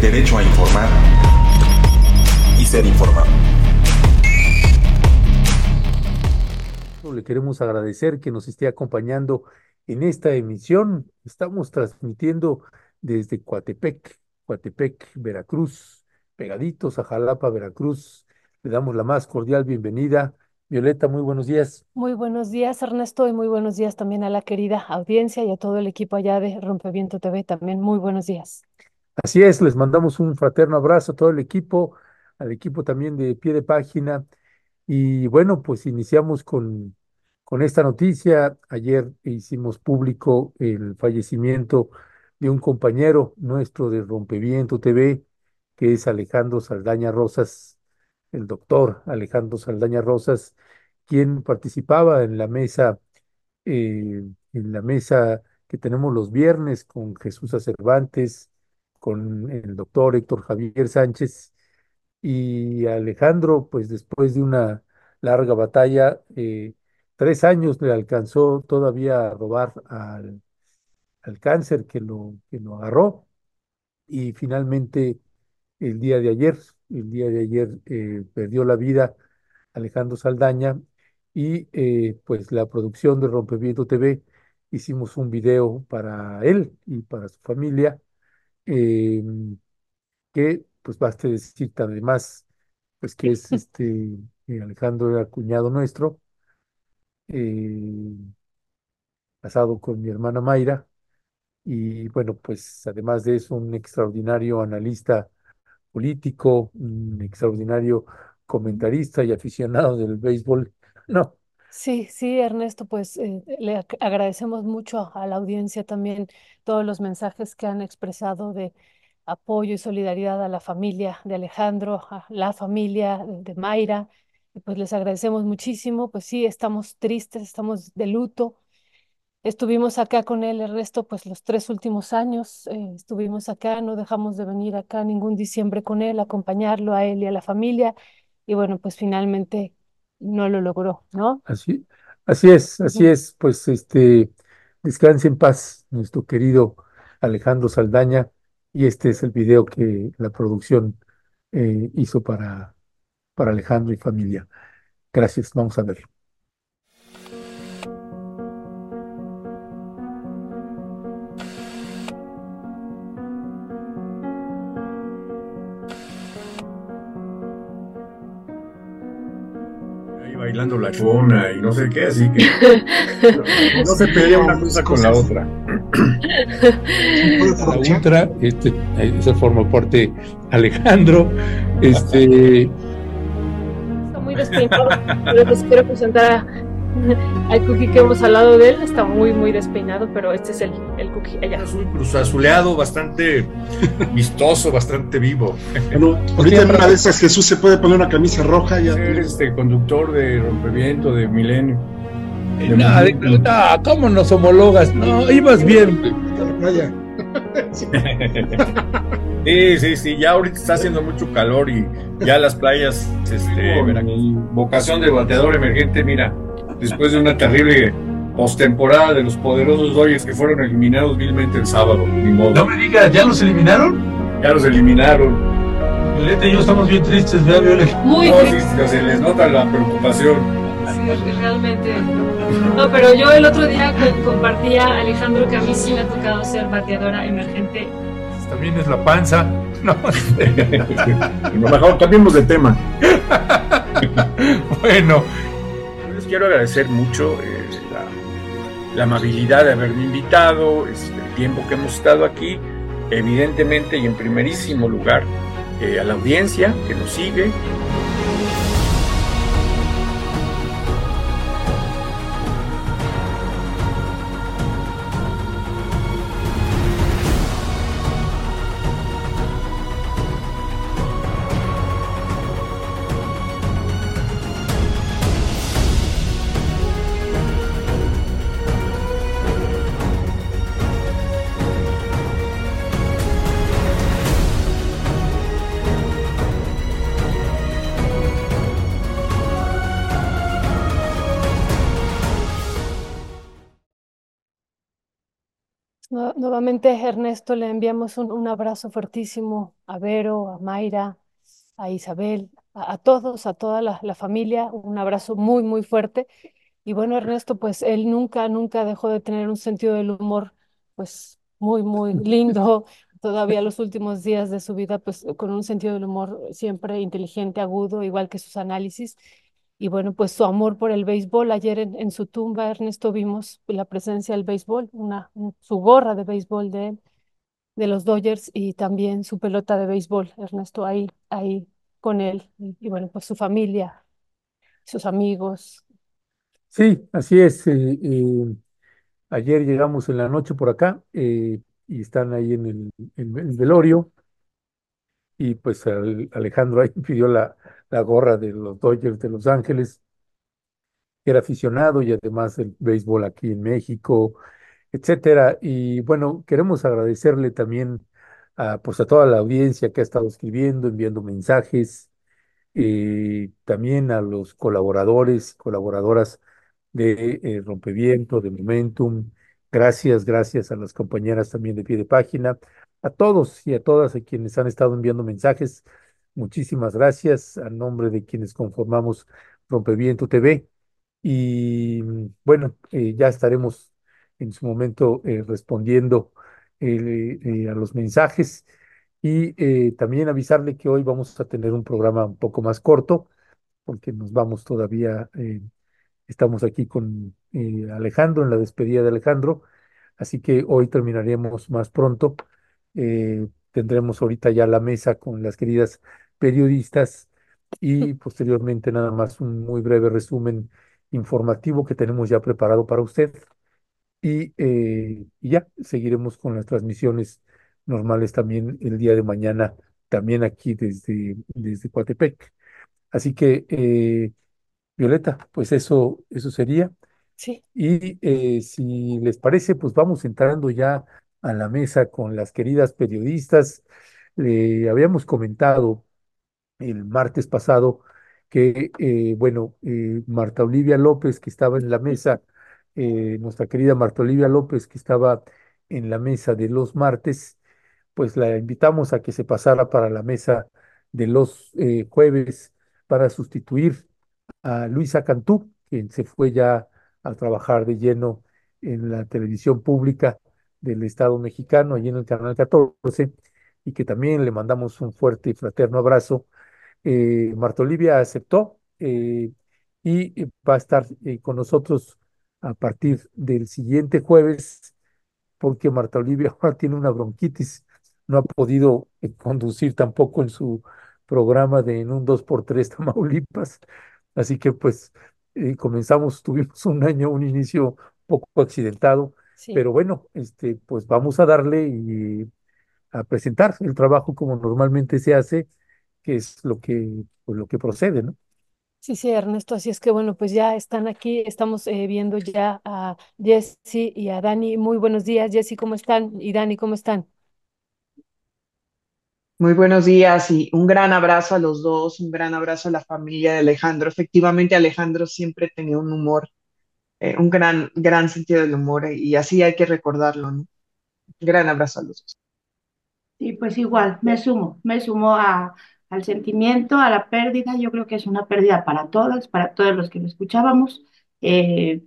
derecho a informar y ser informado. Le queremos agradecer que nos esté acompañando en esta emisión. Estamos transmitiendo desde Coatepec, Coatepec, Veracruz, pegaditos a Jalapa, Veracruz. Le damos la más cordial bienvenida. Violeta, muy buenos días. Muy buenos días, Ernesto, y muy buenos días también a la querida audiencia y a todo el equipo allá de Rompeviento TV. También muy buenos días. Así es, les mandamos un fraterno abrazo a todo el equipo, al equipo también de pie de página. Y bueno, pues iniciamos con con esta noticia, ayer hicimos público el fallecimiento de un compañero nuestro de Rompeviento TV, que es Alejandro Saldaña Rosas, el doctor Alejandro Saldaña Rosas, quien participaba en la mesa, eh, en la mesa que tenemos los viernes con Jesús Cervantes, con el doctor Héctor Javier Sánchez, y Alejandro, pues después de una larga batalla, eh, tres años le alcanzó todavía a robar al, al cáncer que lo, que lo agarró. Y finalmente el día de ayer, el día de ayer eh, perdió la vida Alejandro Saldaña y eh, pues la producción de Rompeviento TV hicimos un video para él y para su familia em, que pues baste decir además pues que es este Alejandro era cuñado nuestro eh, casado con mi hermana Mayra. Y bueno, pues además de eso, un extraordinario analista político, un extraordinario comentarista y aficionado del béisbol. No. Sí, sí, Ernesto, pues eh, le agradecemos mucho a la audiencia también todos los mensajes que han expresado de apoyo y solidaridad a la familia de Alejandro, a la familia de Mayra pues les agradecemos muchísimo, pues sí, estamos tristes, estamos de luto. Estuvimos acá con él el resto, pues los tres últimos años, eh, estuvimos acá, no dejamos de venir acá ningún diciembre con él, acompañarlo a él y a la familia, y bueno, pues finalmente no lo logró, ¿no? Así, así es, así es, pues este, descanse en paz nuestro querido Alejandro Saldaña, y este es el video que la producción eh, hizo para para Alejandro y familia. Gracias, vamos a ver. Bailando la chona y no sé qué, así que no se pedía una cosa con la otra. La otra, este, esa forma parte Alejandro, este muy despeinado, pero les quiero presentar al cookie que hemos hablado de él. Está muy, muy despeinado, pero este es el, el cookie allá. Es un cruzazuleado bastante vistoso, bastante vivo. Bueno, ahorita en una de esas Jesús se puede poner una camisa roja. Ya. Eres este conductor de rompeviento de Milenio. No, no, ¿cómo nos homologas? No, ibas bien. Sí, sí, sí, ya ahorita está haciendo mucho calor y ya las playas, este, vocación de bateador emergente, mira, después de una terrible postemporada de los poderosos Dodgers que fueron eliminados vilmente el sábado, ni modo. No me digas, ¿ya los eliminaron? Ya los eliminaron. Violeta y yo estamos bien tristes, ¿verdad, Violeta? Muy no, sí, se les nota la preocupación. Sí, realmente. No, pero yo el otro día compartía, Alejandro, que a mí sí me ha tocado ser bateadora emergente también es la panza. No. mejor cambiemos de tema. bueno. Quiero agradecer mucho eh, la, amabilidad de haberme invitado, este, el tiempo que hemos estado aquí, evidentemente y en primerísimo lugar eh, a la audiencia que nos sigue, Nuevamente, Ernesto, le enviamos un, un abrazo fuertísimo a Vero, a Mayra, a Isabel, a, a todos, a toda la, la familia, un abrazo muy, muy fuerte. Y bueno, Ernesto, pues él nunca, nunca dejó de tener un sentido del humor, pues muy, muy lindo. Todavía los últimos días de su vida, pues con un sentido del humor siempre inteligente, agudo, igual que sus análisis. Y bueno, pues su amor por el béisbol. Ayer en, su tumba, Ernesto, vimos la presencia del béisbol, una, un- su gorra de béisbol de él, de los Dodgers y también su pelota de béisbol, Ernesto, ahí, ahí con él. Y, bueno, pues su familia, sus amigos. Sí, así es. eh, ayer llegamos en la noche por acá eh, y están ahí en el, velorio y pues al- Alejandro ahí pidió la, la gorra de los Dodgers de Los Ángeles, era aficionado y además del béisbol aquí en México, etcétera. Y bueno, queremos agradecerle también a, pues a toda la audiencia que ha estado escribiendo, enviando mensajes eh, también a los colaboradores, colaboradoras de eh, Rompeviento, de Momentum. Gracias, gracias a las compañeras también de pie de página, a todos y a todas a quienes han estado enviando mensajes. Muchísimas gracias a nombre de quienes conformamos Rompeviento TV. Y mm, bueno, eh, ya estaremos en su momento eh, respondiendo eh, a los mensajes. Y también avisarle que hoy vamos a tener un programa un poco más corto, porque nos vamos todavía, estamos aquí con Alejandro, en la despedida de Alejandro, así que hoy terminaremos más pronto. Tendremos ahorita ya la mesa con las queridas periodistas y posteriormente nada más un muy breve resumen informativo que tenemos ya preparado para usted. Y, eh, y ya seguiremos con las transmisiones normales también el día de mañana, también aquí desde, desde Coatepec. Así que, eh, Violeta, pues eso, eso sería. Sí, Y eh, si les parece, pues vamos entrando ya a la mesa con las queridas periodistas. Le habíamos comentado el martes pasado que, eh, bueno, eh, Marta Olivia López, que estaba en la mesa, eh, nuestra querida Marta Olivia López, que estaba en la mesa de los martes, pues la invitamos a que se pasara para la mesa de los jueves para sustituir a Luisa Cantú, quien se fue ya a trabajar de lleno en la televisión pública del Estado mexicano, allí en el Canal 14, y que también le mandamos un fuerte y fraterno abrazo. Eh, Marta Olivia aceptó eh, y eh, va a estar eh, con nosotros a partir del siguiente jueves, porque Marta Olivia ahora tiene una bronquitis, no ha podido conducir tampoco en su programa de en un dos por tres Tamaulipas, así que pues comenzamos, tuvimos un año, un inicio poco accidentado, sí. pero bueno, este, pues vamos a darle y a presentar el trabajo como normalmente se hace que es lo que, pues, lo que procede, ¿no? Sí, sí, Ernesto, así es que bueno, pues ya están aquí, estamos eh, viendo ya a Jessy y a Dani. Muy buenos días, Jessy, ¿cómo están? Y Dani, ¿cómo están? Muy buenos días y un gran abrazo a los dos, un gran abrazo a la familia de Alejandro. Efectivamente, Alejandro siempre tenía un humor, eh, un gran, gran sentido del humor eh, y así hay que recordarlo, ¿no? Gran abrazo a los dos. Sí, pues igual, me sumo, me sumo a, al sentimiento, a la pérdida. Yo creo que es una pérdida para todas, para todos los que lo escuchábamos. Eh,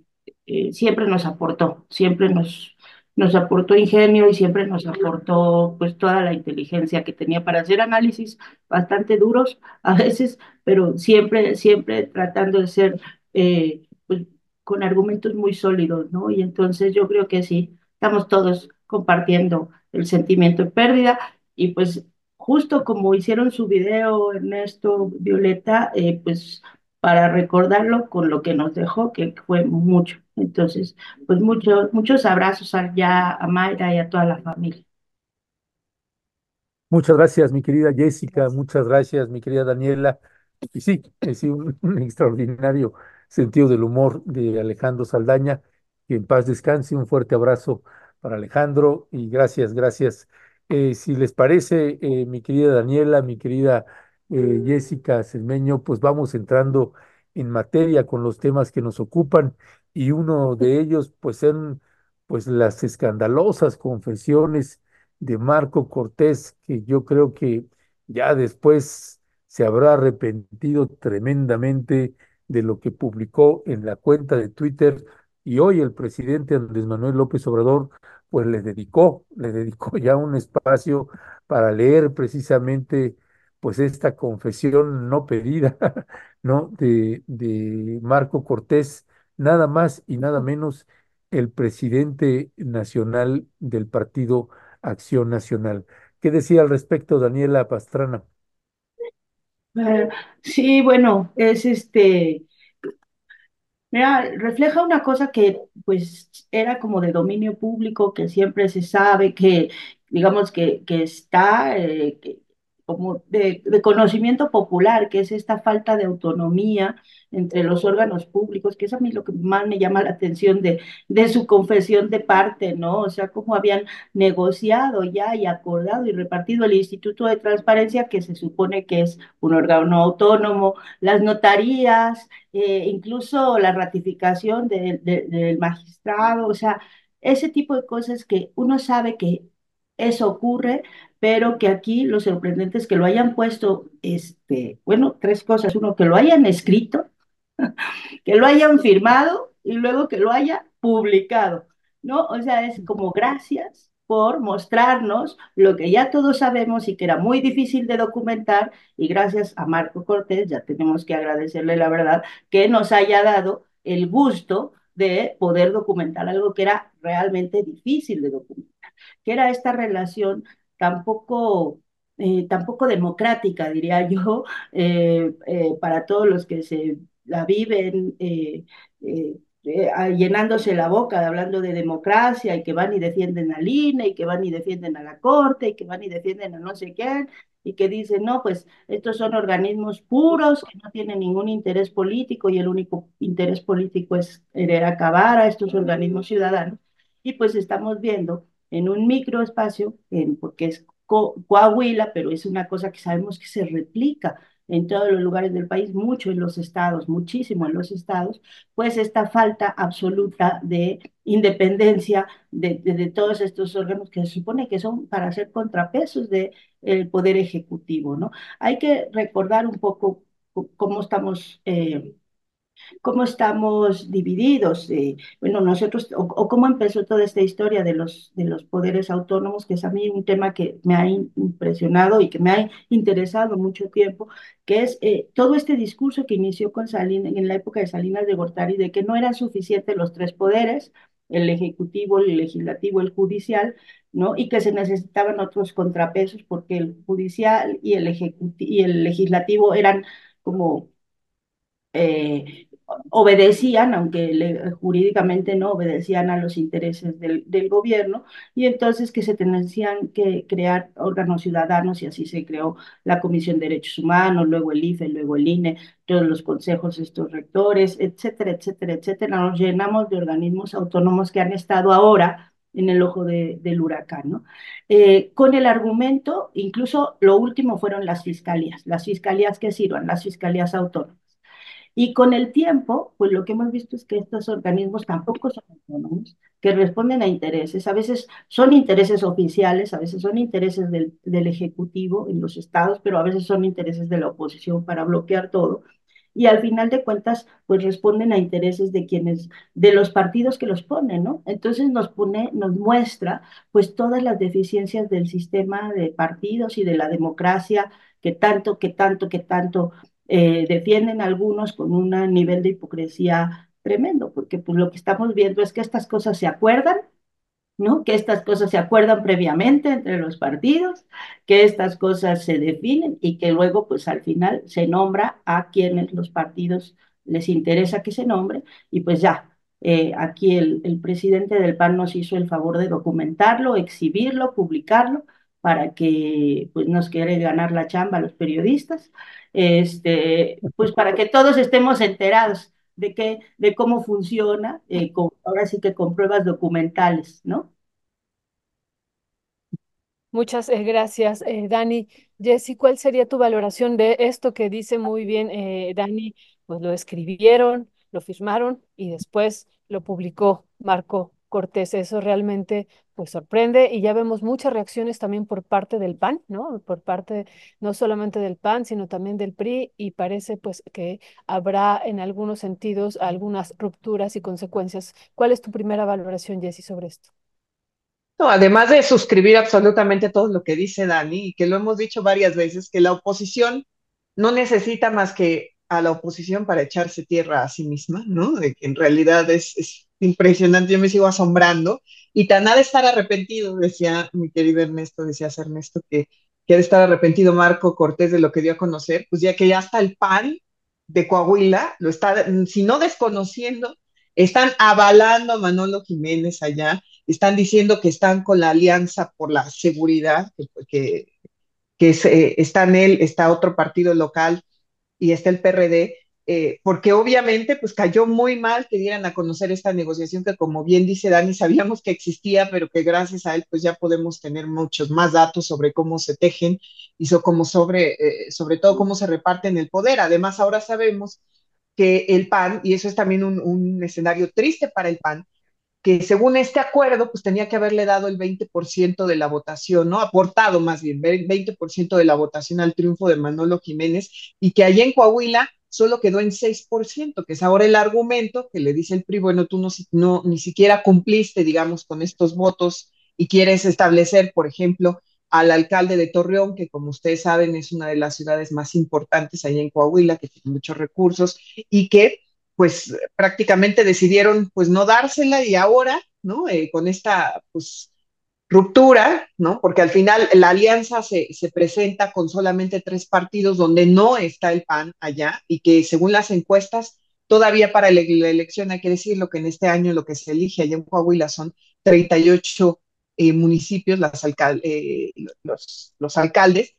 eh, siempre nos aportó, siempre nos, nos aportó ingenio y siempre nos aportó pues toda la inteligencia que tenía para hacer análisis bastante duros a veces, pero siempre, siempre tratando de ser eh, con argumentos muy sólidos, ¿no? Y entonces yo creo que sí, estamos todos compartiendo el sentimiento de pérdida y pues justo como hicieron su video Ernesto, Violeta, eh, pues para recordarlo con lo que nos dejó, que fue mucho. Entonces, pues muchos, muchos abrazos allá a Mayra y a toda la familia. Muchas gracias, mi querida Jessica, muchas gracias, mi querida Daniela. Y sí, es un, un extraordinario sentido del humor de Alejandro Saldaña. Que en paz descanse, un fuerte abrazo para Alejandro y gracias, gracias. Eh, si les parece, eh, mi querida Daniela, mi querida eh, Jessica Cermeño, pues vamos entrando en materia con los temas que nos ocupan y uno de ellos, pues son pues las escandalosas confesiones de Marco Cortés, que yo creo que ya después se habrá arrepentido tremendamente de lo que publicó en la cuenta de Twitter y hoy el presidente Andrés Manuel López Obrador pues le dedicó, le dedicó ya un espacio para leer precisamente pues esta confesión no pedida, ¿no? De, de Marco Cortés, nada más y nada menos el presidente nacional del Partido Acción Nacional. ¿Qué decía al respecto Daniela Pastrana? Eh, sí, bueno, es este, Mira, refleja una cosa que pues era como de dominio público, que siempre se sabe, que digamos que, que está eh, que- de, de conocimiento popular, que es esta falta de autonomía entre los órganos públicos, que es a mí lo que más me llama la atención de, de su confesión de parte, ¿no? O sea, cómo habían negociado ya y acordado y repartido el Instituto de Transparencia, que se supone que es un órgano autónomo, las notarías eh, incluso la ratificación de- de- del magistrado, o sea, ese tipo de cosas que uno sabe que eso ocurre, pero que aquí lo sorprendente es que lo hayan puesto, este, bueno, tres cosas. Uno, que lo hayan escrito, que lo hayan firmado y luego que lo haya publicado, ¿no? O sea, es como gracias por mostrarnos lo que ya todos sabemos y que era muy difícil de documentar y gracias a Marco Cortés, ya tenemos que agradecerle la verdad, que nos haya dado el gusto de poder documentar algo que era realmente difícil de documentar, que era esta relación tampoco, eh, tampoco democrática, diría yo, eh, eh, para todos los que se la viven eh, eh, eh, llenándose la boca hablando de democracia y que van y defienden al INE y que van y defienden a la Corte y que van y defienden a no sé quién y que dicen, no, pues estos son organismos puros que no tienen ningún interés político y el único interés político es querer acabar a estos organismos ciudadanos. Y pues estamos viendo en un microespacio, en, porque es Co Coahuila, pero es una cosa que sabemos que se replica en todos los lugares del país, mucho en los estados, muchísimo en los estados, pues esta falta absoluta de independencia de, de, de todos estos órganos que se supone que son para ser contrapesos del de poder ejecutivo, ¿no? Hay que recordar un poco cómo estamos eh, cómo estamos divididos, eh, bueno, nosotros, o, o, cómo empezó toda esta historia de los, de los poderes autónomos, que es a mí un tema que me ha impresionado y que me ha interesado mucho tiempo, que es eh, todo este discurso que inició con Salinas, en la época de Salinas de Gortari, de que no eran suficientes los tres poderes, el ejecutivo, el legislativo, el judicial, ¿no? Y que se necesitaban otros contrapesos porque el judicial y el, y el legislativo eran como eh, obedecían, aunque jurídicamente no obedecían a los intereses del, del, gobierno, y entonces que se tenían que crear órganos ciudadanos, y así se creó la Comisión de Derechos Humanos, luego el IFE, luego el INE, todos los consejos, estos rectores, etcétera, etcétera, etcétera. Nos llenamos de organismos autónomos que han estado ahora en el ojo de, del huracán, ¿no? Eh, con el argumento, incluso lo último fueron las fiscalías, las fiscalías que sirvan, las fiscalías autónomas. Y con el tiempo, pues lo que hemos visto es que estos organismos tampoco son autónomos, que responden a intereses. A veces son intereses oficiales, a veces son intereses del, del, Ejecutivo en los estados, pero a veces son intereses de la oposición para bloquear todo. Y al final de cuentas, pues responden a intereses de quienes, de los partidos que los ponen, ¿no? Entonces nos pone, nos muestra, pues todas las deficiencias del sistema de partidos y de la democracia que tanto, que tanto, que tanto eh, defienden algunos con un nivel de hipocresía tremendo, porque pues lo que estamos viendo es que estas cosas se acuerdan, ¿no? Que estas cosas se acuerdan previamente entre los partidos, que estas cosas se definen y que luego pues al final se nombra a quienes los partidos les interesa que se nombre y pues ya. Eh, aquí el, el presidente del PAN nos hizo el favor de documentarlo, exhibirlo, publicarlo, para que pues nos quiere ganar la chamba los periodistas, este, pues para que todos estemos enterados de que, de cómo funciona, eh, con, ahora sí que con pruebas documentales, ¿no? Muchas eh, gracias, eh, Dani. Jessy, ¿cuál sería tu valoración de esto que dice muy bien eh, Dani? Pues lo escribieron, lo firmaron y después lo publicó Marco Cortés. Eso realmente pues sorprende y ya vemos muchas reacciones también por parte del PAN, ¿no? Por parte no solamente del PAN, sino también del PRI y parece pues que habrá en algunos sentidos algunas rupturas y consecuencias. ¿Cuál es tu primera valoración, Jessy, sobre esto? No, además de suscribir absolutamente todo lo que dice Dani, y que lo hemos dicho varias veces, que la oposición no necesita más que a la oposición para echarse tierra a sí misma, ¿no? De que en realidad es, es impresionante, yo me sigo asombrando, y tan ha de estar arrepentido, decía mi querido Ernesto, decía Ernesto, que, que ha de estar arrepentido Marco Cortés de lo que dio a conocer, pues ya que ya hasta el PAN de Coahuila lo está, si no desconociendo, están avalando a Manolo Jiménez allá, están diciendo que están con la Alianza por la Seguridad, que, que, que eh, está en él, está otro partido local y está el PRD, eh, porque obviamente pues cayó muy mal que dieran a conocer esta negociación que como bien dice Dani, sabíamos que existía, pero que gracias a él pues ya podemos tener muchos más datos sobre cómo se tejen y so, sobre, eh, sobre todo cómo se reparten el poder. Además ahora sabemos que el PAN, y eso es también un escenario triste para el PAN, que según este acuerdo, pues tenía que haberle dado el 20% de la votación, ¿no? Aportado más bien, 20% de la votación al triunfo de Manolo Jiménez y que allá en Coahuila solo quedó en 6%, que es ahora el argumento que le dice el PRI, bueno, tú no, no ni siquiera cumpliste, digamos, con estos votos y quieres establecer, por ejemplo, al alcalde de Torreón, que como ustedes saben es una de las ciudades más importantes allá en Coahuila, que tiene muchos recursos y que pues prácticamente decidieron pues no dársela y ahora, ¿no? Eh, con esta pues ruptura, ¿no? Porque al final la alianza se, se, presenta con solamente tres partidos donde no está el PAN allá y que según las encuestas, todavía para la, elección hay que decirlo que en este año lo que se elige allá en Coahuila son 38 eh, municipios, las eh, los, los alcaldes,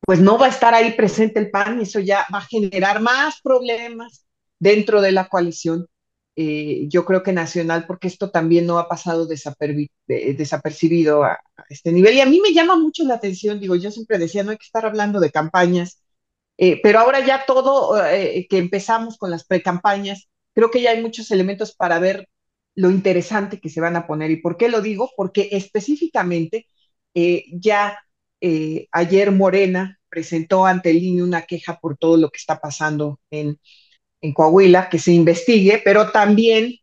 pues no va a estar ahí presente el PAN y eso ya va a generar más problemas dentro de la coalición, eh, yo creo que nacional, porque esto también no ha pasado desapercibido a, este nivel. Y a mí me llama mucho la atención, digo, yo siempre decía, no hay que estar hablando de campañas, eh, pero ahora ya todo eh, que empezamos con las precampañas, creo que ya hay muchos elementos para ver lo interesante que se van a poner. ¿Y por qué lo digo? Porque específicamente ya ayer Morena presentó ante el INE una queja por todo lo que está pasando en en Coahuila, que se investigue, pero también,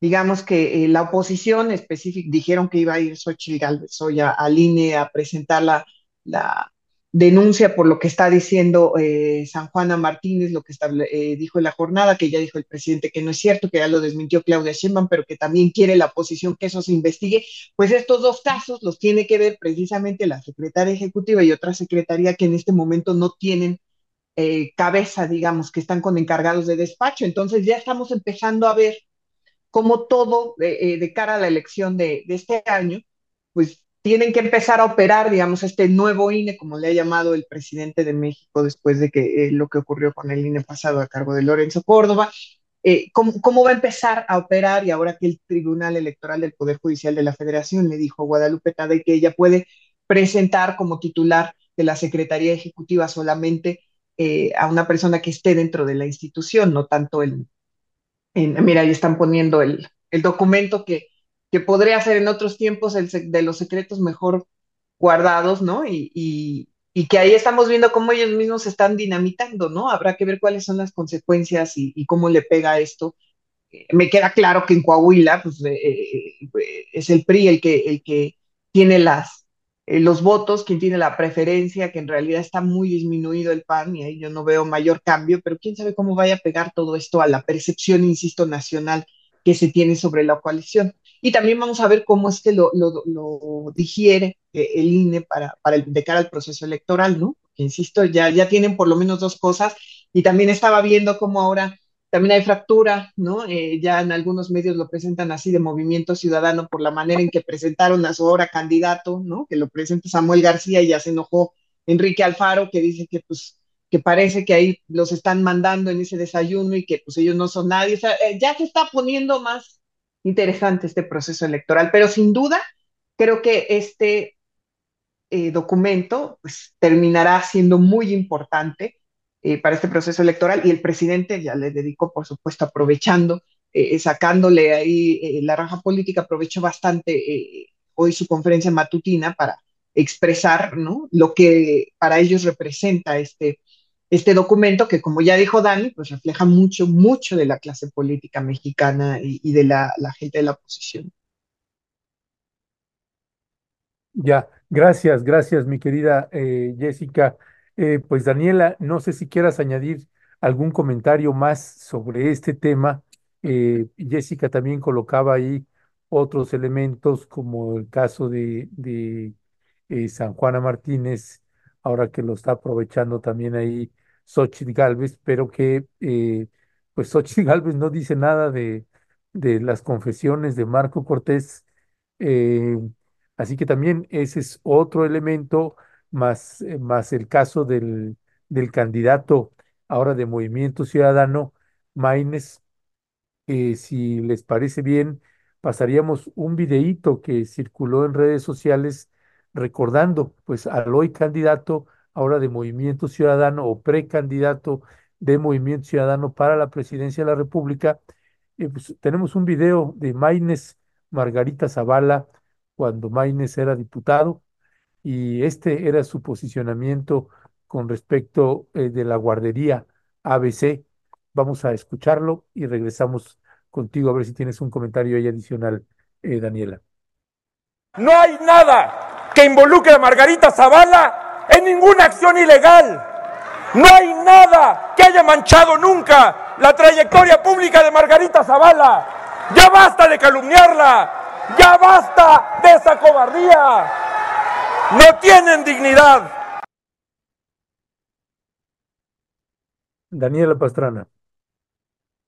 digamos que eh, la oposición específica dijeron que iba a ir Xochitl Galvez hoy al INE a presentar la, la, denuncia por lo que está diciendo eh, San Juana Martínez, lo que eh, dijo en la jornada, que ya dijo el presidente que no es cierto, que ya lo desmintió Claudia Sheinbaum, pero que también quiere la oposición que eso se investigue, pues estos dos casos los tiene que ver precisamente la secretaria ejecutiva y otra secretaría que en este momento no tienen eh, cabeza, digamos, que están con encargados de despacho. Entonces ya estamos empezando a ver cómo todo eh, de cara a la elección de, este año, pues tienen que empezar a operar, digamos, este nuevo INE, como le ha llamado el presidente de México después de que eh, lo que ocurrió con el INE pasado a cargo de Lorenzo Córdoba. Eh, ¿cómo, ¿Cómo va a empezar a operar? Y ahora que el Tribunal Electoral del Poder Judicial de la Federación le dijo a Guadalupe Tade que ella puede presentar como titular de la Secretaría Ejecutiva solamente eh, a una persona que esté dentro de la institución, no tanto el, en, mira, ahí están poniendo el, el documento que, que podría ser en otros tiempos el de los secretos mejor guardados, ¿no? Y, y, que ahí estamos viendo cómo ellos mismos se están dinamitando, ¿no? Habrá que ver cuáles son las consecuencias y, y cómo le pega esto. Eh, me queda claro que en Coahuila, pues, eh, eh, es el PRI el que, el que tiene las, eh, los votos, quien tiene la preferencia, que en realidad está muy disminuido el PAN y ahí yo no veo mayor cambio, pero quién sabe cómo vaya a pegar todo esto a la percepción, insisto, nacional que se tiene sobre la coalición. Y también vamos a ver cómo es que lo, lo, digiere eh, el INE para, para el, de cara al proceso electoral, ¿no? Insisto, ya, ya tienen por lo menos dos cosas y también estaba viendo cómo ahora también hay fractura, ¿no? Eh, ya en algunos medios lo presentan así de movimiento ciudadano por la manera en que presentaron a su ahora candidato, ¿no? Que lo presenta Samuel García y ya se enojó Enrique Alfaro, que dice que pues que parece que ahí los están mandando en ese desayuno y que pues ellos no son nadie. O sea, eh, ya se está poniendo más interesante este proceso electoral, pero sin duda creo que este eh, documento pues terminará siendo muy importante eh, para este proceso electoral y el presidente ya le dedicó, por supuesto, aprovechando eh, sacándole ahí eh, la raja política, aprovechó bastante hoy su conferencia matutina para expresar ¿no? lo que para ellos representa este, este documento que, como ya dijo Dani, pues refleja mucho, mucho de la clase política mexicana y, de la, gente de la oposición. Ya, gracias, gracias, mi querida Jessica. Eh, pues Daniela, no sé si quieras añadir algún comentario más sobre este tema. Eh, Jessica también colocaba ahí otros elementos, como el caso de, de San Juana Martínez, ahora que lo está aprovechando también ahí Xochitl Galvez, pero que pues Xochitl Galvez no dice nada de, de las confesiones de Marco Cortés. Así que también ese es otro elemento, más, eh, más el caso del, del candidato ahora de Movimiento Ciudadano, Maines. Eh, si les parece bien, pasaríamos un videíto que circuló en redes sociales recordando pues al hoy candidato ahora de Movimiento Ciudadano o precandidato de Movimiento Ciudadano para la presidencia de la República. Eh, pues, tenemos un video de Maines Margarita Zavala cuando Maines era diputado y este era su posicionamiento con respecto eh, de la guardería ABC. Vamos a escucharlo y regresamos contigo a ver si tienes un comentario ahí adicional, eh, Daniela. No hay nada que involucre a Margarita Zavala en ninguna acción ilegal. No hay nada que haya manchado nunca la trayectoria pública de Margarita Zavala. Ya basta de calumniarla, ya basta de esa cobardía. No tienen dignidad. Daniela Pastrana.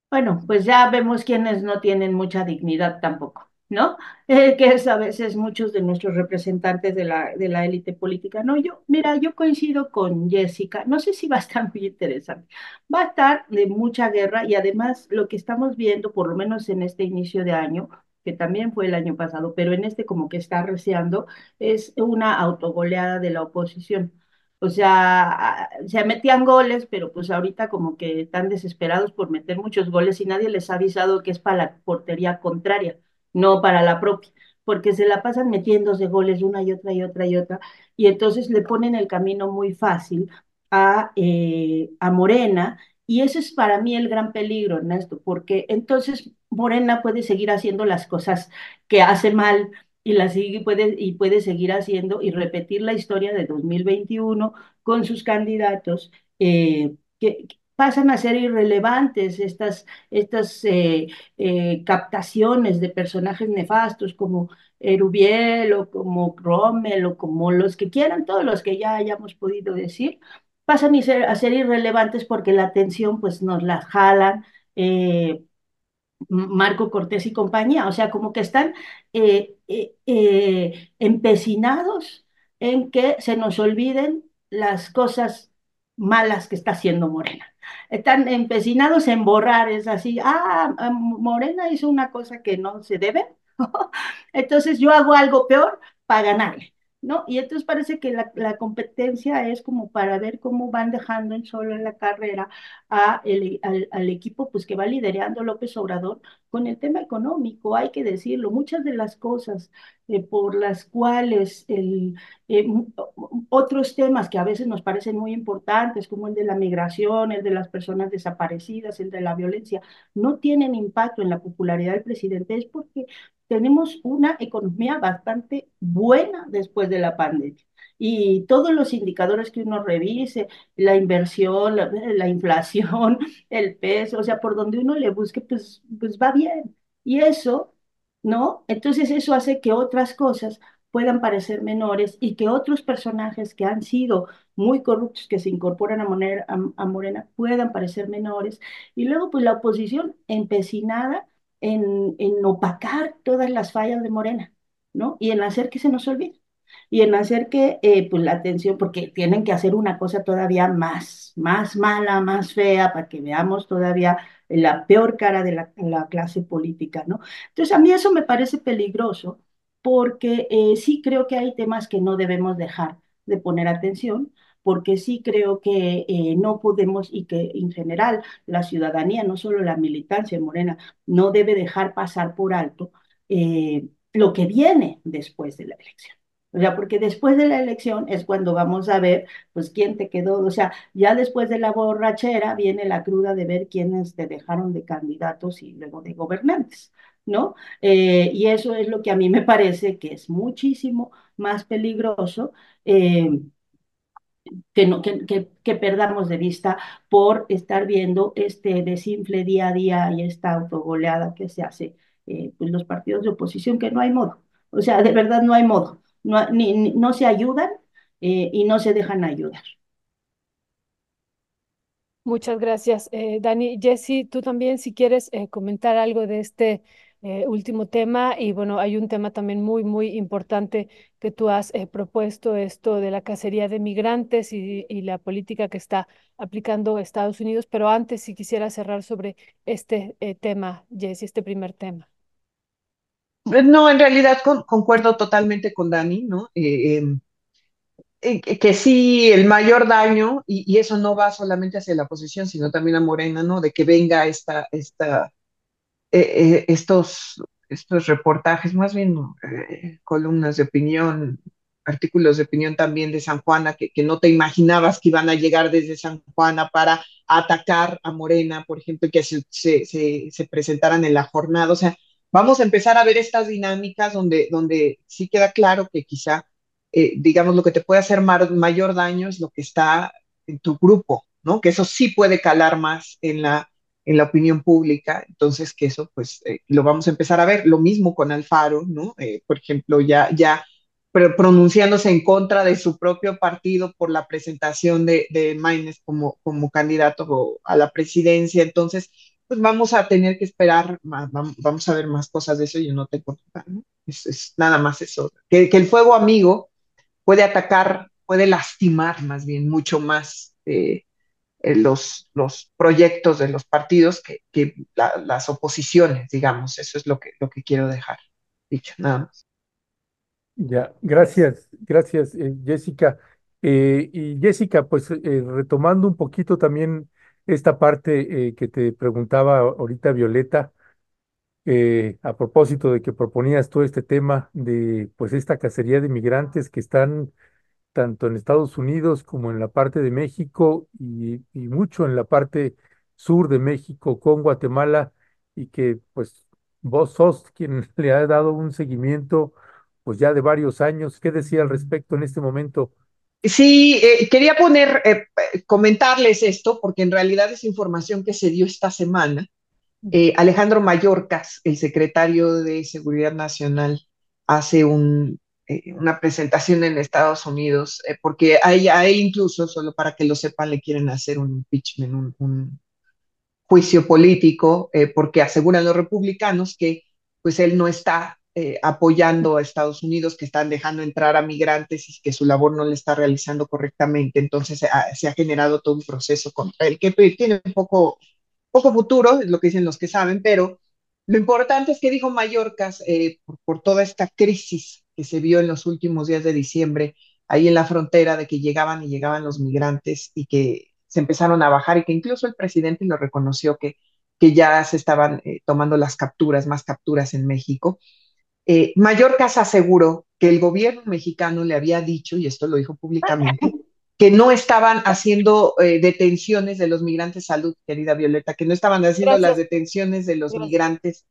Bueno, pues ya vemos quienes no tienen mucha dignidad tampoco, ¿no? Eh, que es a veces muchos de nuestros representantes de la, de la élite política. No, yo, mira, yo coincido con Jessica, no sé si va a estar muy interesante, va a estar de mucha guerra y además lo que estamos viendo, por lo menos en este inicio de año, que también fue el año pasado, pero en este como que está reciando, es una autogoleada de la oposición. O sea, se metían goles, pero pues ahorita como que están desesperados por meter muchos goles y nadie les ha avisado que es para la portería contraria, no para la propia, porque se la pasan metiéndose goles una y otra y otra y otra, y entonces le ponen el camino muy fácil a, eh, a Morena, y ese es para mí el gran peligro, Ernesto, porque entonces Morena puede seguir haciendo las cosas que hace mal y la sigue puede, y puede seguir haciendo y repetir la historia de 2021 con sus candidatos eh, que, pasan a ser irrelevantes estas, estas eh, eh, captaciones de personajes nefastos como Erubiel o como Rommel o como los que quieran, todos los que ya hayamos podido decir, pasan a ser, irrelevantes porque la atención pues nos la jalan. Eh, Marco Cortés y compañía, o sea, como que están eh, eh, empecinados en que se nos olviden las cosas malas que está haciendo Morena. Están empecinados en borrar, es así, ah Morena hizo una cosa que no se debe, entonces yo hago algo peor para ganarle. ¿No? Y entonces parece que la, la, competencia es como para ver cómo van dejando en solo en la carrera a el, al, al, equipo pues que va liderando López Obrador con el tema económico, hay que decirlo, muchas de las cosas eh, por las cuales el, eh, otros temas que a veces nos parecen muy importantes, como el de la migración, el de las personas desaparecidas, el de la violencia, no tienen impacto en la popularidad del presidente, es porque tenemos una economía bastante buena después de la pandemia. Y todos los indicadores que uno revise, la inversión, la, la inflación, el peso, o sea, por donde uno le busque, pues, pues va bien. Y eso, ¿no? Entonces eso hace que otras cosas puedan parecer menores y que otros personajes que han sido muy corruptos, que se incorporan a, Morena, a, a Morena puedan parecer menores. Y luego, pues la oposición empecinada en, en opacar todas las fallas de Morena, ¿no? Y en hacer que se nos olvide. Y en hacer que, eh, pues la atención, porque tienen que hacer una cosa todavía más, más mala, más fea, para que veamos todavía la peor cara de la, la clase política, ¿no? Entonces, a mí eso me parece peligroso, porque eh, sí creo que hay temas que no debemos dejar de poner atención, porque sí creo que eh, no podemos y que en general la ciudadanía, no solo la militancia morena, no debe dejar pasar por alto eh, lo que viene después de la elección. O sea, porque después de la elección es cuando vamos a ver, pues, quién te quedó. O sea, ya después de la borrachera viene la cruda de ver quiénes te dejaron de candidatos y luego de gobernantes, ¿no? Eh, y eso es lo que a mí me parece que es muchísimo más peligroso. Eh, que, no, que, que, que, perdamos de vista por estar viendo este desinfle día a día y esta autogoleada que se hace eh, pues los partidos de oposición, que no hay modo. O sea, de verdad no hay modo no, ni, no se ayudan eh, y no se dejan ayudar. Muchas gracias, eh, Dani. Jessy, tú también, si quieres eh, comentar algo de este eh, último tema, y bueno, hay un tema también muy, muy importante que tú has eh, propuesto, esto de la cacería de migrantes y, la política que está aplicando Estados Unidos, pero antes, si quisiera cerrar sobre este eh, tema, Jessy, este primer tema. No, en realidad con, concuerdo totalmente con Dani, ¿no? Eh, eh, que sí, el mayor daño, y, y, eso no va solamente hacia la oposición, sino también a Morena, ¿no? De que venga esta, esta, eh, estos, estos reportajes, más bien columnas de opinión, artículos de opinión también de San Juana, que, que, no te imaginabas que iban a llegar desde San Juana para atacar a Morena, por ejemplo, que se, se, se, se presentaran en la jornada, o sea, vamos a empezar a ver estas dinámicas donde, donde sí queda claro que quizá, eh, digamos, lo que te puede hacer mayor daño es lo que está en tu grupo, ¿no? Que eso sí puede calar más en la, en la opinión pública, entonces que eso, pues, eh, lo vamos a empezar a ver. Lo mismo con Alfaro, ¿no? Eh, por ejemplo, ya, ya pronunciándose en contra de su propio partido por la presentación de, de Maynes como, como candidato a la presidencia, entonces pues vamos a tener que esperar, vamos a ver más cosas de eso, yo no tengo duda, ¿no? Es, es, nada más eso, que, que, el fuego amigo puede atacar, puede lastimar más bien mucho más eh, eh, los, los proyectos de los partidos que, que la, las oposiciones, digamos, eso es lo que, lo que quiero dejar dicho, nada más. Ya, gracias, gracias, eh, Jessica. y Jessica, pues retomando un poquito también esta parte eh, que te preguntaba ahorita Violeta, eh, a propósito de que proponías todo este tema de pues esta cacería de migrantes que están tanto en Estados Unidos como en la parte de México y, mucho en la parte sur de México con Guatemala y que pues vos sos quien le ha dado un seguimiento pues ya de varios años. ¿Qué decía al respecto en este momento? Sí, eh, quería poner, eh, comentarles esto, porque en realidad es información que se dio esta semana. Eh, Alejandro Mayorkas, el secretario de Seguridad Nacional, hace un, eh, una presentación en Estados Unidos, eh, porque a, él incluso, solo para que lo sepan, le quieren hacer un impeachment, un, un juicio político, porque aseguran los republicanos que pues él no está eh, apoyando a Estados Unidos, que están dejando entrar a migrantes y que su labor no le está realizando correctamente. Entonces ha, se ha generado todo un proceso contra él que tiene poco, poco futuro, es lo que dicen los que saben, pero lo importante es que dijo Mallorcas, eh, por, por, toda esta crisis que se vio en los últimos días de diciembre, ahí en la frontera, de que llegaban y llegaban los migrantes y que se empezaron a bajar y que incluso el presidente lo reconoció que, que ya se estaban eh, tomando las capturas, más capturas en México. Eh, Mallorcas aseguró que el gobierno mexicano le había dicho, y esto lo dijo públicamente, que no estaban haciendo eh, detenciones de los migrantes, salud, querida Violeta, que no estaban haciendo Gracias. las detenciones de los Gracias. migrantes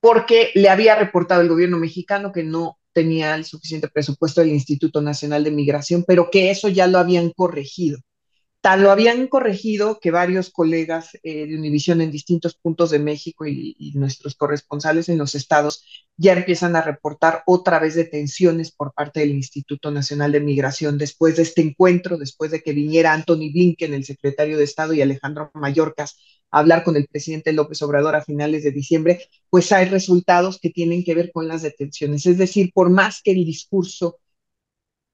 porque le había reportado el gobierno mexicano que no tenía el suficiente presupuesto del Instituto Nacional de Migración, pero que eso ya lo habían corregido. Tal lo habían corregido que varios colegas eh, de Univisión en distintos puntos de México y, nuestros corresponsales en los estados ya empiezan a reportar otra vez detenciones por parte del Instituto Nacional de Migración después de este encuentro, después de que viniera Anthony Blinken, el secretario de Estado, y Alejandro Mayorkas hablar con el presidente López Obrador a finales de diciembre, pues hay resultados que tienen que ver con las detenciones. Es decir, por más que el discurso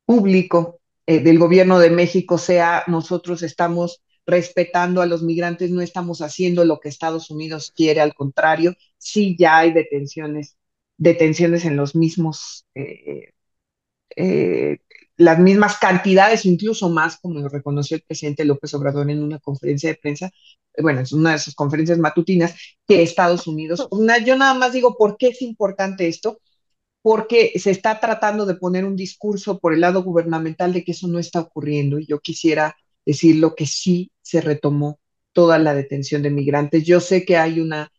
público eh, del gobierno de México sea nosotros estamos respetando a los migrantes, no estamos haciendo lo que Estados Unidos quiere, al contrario, sí ya hay detenciones, detenciones en los mismos, eh, eh, las mismas cantidades, incluso más, como lo reconoció el presidente López Obrador en una conferencia de prensa, bueno, es una de sus conferencias matutinas, que Estados Unidos. yo nada más digo, ¿por qué es importante esto? Porque se está tratando de poner un discurso por el lado gubernamental de que eso no está ocurriendo. Y yo quisiera decir lo que sí se retomó toda la detención de migrantes. Yo sé que hay una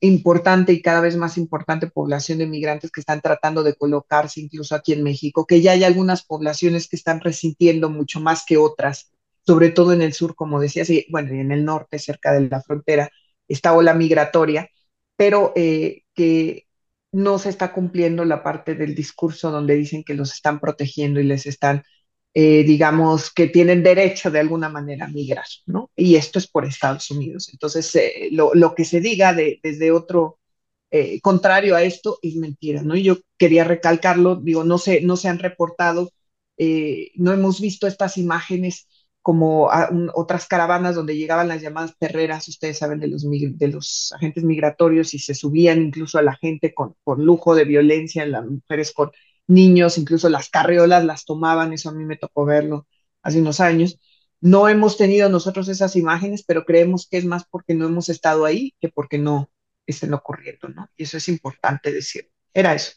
importante y cada vez más importante población de migrantes que están tratando de colocarse incluso aquí en México, que ya hay algunas poblaciones que están resintiendo mucho más que otras, sobre todo en el sur, como decías, y bueno, y en el norte, cerca de la frontera, esta ola migratoria, pero eh, que no se está cumpliendo la parte del discurso donde dicen que los están protegiendo y les están eh, digamos, que tienen derecho de alguna manera a migrar, ¿no? Y esto es por Estados Unidos. Entonces, eh, lo, lo, que se diga de, desde otro eh, contrario a esto es mentira, ¿no? Y yo quería recalcarlo, digo, no se, no se han reportado, no hemos visto estas imágenes como otras caravanas donde llegaban las llamadas perreras, ustedes saben, de los, de los agentes migratorios y se subían incluso a la gente con, con lujo de violencia, las mujeres con niños, incluso las carriolas las tomaban, eso a mí me tocó verlo hace unos años. No hemos tenido nosotros esas imágenes, pero creemos que es más porque no hemos estado ahí que porque no estén ocurriendo, ¿no? Y eso es importante decir. Era eso.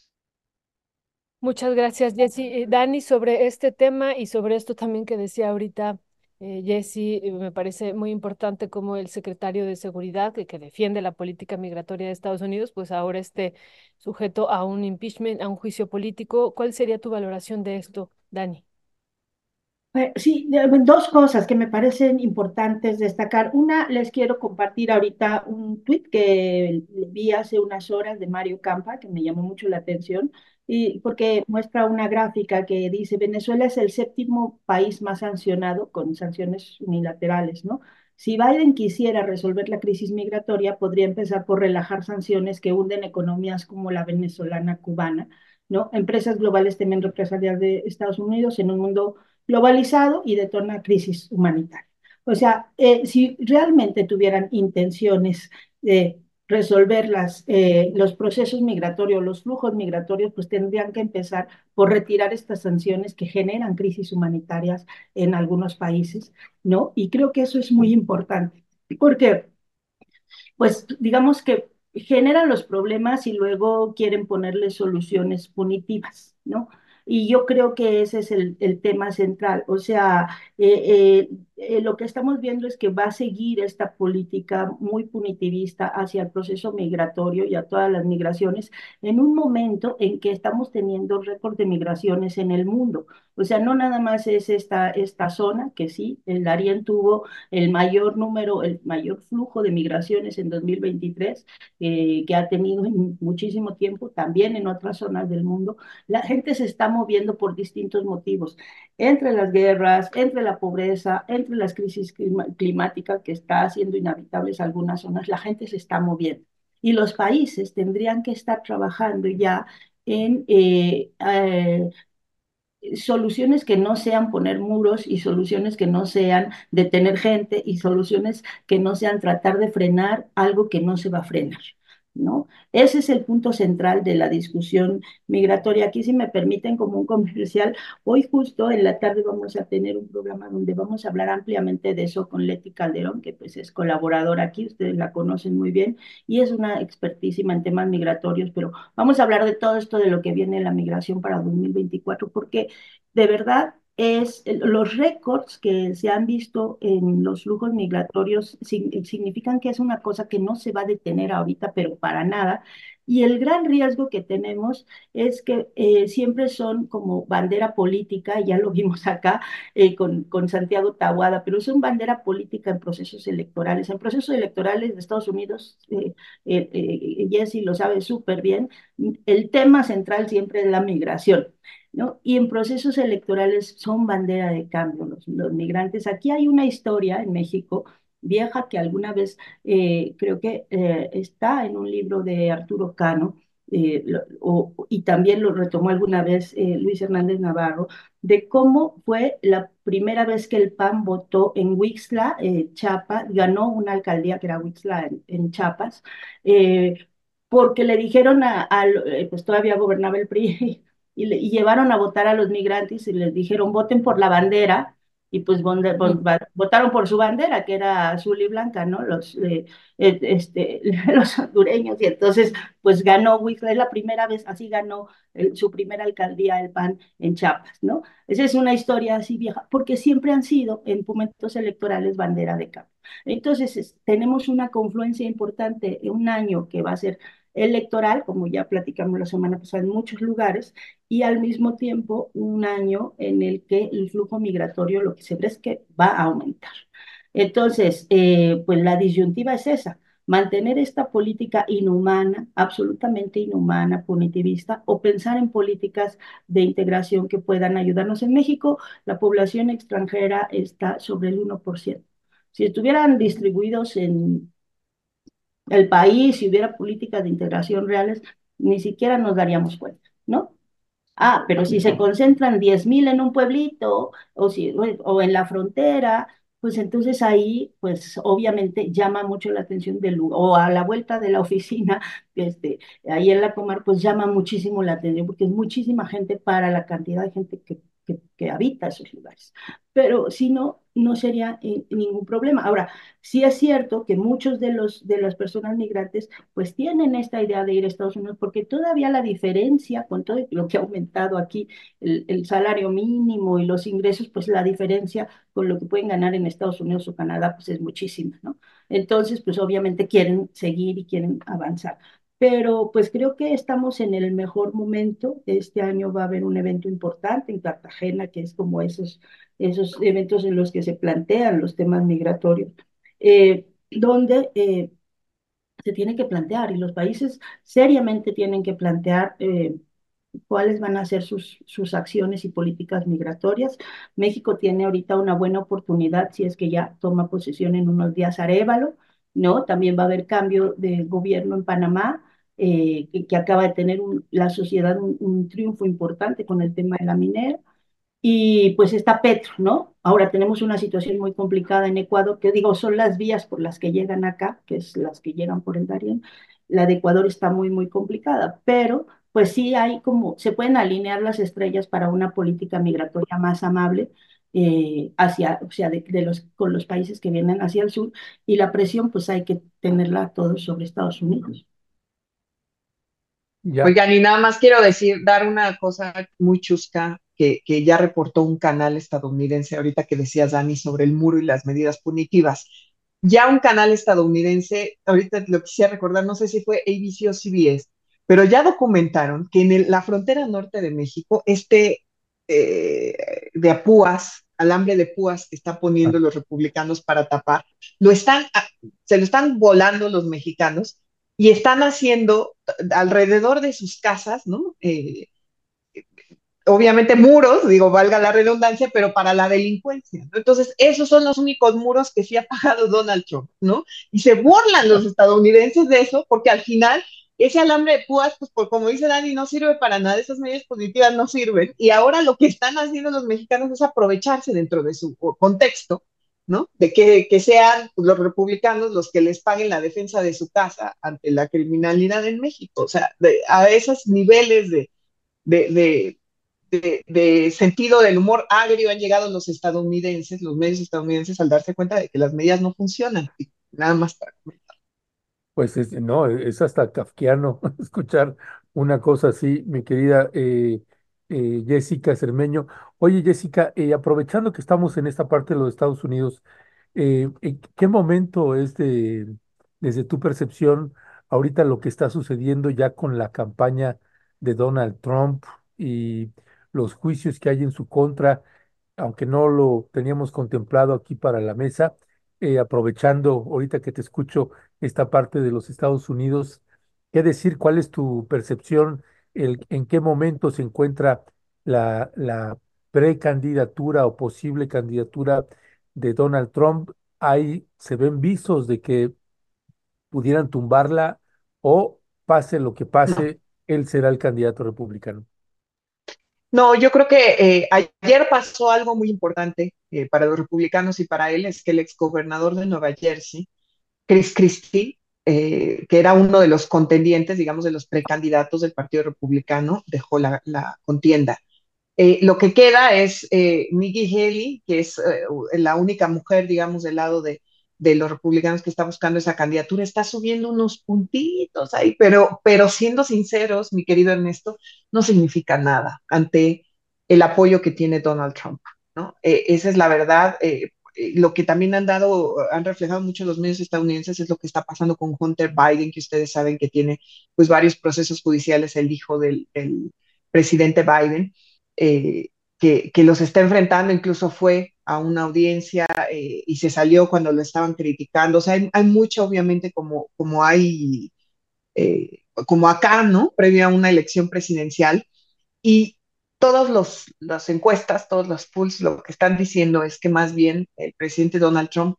Muchas gracias, Jessy. Dani, sobre este tema y sobre esto también que decía ahorita eh, Jesse, eh, me parece muy importante como el secretario de Seguridad, que, defiende la política migratoria de Estados Unidos, pues ahora esté sujeto a un impeachment, a un juicio político. ¿Cuál sería tu valoración de esto, Dani? Eh, sí, dos cosas que me parecen importantes destacar. Una, les quiero compartir ahorita un tweet que vi hace unas horas de Mario Campa, que me llamó mucho la atención, y porque muestra una gráfica que dice Venezuela es el séptimo país más sancionado con sanciones unilaterales, ¿no? Si Biden quisiera resolver la crisis migratoria, podría empezar por relajar sanciones que hunden economías como la venezolana cubana, ¿no? Empresas globales temen represalias de Estados Unidos en un mundo globalizado y detona crisis humanitaria. O sea, eh, si realmente tuvieran intenciones de resolver las, eh, los procesos migratorios, los flujos migratorios, pues tendrían que empezar por retirar estas sanciones que generan crisis humanitarias en algunos países, ¿no? Y creo que eso es muy importante, porque, pues, digamos que generan los problemas y luego quieren ponerle soluciones punitivas, ¿no? Y yo creo que ese es el, el tema central. O sea, eh, eh, eh, lo que estamos viendo es que va a seguir esta política muy punitivista hacia el proceso migratorio y a todas las migraciones en un momento en que estamos teniendo récord de migraciones en el mundo. O sea, no nada más es esta, esta zona, que sí, el Darién tuvo el mayor número, el mayor flujo de migraciones en 2023, que ha tenido en muchísimo tiempo, también en otras zonas del mundo. La gente se está moviendo por distintos motivos, entre las guerras, entre la pobreza, entre las crisis climáticas que está haciendo inhabitables algunas zonas, la gente se está moviendo. Y los países tendrían que estar trabajando ya en eh, eh, soluciones que no sean poner muros y soluciones que no sean detener gente y soluciones que no sean tratar de frenar algo que no se va a frenar. ¿No? Ese es el punto central de la discusión migratoria. Aquí, si me permiten, como un comercial, hoy justo en la tarde vamos a tener un programa donde vamos a hablar ampliamente de eso con Leti Calderón, que pues es colaboradora aquí, ustedes la conocen muy bien, y es una expertísima en temas migratorios, pero vamos a hablar de todo esto de lo que viene en la migración para 2024, porque de verdad es los récords que se han visto en los flujos migratorios significan que es una cosa que no se va a detener ahorita, pero para nada. Y el gran riesgo que tenemos es que eh, siempre son como bandera política, ya lo vimos acá eh, con, con Santiago Tahuada, pero son bandera política en procesos electorales. En procesos electorales de Estados Unidos, eh, Jesse lo sabe súper bien, el tema central siempre es la migración. ¿No? Y en procesos electorales son bandera de cambio los, migrantes. Aquí hay una historia en México vieja que alguna vez eh, creo que eh, está en un libro de Arturo Cano, eh, y también lo retomó alguna vez Luis Hernández Navarro, de cómo fue la primera vez que el PAN votó en Huixla, Chiapas, ganó una alcaldía que era Huixla en, en Chiapas, porque le dijeron a, pues todavía gobernaba el PRI y, le, y llevaron a votar a los migrantes y les dijeron voten por la bandera y pues votaron por su bandera, que era azul y blanca, ¿no? Los, eh, eh, este, los hondureños, y entonces pues ganó Huixla, es la primera vez, así ganó su primera alcaldía el PAN en Chiapas, ¿no? Esa es una historia así vieja, porque siempre han sido en momentos electorales bandera de campo. Entonces tenemos una confluencia importante un año que va a ser electoral, como ya platicamos la semana pasada en muchos lugares, y al mismo tiempo un año en el que el flujo migratorio lo que se ve es que va a aumentar. Entonces, eh, pues la disyuntiva es esa, mantener esta política inhumana, absolutamente inhumana, punitivista, o pensar en políticas de integración que puedan ayudarnos. En México, la población extranjera está sobre el 1%. Si estuvieran distribuidos en el país, si hubiera políticas de integración reales, ni siquiera nos daríamos cuenta, ¿no? Ah, pero si se concentran 10.000 en un pueblito o, si, o en la frontera, pues entonces ahí, pues obviamente llama mucho la atención del lugar, o a la vuelta de la oficina, este, ahí en la Comar, pues llama muchísimo la atención, porque es muchísima gente para la cantidad de gente que que, habita esos lugares. Pero si no, no sería eh, ningún problema. Ahora, sí es cierto que muchos de, los, de las personas migrantes pues tienen esta idea de ir a Estados Unidos porque todavía la diferencia con todo lo que ha aumentado aquí el, el salario mínimo y los ingresos, pues la diferencia con lo que pueden ganar en Estados Unidos o Canadá pues es muchísima, ¿no? Entonces, pues obviamente quieren seguir y quieren avanzar pero pues creo que estamos en el mejor momento. Este año va a haber un evento importante en Cartagena, que es como esos, esos eventos en los que se plantean los temas migratorios, eh, donde eh, se tiene que plantear y los países seriamente tienen que plantear eh, cuáles van a ser sus, sus acciones y políticas migratorias. México tiene ahorita una buena oportunidad si es que ya toma posesión en unos días Arevalo, ¿no? También va a haber cambio de gobierno en Panamá eh, que, acaba de tener la sociedad un, triunfo importante con el tema de la minera. Y pues está Petro, ¿no? Ahora tenemos una situación muy complicada en Ecuador, que digo, son las vías por las que llegan acá, que es las que llegan por el Darién. La de Ecuador está muy, muy complicada, pero pues sí hay como, se pueden alinear las estrellas para una política migratoria más amable eh, hacia, o sea, de, los, con los países que vienen hacia el sur, y la presión pues hay que tenerla todos sobre Estados Unidos. Oigan, y nada más quiero decir, dar una cosa muy chusca que, que, ya reportó un canal estadounidense, ahorita que decías, Dani, sobre el muro y las medidas punitivas. Ya un canal estadounidense, ahorita lo quisiera recordar, no sé si fue ABC o CBS, pero ya documentaron que en la frontera norte de México, este eh, de apúas, alambre de púas que están poniendo los republicanos para tapar, lo están, ah, se lo están volando los mexicanos y están haciendo alrededor de sus casas, ¿no? Eh, obviamente muros, digo, valga la redundancia, pero para la delincuencia. ¿no? Entonces, esos son los únicos muros que sí ha pagado Donald Trump, ¿no? Y se burlan los estadounidenses de eso, porque al final ese alambre de púas, pues por, como dice Dani, no sirve para nada, esas medidas positivas no sirven. Y ahora lo que están haciendo los mexicanos es aprovecharse dentro de su contexto ¿no? De que, sean los republicanos los que les paguen la defensa de su casa ante la criminalidad en México. O sea, a esos niveles de, de, de, sentido del humor agrio han llegado los estadounidenses, los medios estadounidenses, al darse cuenta de que las medidas no funcionan. nada más para comentar. Pues no, es hasta kafkiano escuchar una cosa así, mi querida eh, eh, Jessica Cermeño. Oye, Jessica, eh, aprovechando que estamos en esta parte de los Estados Unidos, eh, ¿en qué momento es de, desde tu percepción, ahorita lo que está sucediendo ya con la campaña de Donald Trump y los juicios que hay en su contra, aunque no lo teníamos contemplado aquí para la mesa, aprovechando ahorita que te escucho esta parte de los Estados Unidos, ¿qué decir? ¿Cuál es tu percepción? En qué momento se encuentra la, la precandidatura o posible candidatura de Donald Trump. Ahí se ven visos de que pudieran tumbarla o pase lo que pase, él será el candidato republicano. No, yo creo que eh, ayer pasó algo muy importante eh, para los republicanos y para él, es que el exgobernador de Nueva Jersey, Chris Christie, eh, que era uno de los contendientes, digamos, de los precandidatos del Partido Republicano, dejó la, contienda. Eh, lo que queda es eh, Nikki Haley, que es eh, la única mujer, digamos, del lado de, los republicanos que está buscando esa candidatura. Está subiendo unos puntitos ahí, pero, pero siendo sinceros, mi querido Ernesto, no significa nada ante el apoyo que tiene Donald Trump. ¿no? Esa es la verdad. Lo que también han dado, han reflejado mucho los medios estadounidenses es lo que está pasando con Hunter Biden, que ustedes saben que tiene pues varios procesos judiciales el hijo del, del presidente Biden. Eh, que, que, los está enfrentando, incluso fue a una audiencia eh, y se salió cuando lo estaban criticando. O sea, hay, hay mucho, obviamente, como, como hay, eh, como acá, ¿no? Previo a una elección presidencial. Y todas las encuestas, todos los polls, lo que están diciendo es que más bien el presidente Donald Trump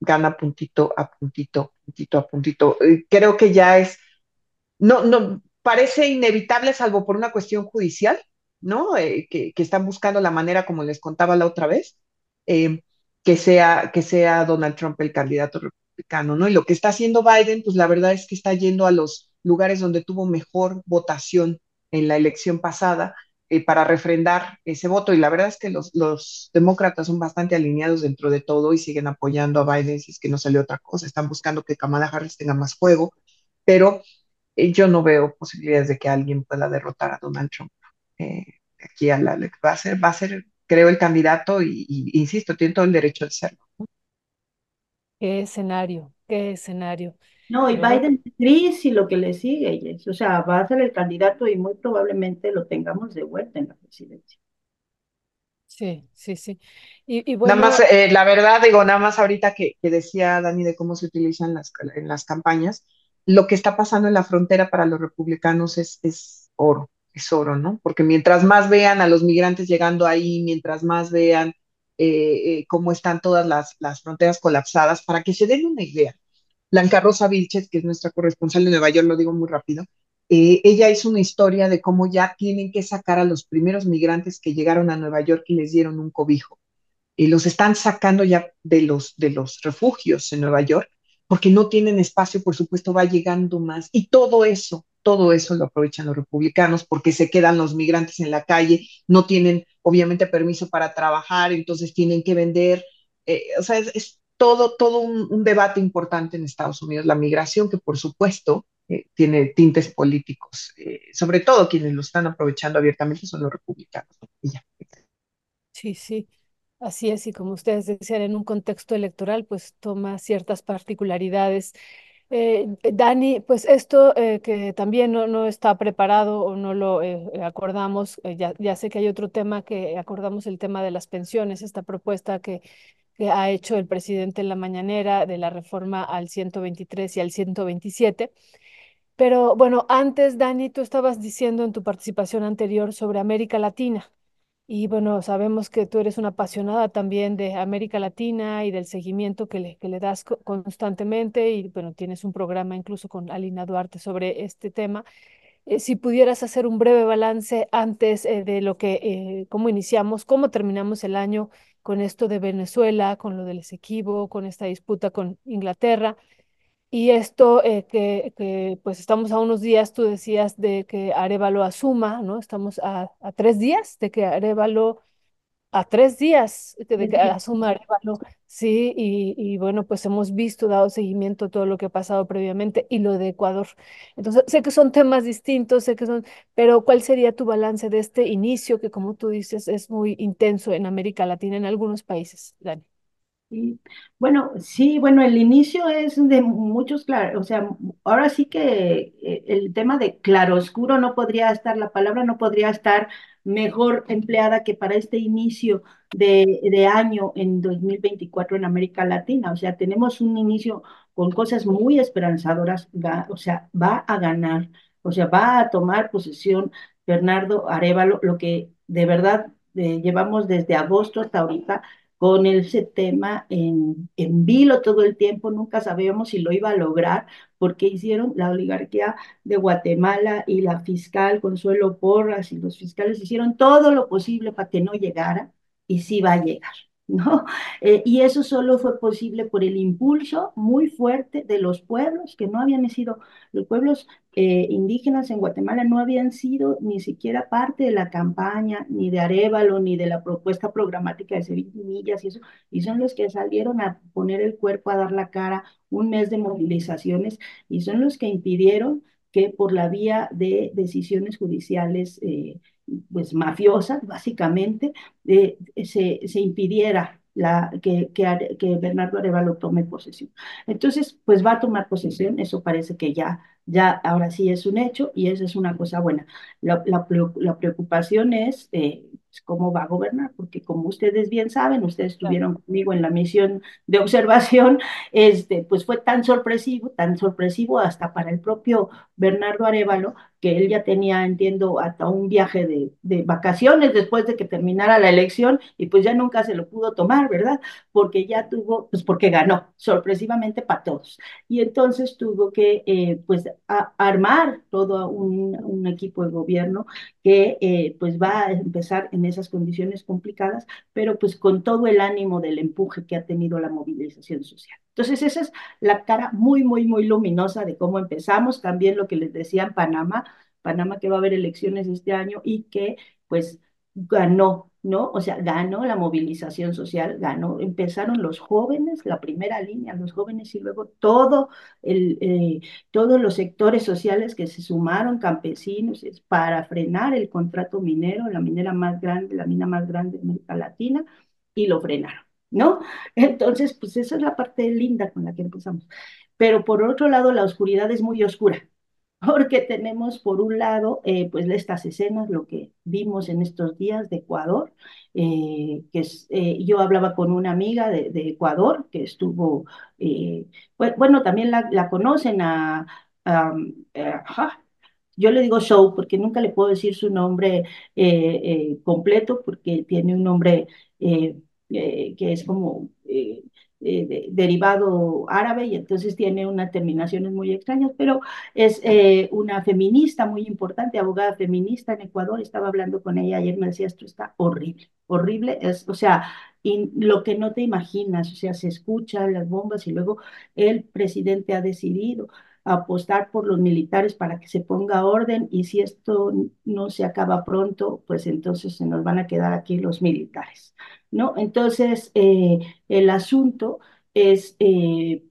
gana puntito a puntito, puntito a puntito. Creo que ya es, no, no, parece inevitable salvo por una cuestión judicial, ¿no? Eh, que, que, están buscando la manera, como les contaba la otra vez, eh, que, sea, que sea Donald Trump el candidato republicano, ¿no? Y lo que está haciendo Biden, pues la verdad es que está yendo a los lugares donde tuvo mejor votación en la elección pasada eh, para refrendar ese voto. Y la verdad es que los, los demócratas son bastante alineados dentro de todo y siguen apoyando a Biden si es que no sale otra cosa. Están buscando que Kamala Harris tenga más juego, pero yo no veo posibilidades de que alguien pueda derrotar a Donald Trump eh, aquí a la, va a ser, va a ser, creo, el candidato y, insisto, tiene todo el derecho de serlo. Qué escenario, qué escenario. No, y Biden es y lo que le sigue, o sea, va a ser el candidato y muy probablemente lo tengamos de vuelta en la presidencia. Sí, sí, sí. Y, y bueno, nada más, eh, la verdad, digo, nada más ahorita que, que, decía Dani de cómo se utilizan las, en las campañas, lo que está pasando en la frontera para los republicanos es, es oro es oro, ¿no? Porque mientras más vean a los migrantes llegando ahí, mientras más vean eh, eh, cómo están todas las, las, fronteras colapsadas, para que se den una idea. Blanca Rosa Vilches, que es nuestra corresponsal de Nueva York, lo digo muy rápido, eh, ella hizo una historia de cómo ya tienen que sacar a los primeros migrantes que llegaron a Nueva York y les dieron un cobijo. Y los están sacando ya de los, de los refugios en Nueva York porque no tienen espacio, por supuesto, va llegando más. Y todo eso todo eso lo aprovechan los republicanos porque se quedan los migrantes en la calle, no tienen obviamente permiso para trabajar, entonces tienen que vender. Eh, o sea, es, todo, todo un, debate importante en Estados Unidos, la migración, que por supuesto eh, tiene tintes políticos. Eh, sobre todo quienes lo están aprovechando abiertamente son los republicanos. Y ya. Sí, sí. Así es, y como ustedes decían, en un contexto electoral, pues toma ciertas particularidades. Eh, Dani, pues esto que también no, no, está preparado o no lo acordamos, ya, ya, sé que hay otro tema que acordamos, el tema de las pensiones, esta propuesta que, que, ha hecho el presidente en la mañanera de la reforma al 123 y al 127. Pero bueno, antes, Dani, tú estabas diciendo en tu participación anterior sobre América Latina. Y bueno, sabemos que tú eres una apasionada también de América Latina y del seguimiento que le, que le das co constantemente y bueno, tienes un programa incluso con Alina Duarte sobre este tema. Eh, si pudieras hacer un breve balance antes eh, de lo que, eh, cómo iniciamos, cómo terminamos el año con esto de Venezuela, con lo del Esequibo, con esta disputa con Inglaterra. Y esto eh, que, pues estamos a unos días, tú decías, de que Arevalo asuma, ¿no? Estamos a, a tres días de que Arevalo, a tres días de, de que asuma Arevalo, sí, y, y, bueno, pues hemos visto, dado seguimiento a todo lo que ha pasado previamente y lo de Ecuador. Entonces, sé que son temas distintos, sé que son, pero ¿cuál sería tu balance de este inicio que, como tú dices, es muy intenso en América Latina, en algunos países, Dani? Sí. Bueno, sí, bueno, el inicio es de muchos, claro, o sea, ahora sí que eh, el tema de claroscuro no podría estar, la palabra no podría estar mejor empleada que para este inicio de, de año en 2024 en América Latina. O sea, tenemos un inicio con cosas muy esperanzadoras, o sea, va a ganar, o sea, va a tomar posesión Bernardo Arevalo, lo que de verdad eh, llevamos desde agosto hasta ahorita con ese tema en, en vilo todo el tiempo, nunca sabíamos si lo iba a lograr, porque hicieron la oligarquía de Guatemala y la fiscal Consuelo Porras y los fiscales hicieron todo lo posible para que no llegara, y sí va a llegar. ¿No? Eh, y eso solo fue posible por el impulso muy fuerte de los pueblos que no habían sido, los pueblos eh, indígenas en Guatemala no habían sido ni siquiera parte de la campaña, ni de Arevalo, ni de la propuesta programática de Semillas y eso, y son los que salieron a poner el cuerpo, a dar la cara, un mes de movilizaciones, y son los que impidieron que por la vía de decisiones judiciales eh, pues mafiosas, básicamente, se, se, impidiera la, que, que, Bernardo Arevalo tome posesión. Entonces, pues va a tomar posesión, eso parece que ya, ya ahora sí es un hecho y eso es una cosa buena. La, la, la preocupación es eh, cómo va a gobernar, porque como ustedes bien saben, ustedes estuvieron conmigo en la misión de observación, este, pues fue tan sorpresivo, tan sorpresivo hasta para el propio Bernardo Arevalo, que él ya tenía, entiendo, hasta un viaje de, de, vacaciones después de que terminara la elección y pues ya nunca se lo pudo tomar, ¿verdad? Porque ya tuvo, pues porque ganó, sorpresivamente para todos. Y entonces tuvo que, eh, pues, a, armar todo un, un, equipo de gobierno que, eh, pues, va a empezar en esas condiciones complicadas, pero pues con todo el ánimo del empuje que ha tenido la movilización social. Entonces, esa es la cara muy, muy, muy luminosa de cómo empezamos. También lo que les decía en Panamá, Panamá que va a haber elecciones este año y que pues ganó, ¿no? O sea, ganó la movilización social, ganó, empezaron los jóvenes, la primera línea, los jóvenes y luego todo eh, todos los sectores sociales que se sumaron, campesinos, para frenar el contrato minero, la minera más grande, la mina más grande de América Latina, y lo frenaron. ¿no? Entonces, pues esa es la parte linda con la que empezamos. Pero por otro lado, la oscuridad es muy oscura, porque tenemos por un lado, eh, pues estas escenas, lo que vimos en estos días de Ecuador, eh, que eh, yo hablaba con una amiga de, Ecuador que estuvo, bueno, también la, conocen a, yo le digo show porque nunca le puedo decir su nombre completo porque tiene un nombre que es como eh, de, derivado árabe y entonces tiene unas terminaciones muy extrañas, pero es eh, una feminista muy importante, abogada feminista en Ecuador, estaba hablando con ella ayer, me decía, esto está horrible, horrible, es, o sea, lo que no te imaginas, o sea, se escuchan las bombas y luego el presidente ha decidido apostar por los militares para que se ponga orden y si esto no se acaba pronto, pues entonces se nos van a quedar aquí los militares, ¿no? Entonces, eh, el asunto es eh,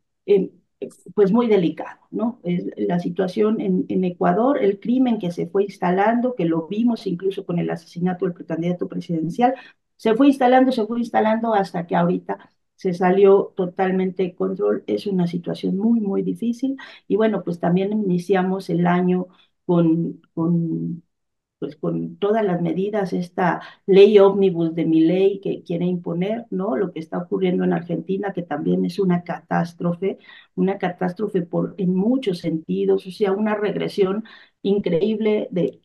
pues muy delicado, ¿no? La situación en, en, Ecuador, el crimen que se fue instalando, que lo vimos incluso con el asesinato del precandidato presidencial, se fue instalando, se fue instalando hasta que ahorita se salió totalmente de control. Es una situación muy, muy difícil. Y bueno, pues también iniciamos el año con, con, pues con todas las medidas, esta ley ómnibus de mi ley que quiere imponer, ¿no? Lo que está ocurriendo en Argentina, que también es una catástrofe, una catástrofe por, en muchos sentidos, o sea, una regresión increíble de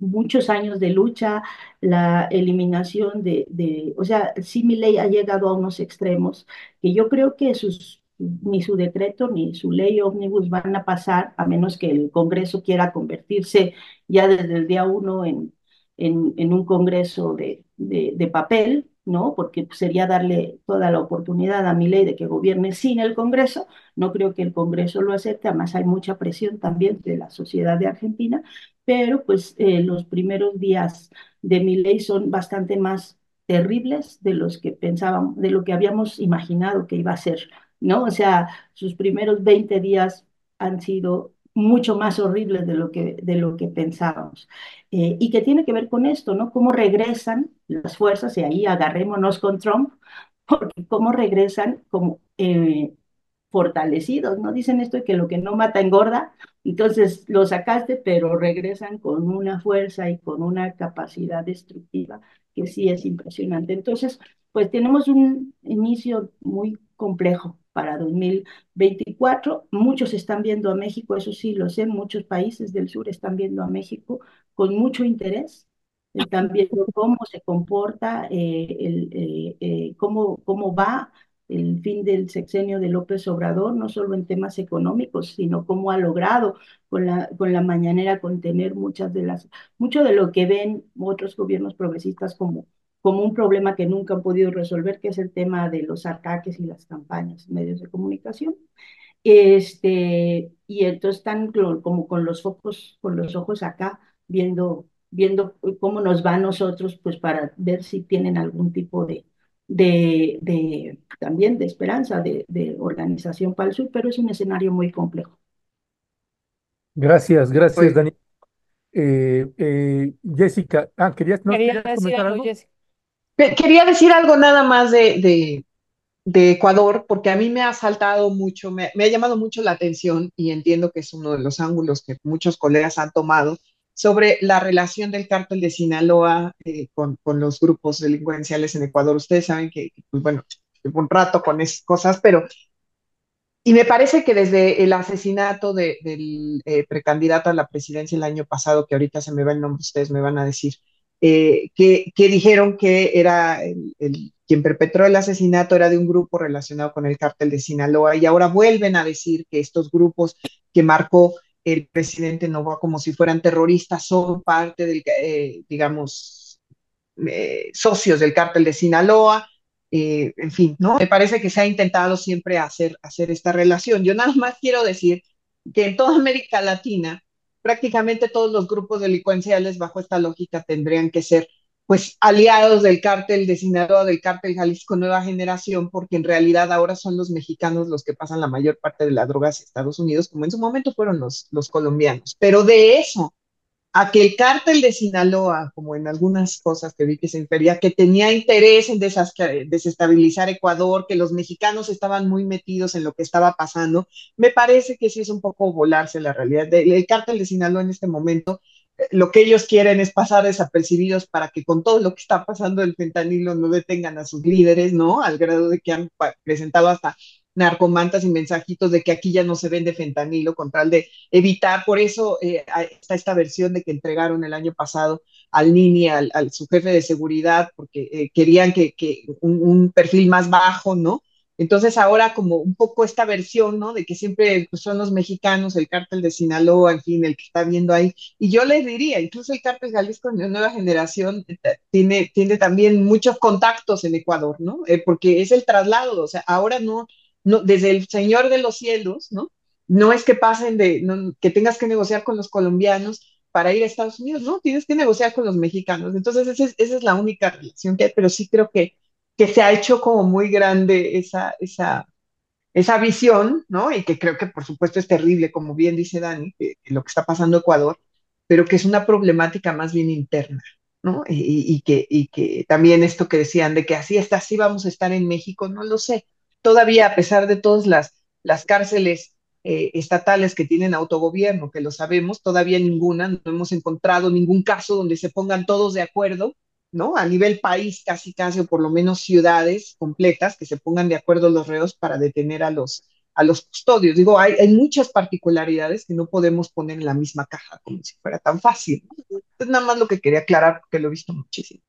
muchos años de lucha, la eliminación de, de o sea, sí mi ley ha llegado a unos extremos que yo creo que sus, ni su decreto ni su ley ómnibus van a pasar a menos que el Congreso quiera convertirse ya desde el día uno en, en, en un Congreso de, de, de papel, ¿no? Porque sería darle toda la oportunidad a mi ley de que gobierne sin el Congreso. No creo que el Congreso lo acepte, además hay mucha presión también de la sociedad de Argentina, pero pues eh, los primeros días de mi ley son bastante más terribles de los que pensábamos, de lo que habíamos imaginado que iba a ser, ¿no? O sea, sus primeros 20 días han sido mucho más horribles de lo que, de lo que pensábamos. Eh, y que tiene que ver con esto, ¿no? Cómo regresan las fuerzas, y ahí agarrémonos con Trump, porque cómo regresan como eh, fortalecidos, ¿no? Dicen esto de que lo que no mata engorda, entonces lo sacaste, pero regresan con una fuerza y con una capacidad destructiva que sí es impresionante. Entonces, pues tenemos un inicio muy complejo para 2024. Muchos están viendo a México, eso sí lo sé, muchos países del sur están viendo a México con mucho interés. Están viendo cómo se comporta, eh, eh, eh, cómo, cómo va el fin del sexenio de López Obrador, no solo en temas económicos, sino cómo ha logrado con la, con la mañanera contener muchas de las, mucho de lo que ven otros gobiernos progresistas como, como un problema que nunca han podido resolver, que es el tema de los ataques y las campañas en medios de comunicación. Este, y entonces están como con los ojos, con los ojos acá, viendo, viendo cómo nos va a nosotros, pues para ver si tienen algún tipo de, de, de también de esperanza, de, de organización para el sur, pero es un escenario muy complejo. Gracias, gracias, Dani. Eh, eh, Jessica, ah, ¿querías, no, Quería ¿querías decir comentar algo, algo? Jessica. Que- Quería decir algo nada más de, de, de Ecuador, porque a mí me ha saltado mucho, me, me ha llamado mucho la atención y entiendo que es uno de los ángulos que muchos colegas han tomado sobre la relación del cártel de Sinaloa eh, con, con los grupos delincuenciales en Ecuador. Ustedes saben que, pues bueno, llevo un rato con esas cosas, pero y me parece que desde el asesinato de- del eh, precandidato a la presidencia el año pasado, que ahorita se me va el nombre, ustedes me van a decir, eh, que, dijeron que era el, el- quien perpetró el asesinato era de un grupo relacionado con el cártel de Sinaloa, y ahora vuelven a decir que estos grupos que marcó el presidente Novoa como si fueran terroristas son parte del, eh, digamos, eh, socios del cártel de Sinaloa eh, en fin, ¿no? Me parece que se ha intentado siempre hacer, hacer esta relación. Yo nada más quiero decir que en toda América Latina, prácticamente todos los grupos delincuenciales bajo esta lógica tendrían que ser pues aliados del cártel de Sinaloa, del cártel Jalisco Nueva Generación, porque en realidad ahora son los mexicanos los que pasan la mayor parte de las drogas a Estados Unidos, como en su momento fueron los, los colombianos. Pero de eso a que el cártel de Sinaloa, como en algunas cosas que vi que se infería, que tenía interés en desestabilizar Ecuador, que los mexicanos estaban muy metidos en lo que estaba pasando, me parece que sí es un poco volarse la realidad. El cártel de Sinaloa en este momento, eh, lo que ellos quieren es pasar desapercibidos para que con todo lo que está pasando el fentanilo no detengan a sus líderes, ¿no? Al grado de que han presentado hasta narcomantas y mensajitos de que aquí ya no se vende fentanilo con tal de evitar, por eso eh, está esta versión de que entregaron el año pasado al Nini, al, su jefe de seguridad, porque eh, querían que, un, perfil más bajo, ¿no? Entonces ahora como un poco esta versión, ¿no? De que siempre pues, son los mexicanos, el cártel de Sinaloa, en fin, el que está viendo ahí. Y yo les diría, incluso el cártel Jalisco de Nueva Generación eh, tiene, también muchos contactos en Ecuador, ¿no? Porque es el traslado, o sea, ahora no, no, desde el Señor de los cielos, ¿no? No es que pasen de, no, que tengas que negociar con los colombianos para ir a Estados Unidos, no, tienes que negociar con los mexicanos. Entonces, esa es, la única relación que hay, pero sí creo que, que se ha hecho como muy grande esa, esa, esa visión, ¿no? Y que creo que, por supuesto, es terrible, como bien dice Dani, lo que está pasando en Ecuador, pero que es una problemática más bien interna, ¿no? Y, y, que, y que también esto que decían de que así está, así vamos a estar en México, no lo sé todavía a pesar de todas las, las cárceles eh, estatales que tienen autogobierno, que lo sabemos, todavía ninguna, no hemos encontrado ningún caso donde se pongan todos de acuerdo, ¿no? A nivel país, casi, casi, o por lo menos ciudades completas, que se pongan de acuerdo los reos para detener a los, a los custodios. Digo, hay, hay muchas particularidades que no podemos poner en la misma caja, como si fuera tan fácil. Es nada más lo que quería aclarar, porque lo he visto muchísimo.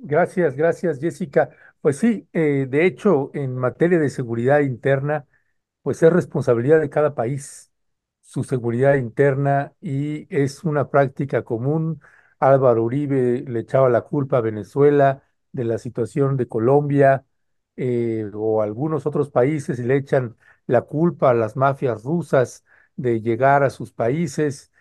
Gracias, gracias, Jessica. Pues sí, eh, de hecho, en materia de seguridad interna, pues es responsabilidad de cada país su seguridad interna y es una práctica común. Álvaro Uribe le echaba la culpa a Venezuela de la situación de Colombia eh, o algunos otros países y le echan la culpa a las mafias rusas de llegar a sus países.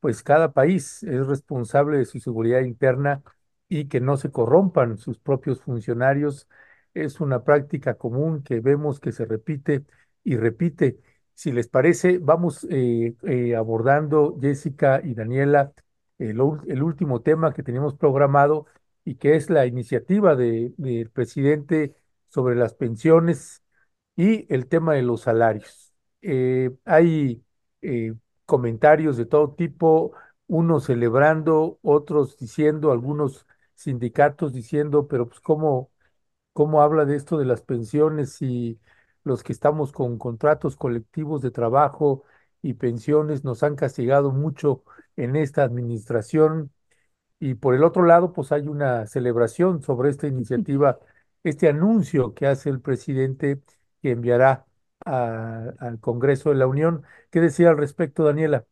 Pues cada país es responsable de su seguridad interna y que no se corrompan sus propios funcionarios. Es una práctica común que vemos que se repite y repite. Si les parece, vamos eh, eh, abordando, Jessica y Daniela, el, último tema que teníamos programado y que es la iniciativa del de, presidente sobre las pensiones y el tema de los salarios. Eh, hay comentarios de todo tipo, unos celebrando, otros diciendo, algunos sindicatos diciendo, pero pues cómo, cómo habla de esto de las pensiones y los que estamos con contratos colectivos de trabajo y pensiones nos han castigado mucho en esta administración. Y por el otro lado, pues hay una celebración sobre esta iniciativa, este anuncio que hace el presidente que enviará a, al Congreso de la Unión. ¿Qué decía al respecto, Daniela?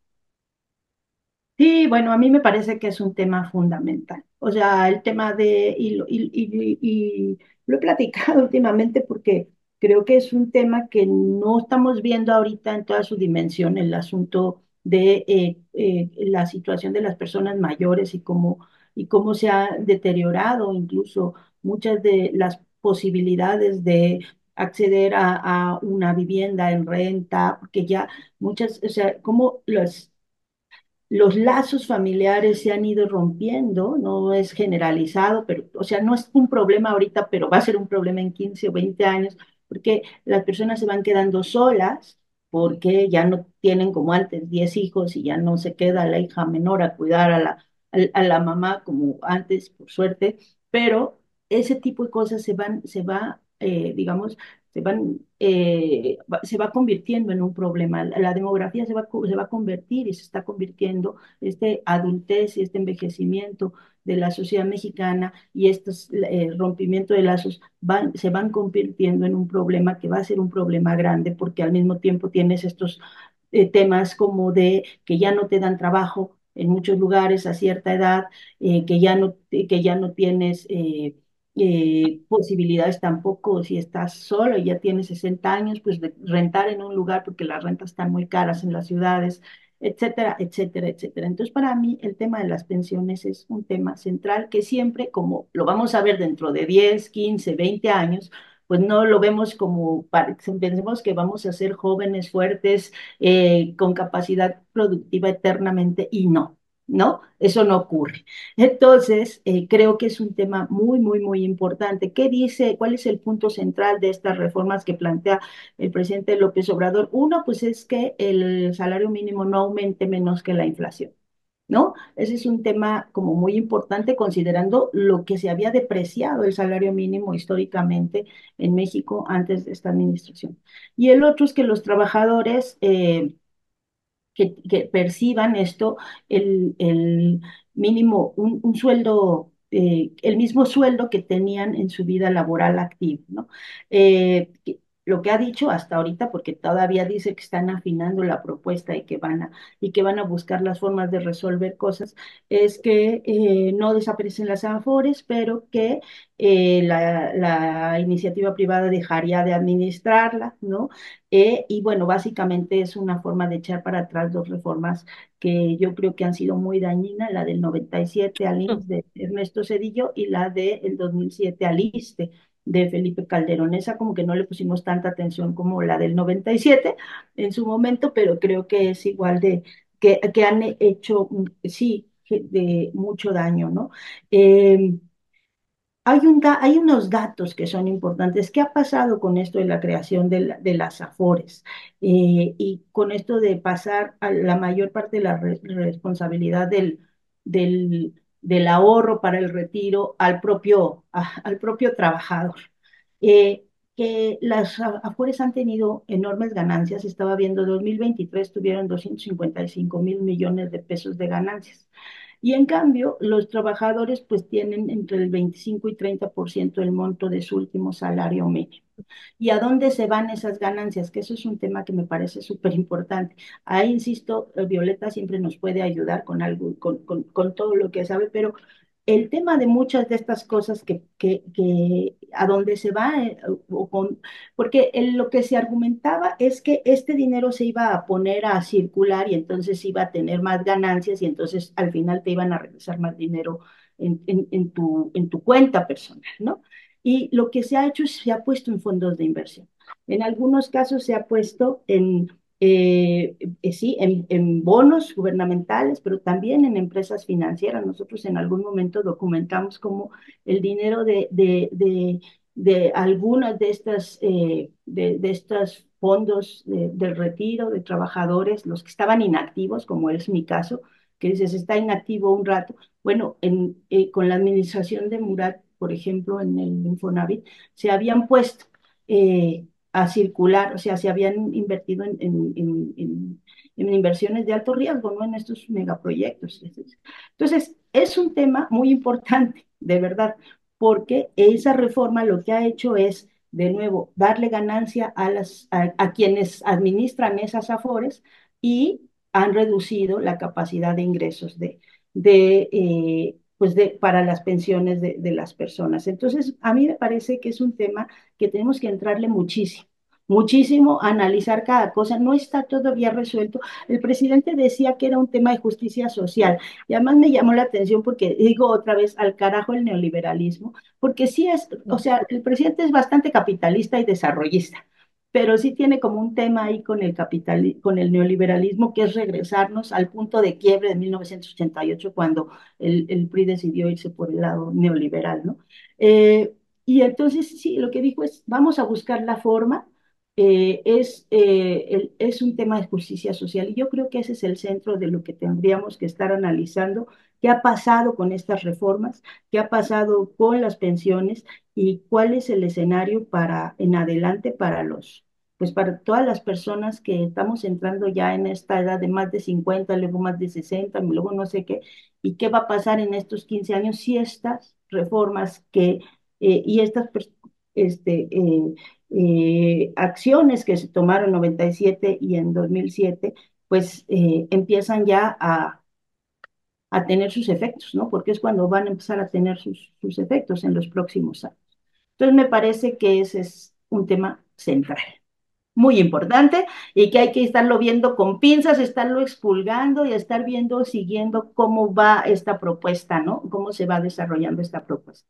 Sí, bueno, a mí me parece que es un tema fundamental. O sea, el tema de, y, lo- he platicado últimamente porque creo que es un tema que no estamos viendo ahorita en toda su dimensión, el asunto de eh, eh, la situación de las personas mayores y cómo, y cómo se ha deteriorado incluso muchas de las posibilidades de acceder a, a una vivienda en renta, porque ya muchas, o sea, cómo los los lazos familiares se han ido rompiendo, no es generalizado, pero, o sea, no es un problema ahorita, pero va a ser un problema en 15 o 20 años, porque las personas se van quedando solas, porque ya no tienen como antes 10 hijos y ya no se queda la hija menor a cuidar a la, a, la mamá como antes, por suerte, pero ese tipo de cosas se van, se va, eh, digamos, se eh, se va convirtiendo en un problema. La, demografía se va, se va a convertir y se está convirtiendo, este adultez y este envejecimiento de la sociedad mexicana y estos rompimiento de lazos se van convirtiendo en un problema que va a ser un problema grande porque al mismo tiempo tienes estos eh, temas como de que ya no te dan trabajo en muchos lugares a cierta edad, eh, que ya no, que ya no tienes... eh, posibilidades tampoco si estás solo y ya tienes 60 años, pues de rentar en un lugar porque las rentas están muy caras en las ciudades, etcétera, etcétera, etcétera. Entonces, para mí el tema de las pensiones es un tema central que siempre, como lo vamos a ver dentro de 10, 15, 20 años, pues no lo vemos como, pensemos que vamos a ser jóvenes, fuertes, eh, con capacidad productiva eternamente y no. ¿No? Eso no ocurre. Entonces, eh, creo que es un tema muy, muy, muy importante. ¿Qué dice? ¿Cuál es el punto central de estas reformas que plantea el presidente López Obrador? Uno, pues es que el salario mínimo no aumente menos que la inflación. ¿No? Ese es un tema como muy importante considerando lo que se había depreciado el salario mínimo históricamente en México antes de esta administración. Y el otro es que los trabajadores eh, que, perciban esto, el, el mínimo, un, un sueldo, eh, el mismo sueldo que tenían en su vida laboral activa. Eh, lo que ha dicho hasta ahorita, porque todavía dice que están afinando la propuesta y que van a, y que van a buscar las formas de resolver cosas, es que eh, no desaparecen las AFORES, pero que eh, la, la iniciativa privada dejaría de administrarla, ¿no? Eh, y bueno, básicamente es una forma de echar para atrás dos reformas que yo creo que han sido muy dañinas, la del 97 al Mm. IMSS de Ernesto Cedillo y la del 2007 al ISSSTE de Felipe Calderón. Esa como que no le pusimos tanta atención como la del 97 en su momento, pero creo que es igual de, que, que han hecho, sí, de mucho daño, ¿no? Em, hay, un hay unos datos que son importantes. ¿Qué ha pasado con esto de la creación de, la- de las AFORES? Eh, y con esto de pasar a la mayor parte de la re- responsabilidad del, del, del ahorro para el retiro al propio, al propio trabajador. Eh, que las AFORES han tenido enormes ganancias. Estaba viendo 2023 tuvieron 255 mil millones de pesos de ganancias. Y en cambio, los trabajadores pues tienen entre el 25 y 30% del monto de su último salario mínimo. ¿Y a dónde se van esas ganancias? Que eso es un tema que me parece súper importante. Ahí, insisto, eh, Violeta siempre nos puede ayudar con algo, con, con, con todo lo que sabe, pero el tema de muchas de estas cosas que, que, que a dónde se va, eh, o con, porque lo que se argumentaba es que este dinero se iba a poner a circular y entonces iba a tener más ganancias y entonces al final te iban a regresar más dinero en, en, en tu, en tu cuenta personal, ¿no? Y lo que se ha hecho es se ha puesto en fondos de inversión. En algunos casos se ha puesto en, eh, eh, sí, en, en bonos gubernamentales, pero también en empresas financieras. Nosotros en algún momento documentamos cómo el dinero de, de, de, de algunas de estas, eh, de, de estos fondos de, del retiro de trabajadores, los que estaban inactivos, como es mi caso, que dices, está inactivo un rato. Bueno, en, eh, con la administración de Murat, por ejemplo, en el Infonavit, se habían puesto eh, a circular, o sea, se habían invertido en, en, en, en, inversiones de alto riesgo, no en estos megaproyectos. Entonces, es un tema muy importante, de verdad, porque esa reforma lo que ha hecho es, de nuevo, darle ganancia a, las, a, quienes administran esas afores y han reducido la capacidad de ingresos de, de, eh, pues de, para las pensiones de, de las personas. Entonces, a mí me parece que es un tema que tenemos que entrarle muchísimo muchísimo analizar cada cosa, no está todavía resuelto. El presidente decía que era un tema de justicia social y además me llamó la atención porque digo otra vez al carajo el neoliberalismo, porque sí es, o sea, el presidente es bastante capitalista y desarrollista, pero sí tiene como un tema ahí con el capital, con el neoliberalismo, que es regresarnos al punto de quiebre de 1988, cuando el, el PRI decidió irse por el lado neoliberal, ¿no? Eh, y entonces, sí, lo que dijo es, vamos a buscar la forma, eh, es, eh, el, es un tema de justicia social y yo creo que ese es el centro de lo que tendríamos que estar analizando, qué ha pasado con estas reformas, qué ha pasado con las pensiones y cuál es el escenario para en adelante para los pues para todas las personas que estamos entrando ya en esta edad de más de 50, luego más de 60, luego no sé qué, y qué va a pasar en estos 15 años si estas reformas que eh, y estas este, eh, eh, acciones que se tomaron en 97 y en 2007, pues eh, empiezan ya a, a tener sus efectos, ¿no? Porque es cuando van a empezar a tener sus, sus efectos en los próximos años. Entonces me parece que ese es un tema central muy importante y que hay que estarlo viendo con pinzas, estarlo expulgando y estar viendo, siguiendo cómo va esta propuesta, ¿no? Cómo se va desarrollando esta propuesta.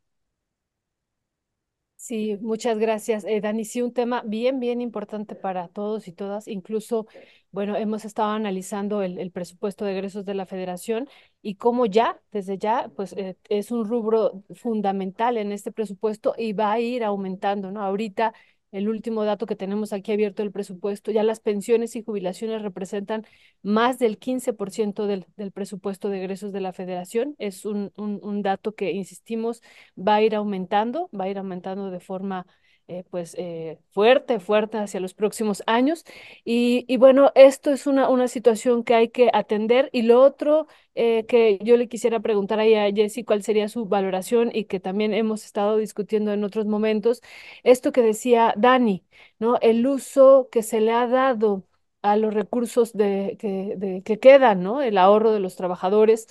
Sí, muchas gracias, eh, Dani. Sí, un tema bien, bien importante para todos y todas. Incluso, bueno, hemos estado analizando el, presupuesto de egresos de la Federación y cómo ya, desde ya, pues eh, es un rubro fundamental en este presupuesto y va a ir aumentando, ¿no? Ahorita el último dato que tenemos aquí abierto del presupuesto, ya las pensiones y jubilaciones representan más del 15% del, del presupuesto de egresos de la federación. Es un, un, un dato que, insistimos, va a ir aumentando, va a ir aumentando de forma eh, pues eh, fuerte, fuerte hacia los próximos años. Y, bueno, esto es una, una situación que hay que atender. Y lo otro eh, que yo le quisiera preguntar ahí a Jessy, cuál sería su valoración y que también hemos estado discutiendo en otros momentos, esto que decía Dani, ¿no? El uso que se le ha dado a los recursos de, que, de, que quedan, ¿no? El ahorro de los trabajadores,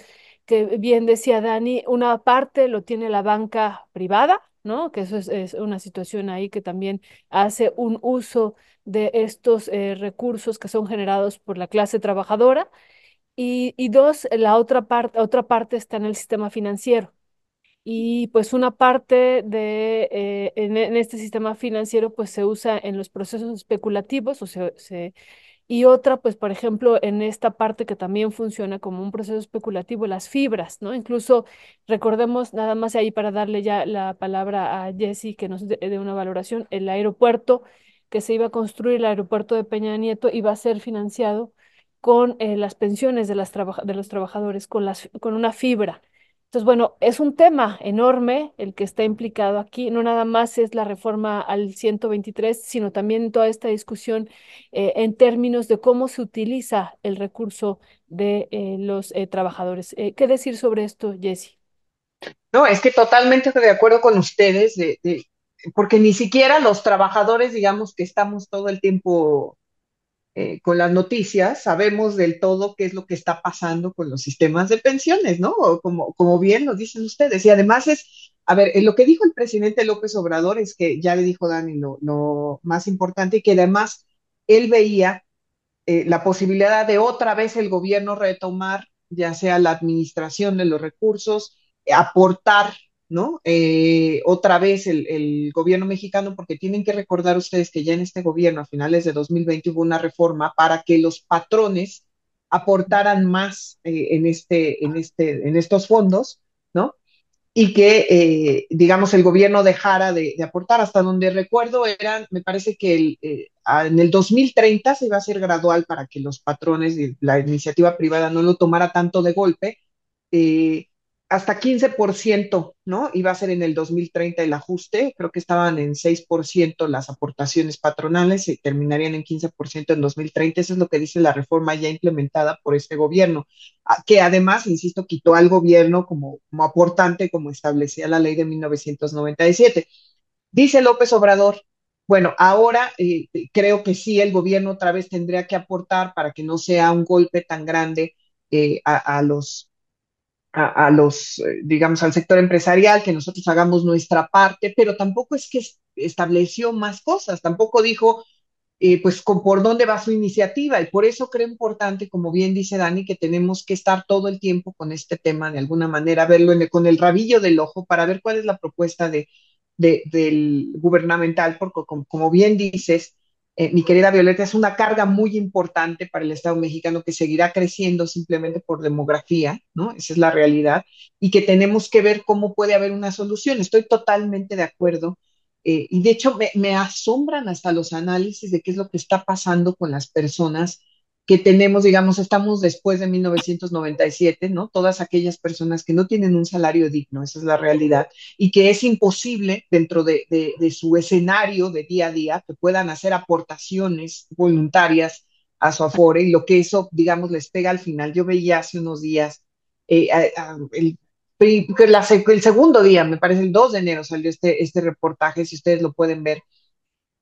que bien decía Dani, una parte lo tiene la banca privada, ¿no? Que eso es, es, una situación ahí que también hace un uso de estos eh, recursos que son generados por la clase trabajadora. Y, y dos, la otra parte, otra parte está en el sistema financiero. Y pues una parte de, eh, en, en, este sistema financiero pues se usa en los procesos especulativos o se, se y otra, pues, por ejemplo, en esta parte que también funciona como un proceso especulativo, las fibras, ¿no? Incluso recordemos, nada más ahí para darle ya la palabra a Jesse que nos dé una valoración, el aeropuerto que se iba a construir, el aeropuerto de Peña Nieto, iba a ser financiado con eh, las pensiones de, las de los trabajadores, con, las, con una fibra. Entonces, bueno, es un tema enorme el que está implicado aquí. No nada más es la reforma al 123, sino también toda esta discusión eh, en términos de cómo se utiliza el recurso de eh, los eh, trabajadores. ¿Qué decir sobre esto, Jesse? No, es que totalmente de acuerdo con ustedes, de, de, porque ni siquiera los trabajadores, digamos que estamos todo el tiempo eh, con las noticias sabemos del todo qué es lo que está pasando con los sistemas de pensiones, ¿no? Como, como bien nos dicen ustedes. Y además es, a ver, lo que dijo el presidente López Obrador es que ya le dijo Dani lo, más importante y que además él veía eh, la posibilidad de otra vez el gobierno retomar ya sea la administración de los recursos, aportar ¿no? Eh, otra vez el, gobierno mexicano, porque tienen que recordar ustedes que ya en este gobierno, a finales de 2020, hubo una reforma para que los patrones aportaran más eh, en, este, en, este, en estos fondos, ¿no? Y que, eh, digamos, el gobierno dejara de, aportar. Hasta donde recuerdo, eran, me parece que en el 2030 se iba a hacer gradual para que los patrones y la iniciativa privada no lo tomara tanto de golpe. Hasta 15%, ¿no? Iba a ser en el 2030 el ajuste, creo que estaban en 6% las aportaciones patronales y terminarían en 15% en 2030. Eso es lo que dice la reforma ya implementada por este gobierno, que además, insisto, quitó al gobierno como, como aportante, como establecía la ley de 1997. Dice López Obrador, bueno, ahora eh, creo que sí, el gobierno otra vez tendría que aportar para que no sea un golpe tan grande eh, a los a, los, eh, digamos, al sector empresarial, que nosotros hagamos nuestra parte, pero tampoco es que estableció más cosas, tampoco dijo, eh, pues, con, por dónde va su iniciativa. Y por eso creo importante, como bien dice Dani, que tenemos que estar todo el tiempo con este tema, de alguna manera, verlo con el rabillo del ojo para ver cuál es la propuesta de, del gubernamental, porque como bien dices, eh, mi querida Violeta, es una carga muy importante para el Estado mexicano que seguirá creciendo simplemente por demografía, ¿no? Esa es la realidad, y que tenemos que ver cómo puede haber una solución. Estoy totalmente de acuerdo. Eh, y de hecho me, me, asombran hasta los análisis de qué es lo que está pasando con las personas que tenemos, digamos, estamos después de 1997, ¿no? Todas aquellas personas que no tienen un salario digno, esa es la realidad, y que es imposible dentro de, su escenario de día a día que puedan hacer aportaciones voluntarias a su afore, y lo que eso, digamos, les pega al final. Yo veía hace unos días, eh, el, el, segundo día, me parece el 2 de enero salió este, este reportaje, si ustedes lo pueden ver,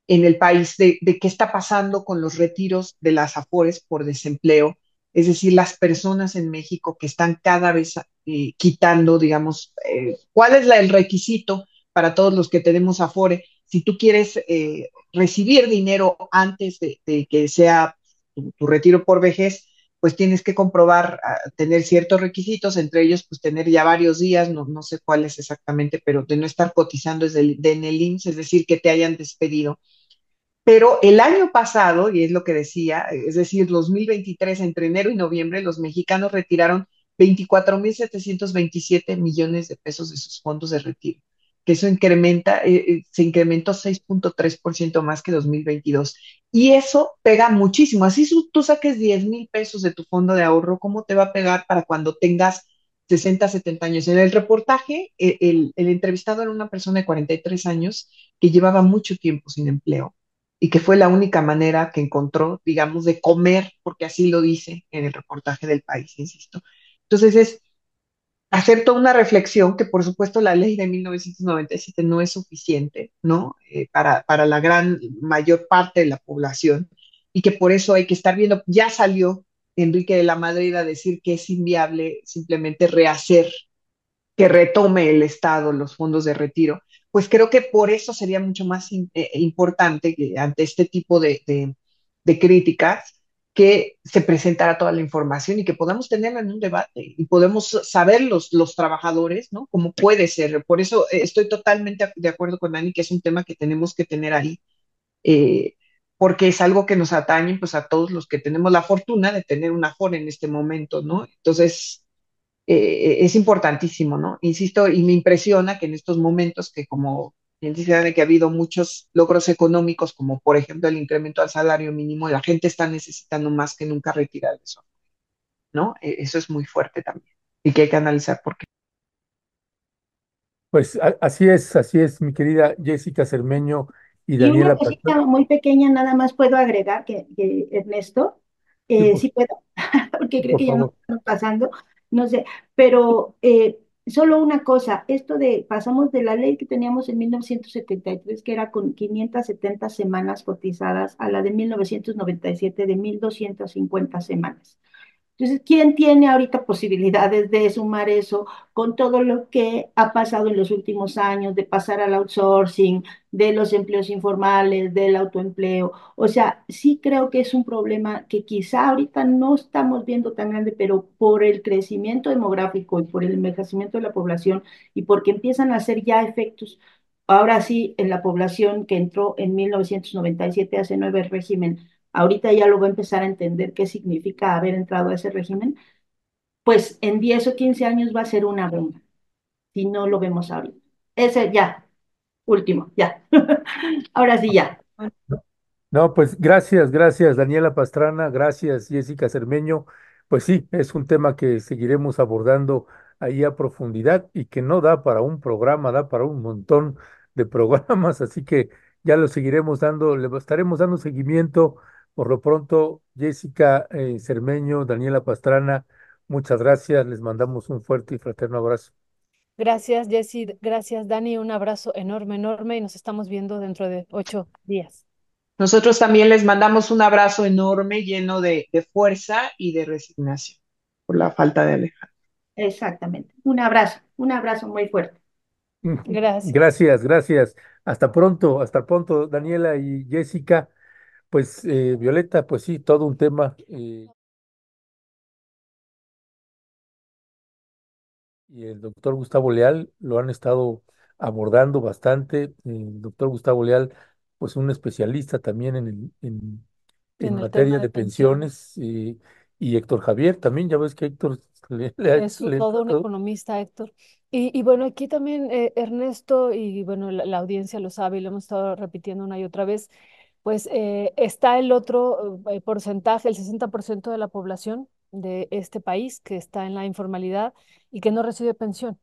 en el país de, qué está pasando con los retiros de las afores por desempleo, es decir, las personas en México que están cada vez eh, quitando, digamos, eh, cuál es el requisito para todos los que tenemos afore. Si tú quieres eh, recibir dinero antes de, que sea tu, retiro por vejez, pues tienes que comprobar, ah, tener ciertos requisitos, entre ellos, pues tener ya varios días, no, sé cuáles exactamente, pero de no estar cotizando desde el, en el IMSS, es decir, que te hayan despedido pero el año pasado, y es lo que decía, es decir, 2023, entre enero y noviembre, los mexicanos retiraron 24.727 millones de pesos de sus fondos de retiro, que eso incrementa, eh, eh, se incrementó 6.3% más que 2022. Y eso pega muchísimo. Así tú saques 10 mil pesos de tu fondo de ahorro, ¿cómo te va a pegar para cuando tengas 60, 70 años? En el reportaje, eh, el, el entrevistado era una persona de 43 años que llevaba mucho tiempo sin empleo y que fue la única manera que encontró, digamos, de comer, porque así lo dice en el reportaje del país, insisto. Entonces es hacer toda una reflexión que por supuesto la ley de 1997 no es suficiente, ¿no? Eh, para, para la gran mayor parte de la población y que por eso hay que estar viendo, ya salió Enrique de la Madrid a decir que es inviable simplemente rehacer, que retome el Estado los fondos de retiro, pues creo que por eso sería mucho más eh, importante que ante este tipo de, críticas que se presentara toda la información y que podamos tenerla en un debate y podemos saber los, los trabajadores, ¿no? Cómo puede ser. Por eso eh, estoy totalmente de acuerdo con Dani que es un tema que tenemos que tener ahí, eh, porque es algo que nos atañe pues a todos los que tenemos la fortuna de tener una FOR en este momento, ¿no? Entonces, eh, es importantísimo, ¿no? Insisto, y me impresiona que en estos momentos que como bien dice que ha habido muchos logros económicos, como por ejemplo el incremento al salario mínimo, la gente está necesitando más que nunca retirar eso, ¿no? E, eso es muy fuerte también y que hay que analizar por qué. Pues así es, así es, mi querida Jessica Cermeño y Daniela. una cosita muy pequeña, nada más puedo agregar que, Ernesto, eh, sí, puedo, porque creo que ya no estamos pasando no sé, pero eh, solo una cosa, esto de, pasamos de la ley que teníamos en 1973, que era con 570 semanas cotizadas, a la de 1997 de 1250 semanas. Entonces, ¿quién tiene ahorita posibilidades de sumar eso con todo lo que ha pasado en los últimos años, de pasar al outsourcing, de los empleos informales, del autoempleo? O sea, sí creo que es un problema que quizá ahorita no estamos viendo tan grande, pero por el crecimiento demográfico y por el envejecimiento de la población y porque empiezan a hacer ya efectos ahora sí en la población que entró en 1997 hace nueve régimen ahorita ya lo va a empezar a entender qué significa haber entrado a ese régimen, pues en 10 o 15 años va a ser una bomba, si no lo vemos ahorita. Ese ya, último, ya. Ahora sí, ya. No, pues gracias, gracias Daniela Pastrana, gracias Jessica Cermeño. Pues sí, es un tema que seguiremos abordando ahí a profundidad y que no da para un programa, da para un montón de programas, así que ya lo seguiremos dando, le estaremos dando seguimiento por lo pronto, Jessica eh, Cermeño, Daniela Pastrana, muchas gracias. Les mandamos un fuerte y fraterno abrazo. Gracias, Jessy. Gracias, Dani. Un abrazo enorme, enorme y nos estamos viendo dentro de ocho días. Nosotros también les mandamos un abrazo enorme, lleno de, de fuerza y de resignación por la falta de Alejandro. Exactamente. Un abrazo, un abrazo muy fuerte. Gracias. Gracias, gracias. Hasta pronto, hasta pronto, Daniela y Jessica. Pues eh, Violeta, pues sí, todo un tema. eh, y el doctor Gustavo Leal lo han estado abordando bastante. El doctor Gustavo Leal, pues un especialista también en, el- en, en En el materia de de pensiones. pensiones. eh, y Héctor Javier también, ya ves que Héctor le, le Es le todo un todo. economista, Héctor. Y, y bueno, aquí también eh, Ernesto, y bueno, la, la audiencia lo sabe y lo hemos estado repitiendo una y otra vez, pues eh, está el otro eh, porcentaje, el 60% de la población de este país que está en la informalidad y que no recibe pensión.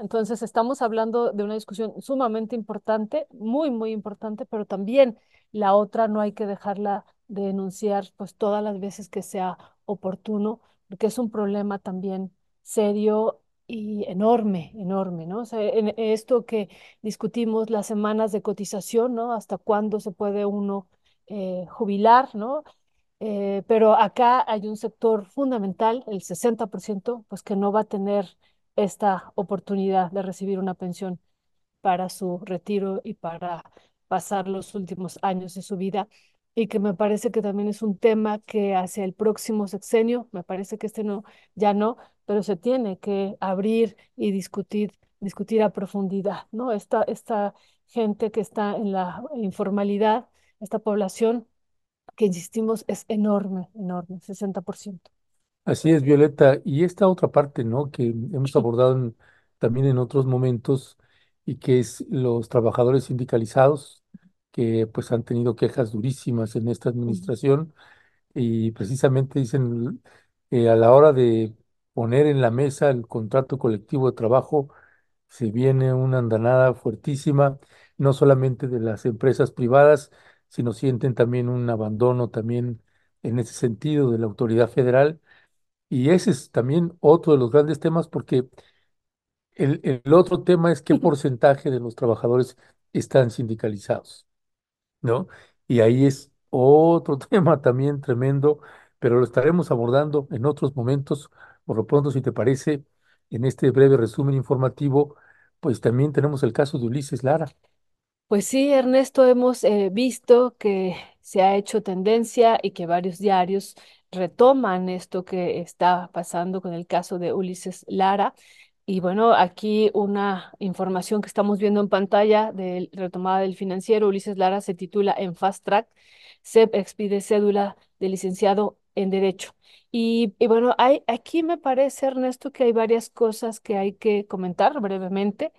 Entonces estamos hablando de una discusión sumamente importante, muy, muy importante, pero también la otra no hay que dejarla de denunciar pues todas las veces que sea oportuno, porque es un problema también serio y enorme, enorme, ¿no? O sea, en esto que discutimos las semanas de cotización, ¿no? Hasta cuándo se puede uno eh, jubilar, ¿no? Eh, pero acá hay un sector fundamental, el 60%, pues que no va a tener esta oportunidad de recibir una pensión para su retiro y para pasar los últimos años de su vida. Y que me parece que también es un tema que hacia el próximo sexenio, me parece que este no, ya no, pero se tiene que abrir y discutir, discutir a profundidad, ¿no? Esta, esta gente que está en la informalidad, esta población que insistimos es enorme, enorme, 60%. Así es, Violeta. Y esta otra parte, ¿no? Que hemos abordado en- también en otros momentos y que es los trabajadores sindicalizados que pues han tenido quejas durísimas en esta administración y precisamente dicen que a la hora de poner en la mesa el contrato colectivo de trabajo se viene una andanada fuertísima, no solamente de las empresas privadas, sino sienten también un abandono también en ese sentido de la autoridad federal. Y ese es también otro de los grandes temas porque el, el otro tema es qué porcentaje de los trabajadores están sindicalizados, ¿no? Y ahí es otro tema también tremendo, pero lo estaremos abordando en otros momentos. Por lo pronto, si te parece, en este breve resumen informativo, pues también tenemos el caso de Ulises Lara. Pues sí, Ernesto, hemos eh, visto que se ha hecho tendencia y que varios diarios retoman esto que está pasando con el caso de Ulises Lara. Y bueno, aquí una información que estamos viendo en pantalla de retomada del financiero, Ulises Lara se titula en Fast Track, SEP expide cédula de licenciado en Derecho. Y, bueno, aquí me parece, Ernesto, que hay varias cosas que hay que comentar brevemente.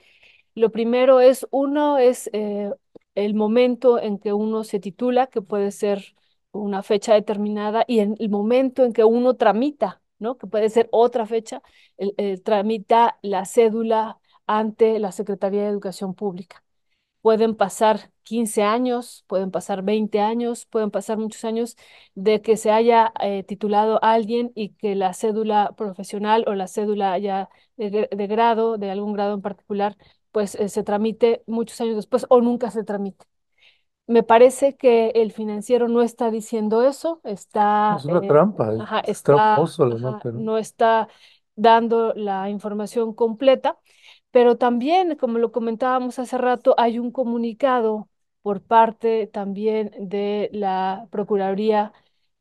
Lo primero es, uno es eh, el momento en que uno se titula, que puede ser una fecha determinada, y en el momento en que uno tramita, ¿no? Que puede ser otra fecha, el- tramita la cédula ante la Secretaría de Educación Pública. Pueden pasar 15 años, pueden pasar 20 años, pueden pasar muchos años de que se haya eh, titulado alguien y que la cédula profesional o la cédula ya de grado, de algún grado en particular, pues eh, se tramite muchos años después o nunca se tramite. Me parece que el financiero no está diciendo eso, está, Es una eh, trampa, ajá, es está, tramposo la ajá, nota, ¿no? no está dando la información completa, pero también, como lo comentábamos hace rato, hay un comunicado por parte también de la Procuraduría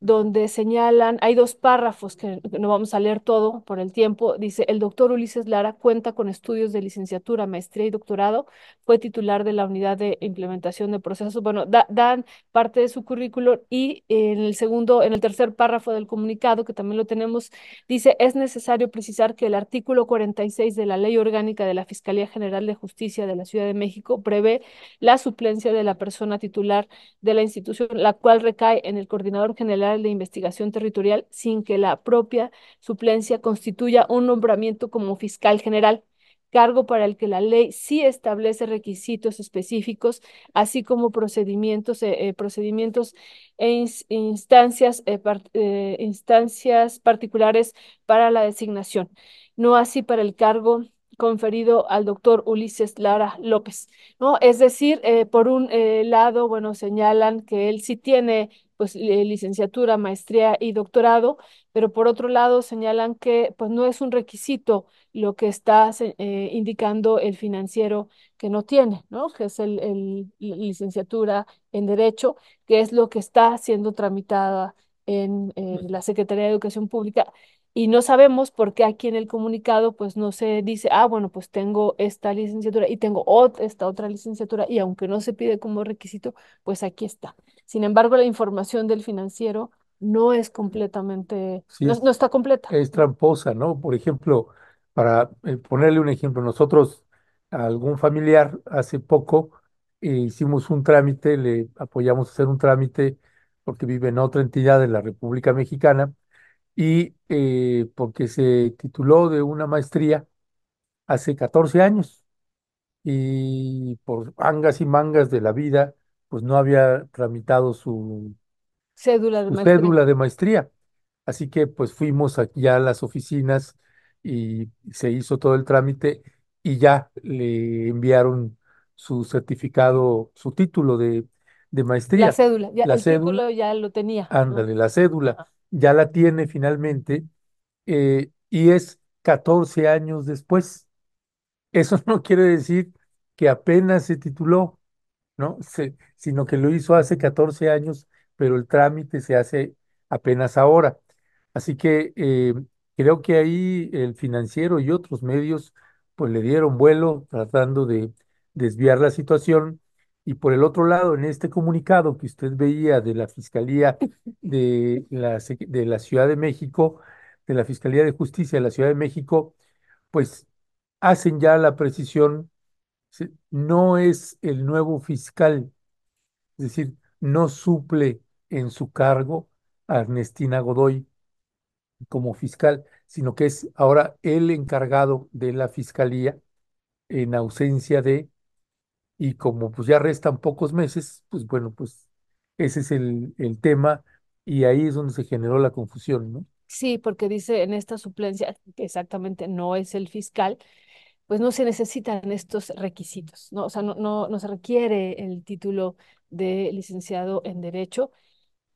donde señalan, hay dos párrafos que no vamos a leer todo por el tiempo, dice, el doctor Ulises Lara cuenta con estudios de licenciatura, maestría y doctorado, fue titular de la unidad de implementación de procesos, bueno, da- dan parte de su currículo y en el segundo, en el tercer párrafo del comunicado, que también lo tenemos, dice, es necesario precisar que el artículo 46 de la Ley Orgánica de la Fiscalía General de Justicia de la Ciudad de México prevé la suplencia de la persona titular de la institución, la cual recae en el Coordinador General de Investigación Territorial sin que la propia suplencia constituya un nombramiento como fiscal general cargo para el que la ley sí establece requisitos específicos, así como procedimientos, eh, eh, procedimientos e ins- instancias, eh, instancias particulares para la designación. No así para el cargo conferido al doctor Ulises Lara López, ¿no? Es decir, eh, por un eh, lado, bueno, señalan que él sí tiene pues licenciatura, maestría y doctorado, pero por otro lado señalan que pues no es un requisito lo que está eh, indicando el financiero que no tiene, ¿no? Que es el, el licenciatura en Derecho, que es lo que está siendo tramitada en la Secretaría de Educación Pública y no sabemos por qué aquí en el comunicado pues no se dice, ah, bueno, pues tengo esta licenciatura y tengo esta otra licenciatura y aunque no se pide como requisito, pues aquí está. Sin embargo, la información del financiero no es completamente, no, está completa. Es tramposa, ¿no? Por ejemplo, para eh, ponerle un ejemplo, nosotros a algún familiar hace poco eh, hicimos un trámite, le apoyamos a hacer un trámite porque vive en otra entidad de la República Mexicana y eh, porque se tituló de una maestría hace 14 años y por mangas y mangas de la vida, pues no había tramitado su cédula de, maestría. Cédula de maestría. Así que pues fuimos aquí a las oficinas y se hizo todo el trámite y ya le enviaron su certificado, su título de, de maestría. La cédula, ya, el título ya lo tenía. Ándale, la cédula ya la tiene finalmente eh, y es 14 años después. Eso no quiere decir que apenas se tituló, ¿no? sino que lo hizo hace 14 años, pero el trámite se hace apenas ahora. Así que eh, creo que ahí el financiero y otros medios pues le dieron vuelo tratando de desviar la situación y por el otro lado, en este comunicado que usted veía de la Fiscalía de la, de la Ciudad de México, de la Fiscalía de Justicia de la Ciudad de México, pues hacen ya la precisión, no es el nuevo fiscal, es decir, no suple en su cargo a Ernestina Godoy como fiscal, sino que es ahora el encargado de la fiscalía en ausencia de y como pues ya restan pocos meses, pues bueno, pues ese es el, el tema y ahí es donde se generó la confusión, ¿no? Sí, porque dice en esta suplencia que exactamente no es el fiscal, pues no se necesitan estos requisitos, ¿no? O sea, no, no, no se requiere el título de licenciado en Derecho.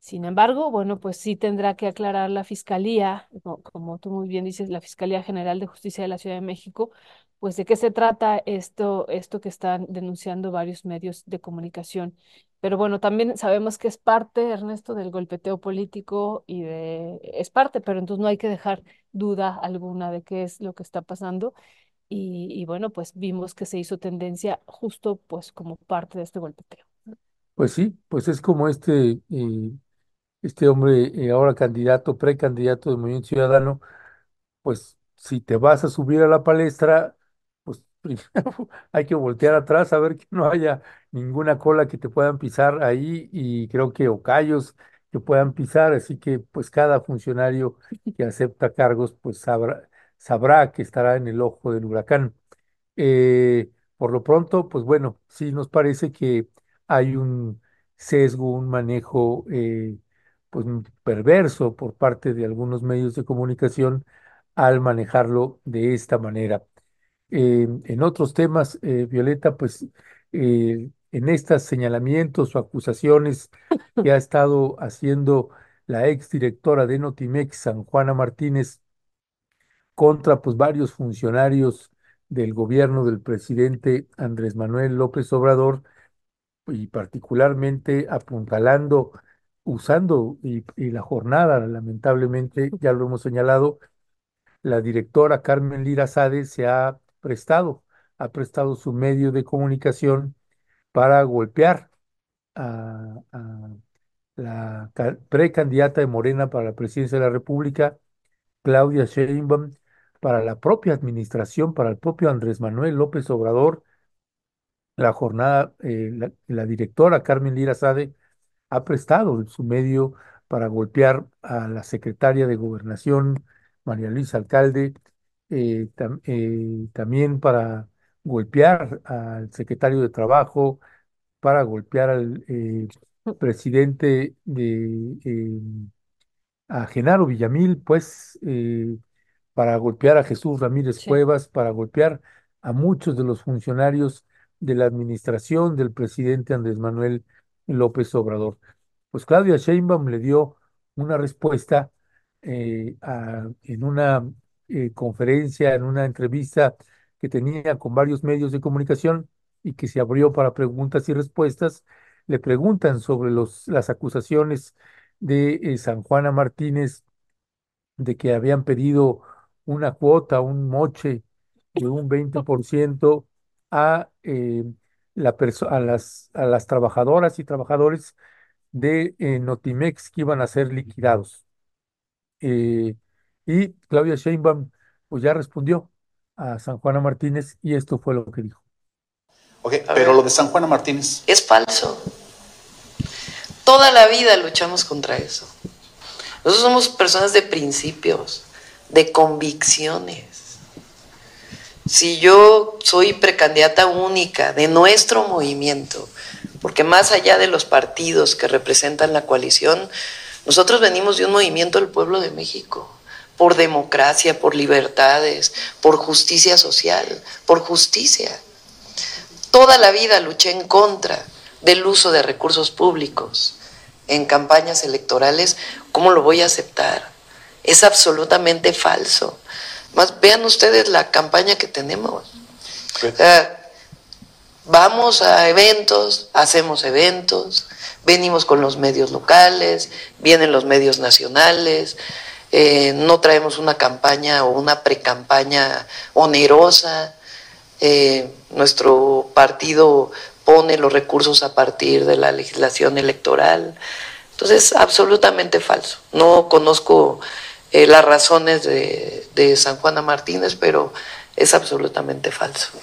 Sin embargo, bueno, pues sí tendrá que aclarar la Fiscalía, como tú muy bien dices, la Fiscalía General de Justicia de la Ciudad de México, pues de qué se trata esto, esto que están denunciando varios medios de comunicación. Pero bueno, también sabemos que es parte, Ernesto, del golpeteo político y de, es parte, pero entonces no hay que dejar duda alguna de qué es lo que está pasando. Y, bueno, pues vimos que se hizo tendencia justo pues como parte de este golpeteo. Pues sí, pues es como este, eh, este hombre, eh, ahora candidato, precandidato de Movimiento Ciudadano, pues si te vas a subir a la palestra, pues primero hay que voltear atrás a ver que no haya ninguna cola que te puedan pisar ahí y creo que o callos que puedan pisar, así que pues cada funcionario que acepta cargos pues sabrá, sabrá que estará en el ojo del huracán. Eh, por lo pronto, pues bueno, sí nos parece que hay un sesgo, un manejo eh, pues perverso por parte de algunos medios de comunicación al manejarlo de esta manera. Eh, en otros temas, eh, Violeta, pues eh, en estos señalamientos o acusaciones que ha estado haciendo la exdirectora de Notimex, San Juana Martínez, contra pues varios funcionarios del gobierno del presidente Andrés Manuel López Obrador y particularmente apuntalando, usando y la jornada, lamentablemente, ya lo hemos señalado, la directora Carmen Lira Sade se ha prestado, ha prestado su medio de comunicación para golpear a, la precandidata de Morena para la presidencia de la República, Claudia Sheinbaum, para la propia administración, para el propio Andrés Manuel López Obrador. La jornada, eh, la, la, directora Carmen Lira Sade ha prestado su medio para golpear a la secretaria de Gobernación, María Luisa Alcalde, eh, eh, también para golpear al secretario de Trabajo, para golpear al eh, presidente de a Genaro Villamil, pues para golpear a Jesús Ramírez Sí. Cuevas, para golpear a muchos de los funcionarios de la administración del presidente Andrés Manuel López Obrador. Pues Claudia Sheinbaum le dio una respuesta eh, en una eh, conferencia, en una entrevista que tenía con varios medios de comunicación y que se abrió para preguntas y respuestas. Le preguntan sobre los, las acusaciones de eh, San Juana Martínez de que habían pedido una cuota, un moche de un 20% a, eh, la a las, a las trabajadoras y trabajadores de eh, Notimex que iban a ser liquidados. Eh, y Claudia Sheinbaum pues ya respondió a San Juana Martínez y esto fue lo que dijo. Ok, pero lo de San Juana Martínez. Es falso. Toda la vida luchamos contra eso. Nosotros somos personas de principios, de convicciones. Si yo soy precandidata única de nuestro movimiento, porque más allá de los partidos que representan la coalición, nosotros venimos de un movimiento del pueblo de México, por democracia, por libertades, por justicia social, por justicia. Toda la vida luché en contra del uso de recursos públicos en campañas electorales. ¿Cómo lo voy a aceptar? Es absolutamente falso. Más vean ustedes la campaña que tenemos. O sea, vamos a eventos, hacemos eventos, venimos con los medios locales, vienen los medios nacionales, eh, no traemos una campaña o una precampaña onerosa. Eh, nuestro partido pone los recursos a partir de la legislación electoral. Entonces, absolutamente falso. No conozco eh, las razones de, San Juana Martínez, pero es absolutamente falso.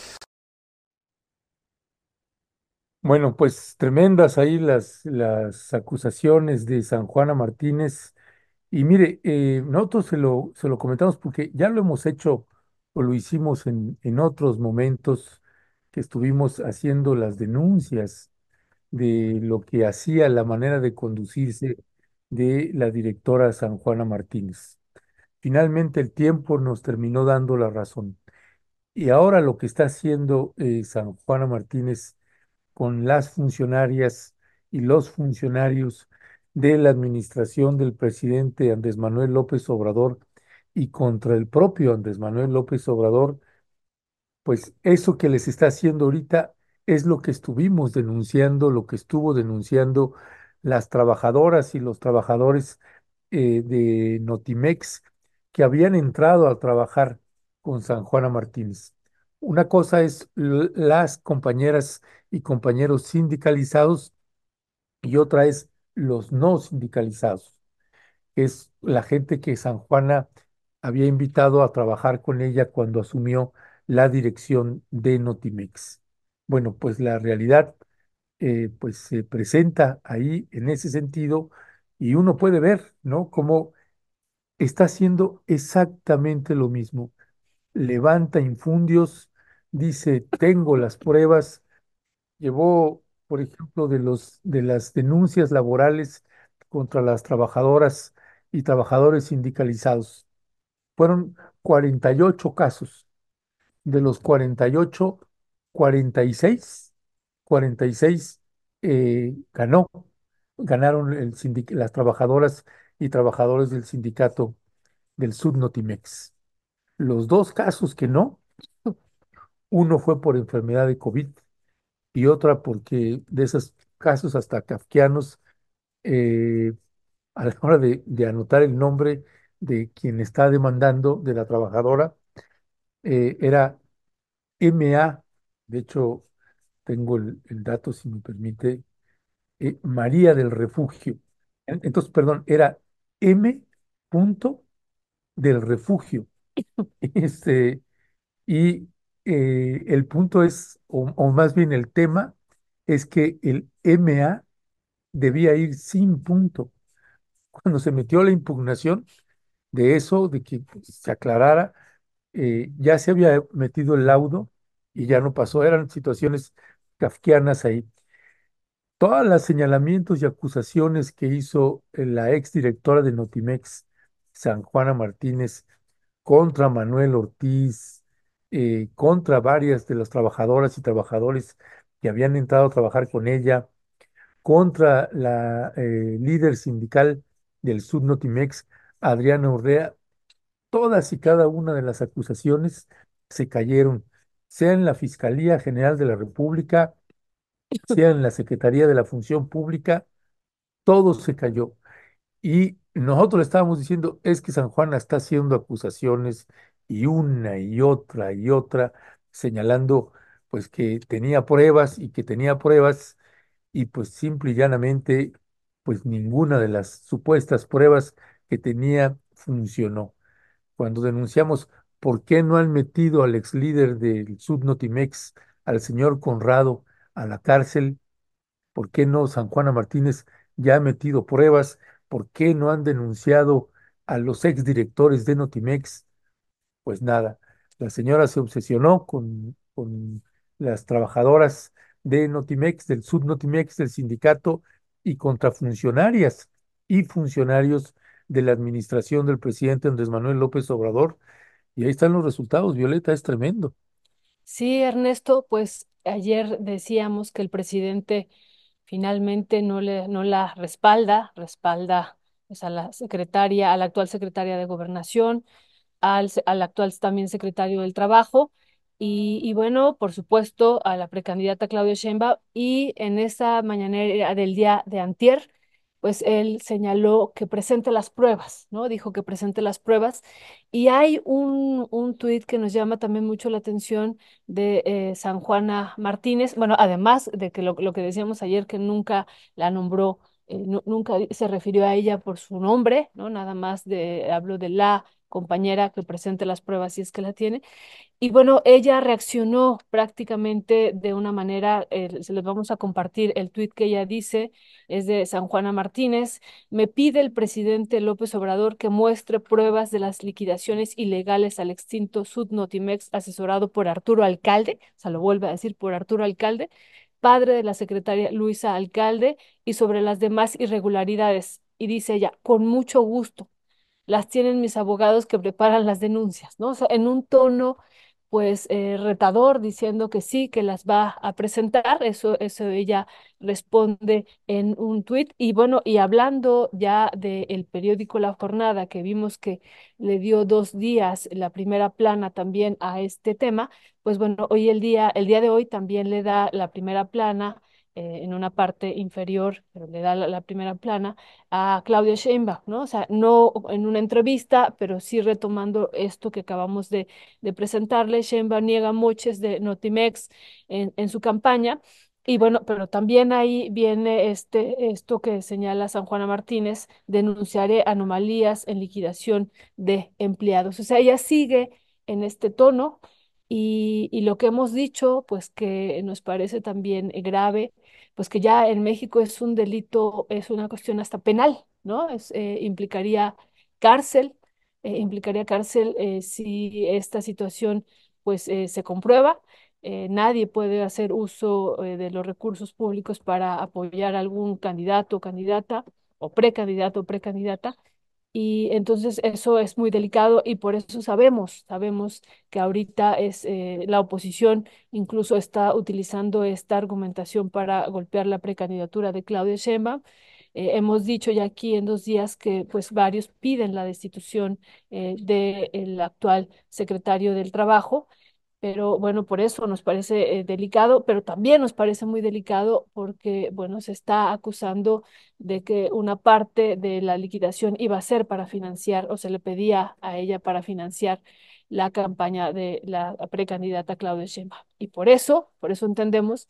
Bueno, pues tremendas ahí las, las acusaciones de San Juana Martínez. Y mire, eh, nosotros se lo, se lo comentamos porque ya lo hemos hecho o lo hicimos en, en otros momentos que estuvimos haciendo las denuncias de lo que hacía la manera de conducirse de la directora San Juana Martínez. Finalmente el tiempo nos terminó dando la razón. Y ahora lo que está haciendo eh, San Juana Martínez con las funcionarias y los funcionarios de la administración del presidente Andrés Manuel López Obrador y contra el propio Andrés Manuel López Obrador, pues eso que les está haciendo ahorita es lo que estuvimos denunciando, lo que estuvo denunciando las trabajadoras y los trabajadores eh, de Notimex que habían entrado a trabajar con San Juana Martínez. Una cosa es las compañeras y compañeros sindicalizados y otra es los no sindicalizados, es la gente que San Juana había invitado a trabajar con ella cuando asumió la dirección de Notimex. Bueno, pues la realidad eh, pues se presenta ahí en ese sentido y uno puede ver, ¿no? Cómo está haciendo exactamente lo mismo. Levanta infundios, dice, tengo las pruebas, llevó, por ejemplo, de los de las denuncias laborales contra las trabajadoras y trabajadores sindicalizados. Fueron 48 casos. De los 48, 46, 46 eh, ganó. Ganaron las trabajadoras y trabajadores del sindicato del Subnotimex. Los dos casos que no, uno fue por enfermedad de COVID y otra porque de esos casos hasta kafkianos, eh, a la hora de, anotar el nombre de quien está demandando, de la trabajadora, eh, era MA, de hecho tengo el, dato si me permite, eh, María del Refugio. En- Entonces, perdón, era M. punto del Refugio. Este, y eh, el punto es, o, o más bien el tema, es que el MA debía ir sin punto. Cuando se metió la impugnación de eso, de que se aclarara, eh, ya se había metido el laudo y ya no pasó. Eran situaciones kafkianas ahí. Todos los señalamientos y acusaciones que hizo eh, la exdirectora de Notimex, San Juana Martínez, contra Manuel Ortiz, eh, contra varias de las trabajadoras y trabajadores que habían entrado a trabajar con ella, contra la eh, líder sindical del Subnotimex, Adriana Urrea, todas y cada una de las acusaciones se cayeron, sea en la Fiscalía General de la República, en la Secretaría de la Función Pública, todo se cayó. Y nosotros le estábamos diciendo, es que San Juan está haciendo acusaciones y una y otra y otra, señalando pues que tenía pruebas y que tenía pruebas y pues simple y llanamente pues ninguna de las supuestas pruebas que tenía funcionó. Cuando denunciamos por qué no han metido al ex líder del Subnotimex, al señor Conrado, a la cárcel, por qué no San Juana Martínez ya ha metido pruebas, por qué no han denunciado a los exdirectores de Notimex, pues nada, la señora se obsesionó con, con las trabajadoras de Notimex, del Subnotimex, del sindicato y contra funcionarias y funcionarios de la administración del presidente Andrés Manuel López Obrador. Y ahí están los resultados, Violeta, es tremendo. Sí, Ernesto, pues ayer decíamos que el presidente finalmente no, le, no la respalda, respalda pues, a la secretaria, a la actual secretaria de Gobernación, al, al actual también secretario del Trabajo, y, y, bueno, por supuesto, a la precandidata Claudia Sheinbaum, y en esa mañanera del día de antier, pues él señaló que presente las pruebas, ¿no? Dijo que presente las pruebas. Y hay un, un tuit que nos llama también mucho la atención de eh, San Juana Martínez, bueno, además de que lo, lo que decíamos ayer, que nunca la nombró, eh, nunca se refirió a ella por su nombre, ¿no? Nada más de, habló de la compañera que presente las pruebas si es que la tiene. Y bueno, ella reaccionó prácticamente de una manera, eh, se les vamos a compartir el tuit que ella dice, es de San Juana Martínez, me pide el presidente López Obrador que muestre pruebas de las liquidaciones ilegales al extinto Sudnotimex asesorado por Arturo Alcalde, o sea, lo vuelve a decir por Arturo Alcalde, padre de la secretaria Luisa Alcalde, y sobre las demás irregularidades. Y dice ella, con mucho gusto, las tienen mis abogados que preparan las denuncias, ¿no? O sea, en un tono pues eh, retador diciendo que sí, que las va a presentar. Eso, eso ella responde en un tuit. Y bueno, y hablando ya del periódico La Jornada, que vimos que le dio dos días la primera plana también a este tema, pues bueno, hoy el día, el día de hoy también le da la primera plana eh, en una parte inferior, pero le da la, primera plana, a Claudia Sheinbaum, ¿no? O sea, no en una entrevista, pero sí retomando esto que acabamos de, de presentarle. Sheinbaum niega moches de Notimex en, en su campaña. Y bueno, pero también ahí viene este, esto que señala San Juana Martínez, denunciaré anomalías en liquidación de empleados. O sea, ella sigue en este tono y, y, lo que hemos dicho, pues que nos parece también grave, pues que ya en México es un delito, es una cuestión hasta penal, ¿no? Es, eh, implicaría cárcel, eh, implicaría cárcel eh, si esta situación pues se comprueba. nadie puede hacer uso de los recursos públicos para apoyar a algún candidato o candidata o precandidato o precandidata y entonces eso es muy delicado y por eso sabemos, sabemos que ahorita es eh, la oposición incluso está utilizando esta argumentación para golpear la precandidatura de Claudia Sheinbaum. Eh, hemos dicho ya aquí en dos días que pues varios piden la destitución eh, del actual secretario del Trabajo pero bueno, por eso nos parece eh, delicado, pero también nos parece muy delicado porque, bueno, se está acusando de que una parte de la liquidación iba a ser para financiar o se le pedía a ella para financiar la campaña de la precandidata Claudia Sheinbaum. Y por eso, por eso entendemos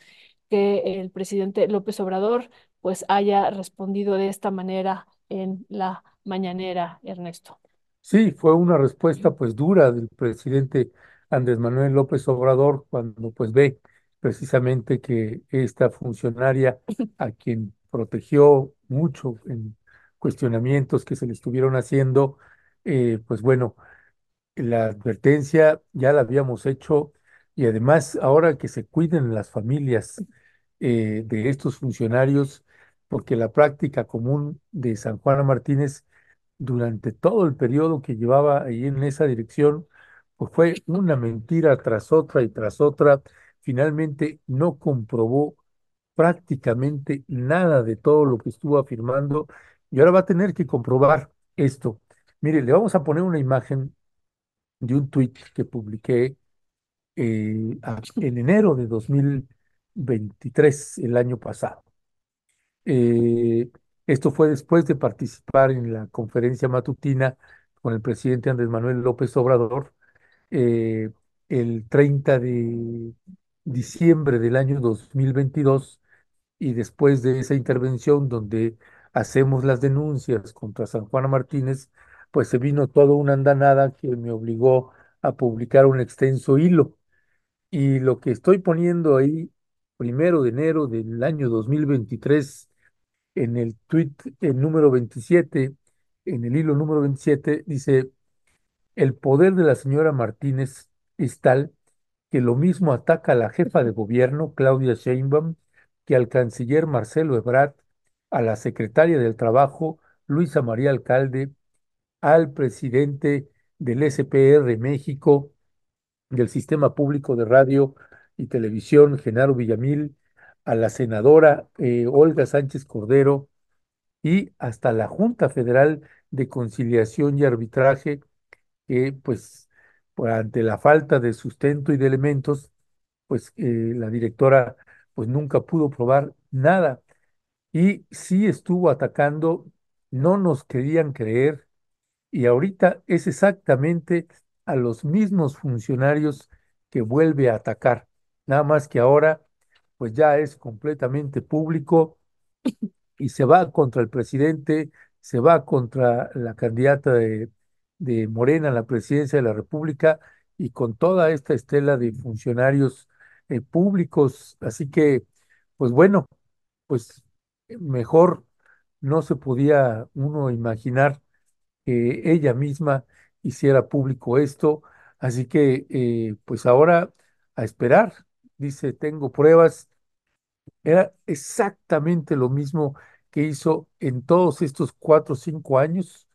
que el presidente López Obrador pues haya respondido de esta manera en la mañanera, Ernesto. Sí, fue una respuesta pues dura del presidente Andrés Manuel López Obrador cuando pues ve precisamente que esta funcionaria a quien protegió mucho en cuestionamientos que se le estuvieron haciendo, eh, pues bueno, la advertencia ya la habíamos hecho y además ahora que se cuiden las familias eh, de estos funcionarios, porque la práctica común de San Juana Martínez durante todo el periodo que llevaba ahí en esa dirección, pues fue una mentira tras otra y tras otra. Finalmente no comprobó prácticamente nada de todo lo que estuvo afirmando y ahora va a tener que comprobar esto. Mire, le vamos a poner una imagen de un tuit que publiqué eh, en enero de 2023, el año pasado. Eh, esto fue después de participar en la conferencia matutina con el presidente Andrés Manuel López Obrador eh, el 30 de diciembre del año 2022 y después de esa intervención donde hacemos las denuncias contra San Juana Martínez, pues se vino toda una andanada que me obligó a publicar un extenso hilo. Y lo que estoy poniendo ahí, primero de enero del año 2023, en el tweet el número 27, en el hilo número 27, dice, el poder de la señora Martínez es tal que lo mismo ataca a la jefa de gobierno, Claudia Sheinbaum, que al canciller Marcelo Ebrard, a la secretaria del Trabajo, Luisa María Alcalde, al presidente del SPR México, del Sistema Público de Radio y Televisión, Genaro Villamil, a la senadora eh, Olga Sánchez Cordero y hasta la Junta Federal de Conciliación y Arbitraje, que pues ante la falta de sustento y de elementos, pues eh, la directora pues nunca pudo probar nada. Y sí estuvo atacando, no nos querían creer y ahorita es exactamente a los mismos funcionarios que vuelve a atacar, nada más que ahora pues ya es completamente público y se va contra el presidente, se va contra la candidata de, de Morena la presidencia de la República y con toda esta estela de funcionarios eh, públicos. Así que, pues bueno, pues mejor no se podía uno imaginar que ella misma hiciera público esto. Así que, eh, pues ahora a esperar. Dice, tengo pruebas era exactamente lo mismo que hizo en todos estos cuatro o cinco años.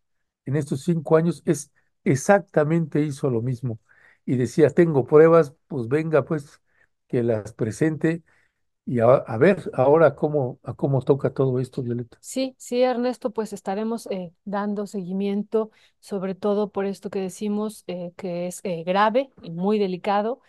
En estos cinco años es exactamente hizo lo mismo. Y decía, tengo pruebas, pues venga, pues que las presente y a, ver ahora cómo, a cómo toca todo esto, Violeta. Sí, sí, Ernesto, pues estaremos eh, dando seguimiento, sobre todo por esto que decimos eh, que es eh, grave muy delicado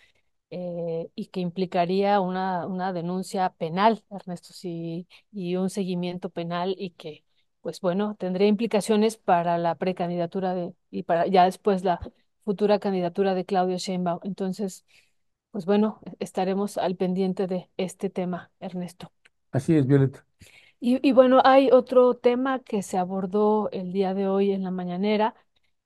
y que implicaría una, una denuncia penal, Ernesto, sí, y un seguimiento penal y que, pues bueno, tendría implicaciones para la precandidatura de, y para ya después la futura candidatura de Claudio Sheinbaum. Entonces, pues bueno, estaremos al pendiente de este tema, Ernesto. Así es, Violeta. Y, y bueno, hay otro tema que se abordó el día de hoy en la mañanera,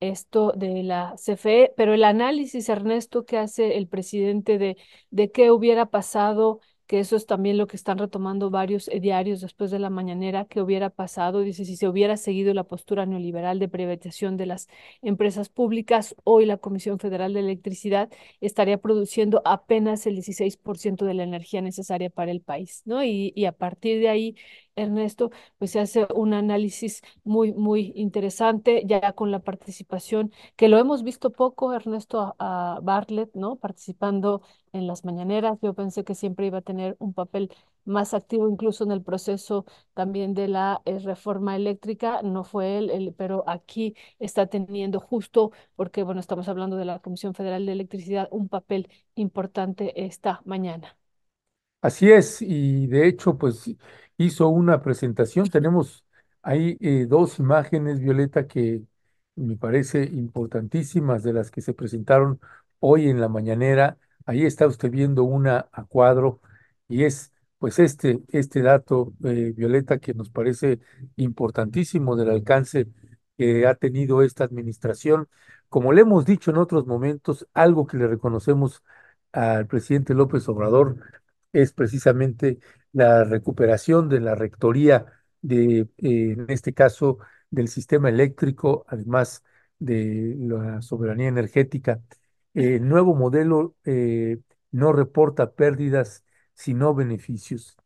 esto de la CFE, pero el análisis, Ernesto, que hace el presidente de, de qué hubiera pasado, que eso es también lo que están retomando varios eh, diarios después de la mañanera, qué hubiera pasado, dice, si se hubiera seguido la postura neoliberal de privatización de las empresas públicas, hoy la Comisión Federal de Electricidad estaría produciendo apenas el 16% de la energía necesaria para el país, ¿no? Y, y a partir de ahí Ernesto, pues se hace un análisis muy, muy interesante, ya con la participación, que lo hemos visto poco, Ernesto, Bartlett, ¿no? Participando en las mañaneras. Yo pensé que siempre iba a tener un papel más activo, incluso en el proceso también de la eh, reforma eléctrica. No fue él, él, pero aquí está teniendo justo, porque, bueno, estamos hablando de la Comisión Federal de Electricidad, un papel importante esta mañana. Así es, y de hecho, pues hizo una presentación. Tenemos ahí eh, dos imágenes, Violeta, que me parece importantísimas de las que se presentaron hoy en la mañanera. Ahí está usted viendo una a cuadro y es pues este, este dato, eh, Violeta, que nos parece importantísimo del alcance que ha tenido esta administración. Como le hemos dicho en otros momentos, algo que le reconocemos al presidente López Obrador es precisamente la recuperación de la rectoría de, eh, en este caso, del sistema eléctrico, además de la soberanía energética. El nuevo modelo eh, no reporta pérdidas, sino beneficios.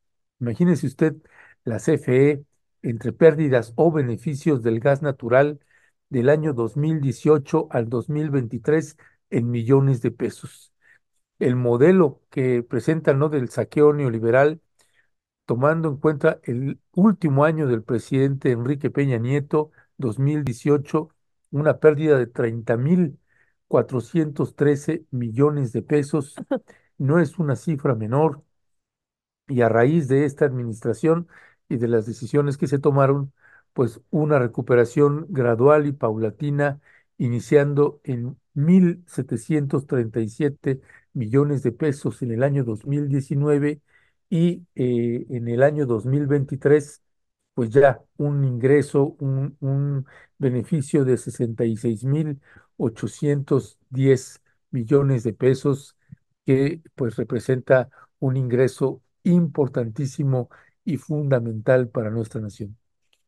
Imagínese usted la CFE entre pérdidas o beneficios del gas natural, del año 2018 al 2023 en millones de pesos. El modelo que presenta ¿no? del saqueo neoliberal, tomando en cuenta el último año del presidente Enrique Peña Nieto, 2018, una pérdida de 30 mil 413 millones de pesos. No es una cifra menor. Y a raíz de esta administración y de las decisiones que se tomaron, pues una recuperación gradual y paulatina, iniciando en 1.737 millones de pesos en el año 2019 y eh, en el año 2023, pues ya un ingreso, un, un beneficio de 66.810 millones de pesos, que pues representa un ingreso importantísimo y fundamental para nuestra nación.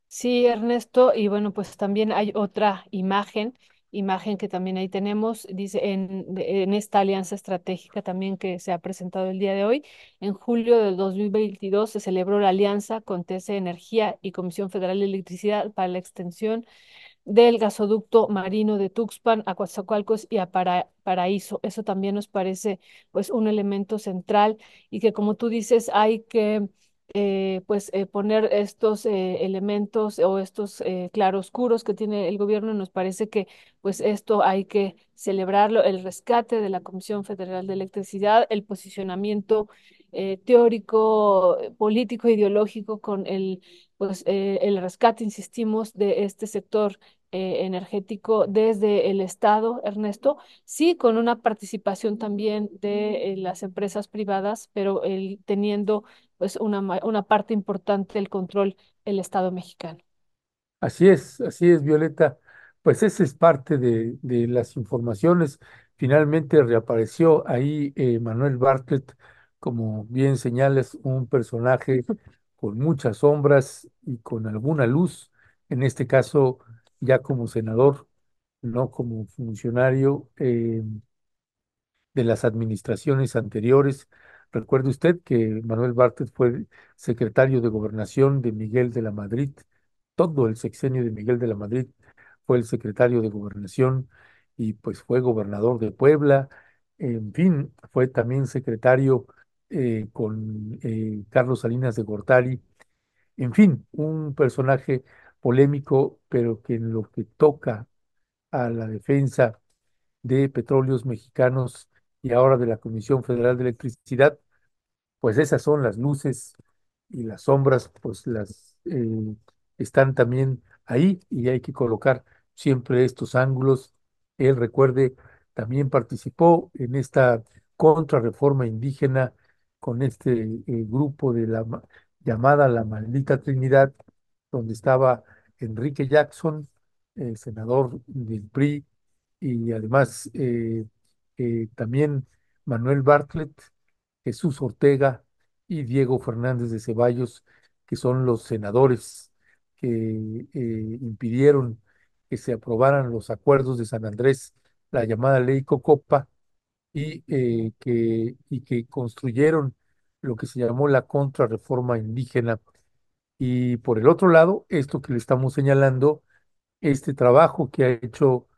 Sí, Ernesto, y bueno, pues también hay otra imagen, imagen que también ahí tenemos, dice en, en esta alianza estratégica también que se ha presentado el día de hoy. En julio del 2022 se celebró la alianza con TC Energía y Comisión Federal de Electricidad para la extensión del gasoducto marino de Tuxpan a Coatzacoalcos y a Para- Paraíso. Eso también nos parece pues un elemento central y que como tú dices hay que eh, pues eh, poner estos eh, elementos o estos eh, claroscuros que tiene el gobierno. Nos parece que pues esto hay que celebrarlo, el rescate de la Comisión Federal de Electricidad, el posicionamiento eh, teórico, eh, político, ideológico con el pues el rescate, insistimos, de este sector energético desde el Estado, Ernesto, sí con una participación también de las empresas privadas, pero el, teniendo pues una, una parte importante del control el Estado mexicano. Así es, así es, Violeta. Pues esa es parte de, de las informaciones. Finalmente reapareció ahí eh, Manuel Bartlett, como bien señalas, un personaje con muchas sombras y con alguna luz, en este caso ya como senador, no como funcionario. eh, de las administraciones anteriores. Recuerde usted que Manuel Bartlett fue secretario de Gobernación de Miguel de la Madrid. Todo el sexenio de Miguel de la Madrid fue el secretario de Gobernación y pues fue gobernador de Puebla. En fin, fue también secretario eh, con eh, Carlos Salinas de Gortari. En fin, un personaje polémico, pero que en lo que toca a la defensa de Petróleos Mexicanos y ahora de la Comisión Federal de Electricidad, pues esas son las luces y las sombras, pues las eh, están también ahí y hay que colocar siempre estos ángulos. Él, recuerde, también participó en esta contrarreforma indígena con este eh, grupo de la ma- llamada la Maldita Trinidad, donde estaba Enrique Jackson, eh, senador del PRI, y además eh, también Manuel Bartlett, Jesús Ortega y Diego Fernández de Ceballos, que son los senadores que eh, impidieron que se aprobaran los acuerdos de San Andrés, la llamada ley Cocopa, y, eh, que, y que construyeron lo que se llamó la contrarreforma indígena. Y por el otro lado, esto que le estamos señalando, este trabajo que ha hecho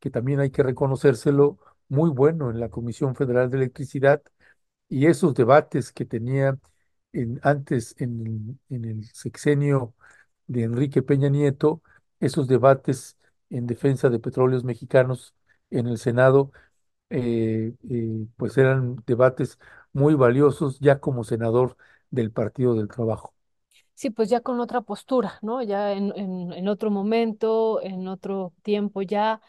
que también hay que reconocérselo, muy bueno en la Comisión Federal de Electricidad y esos debates que tenía en, antes en, en el sexenio de Enrique Peña Nieto, esos debates en defensa de petróleos mexicanos en el Senado, eh, eh, pues eran debates muy valiosos ya como senador del Partido del Trabajo. Sí, pues ya con otra postura, ¿no? Ya en, en, en otro momento, en otro tiempo ya,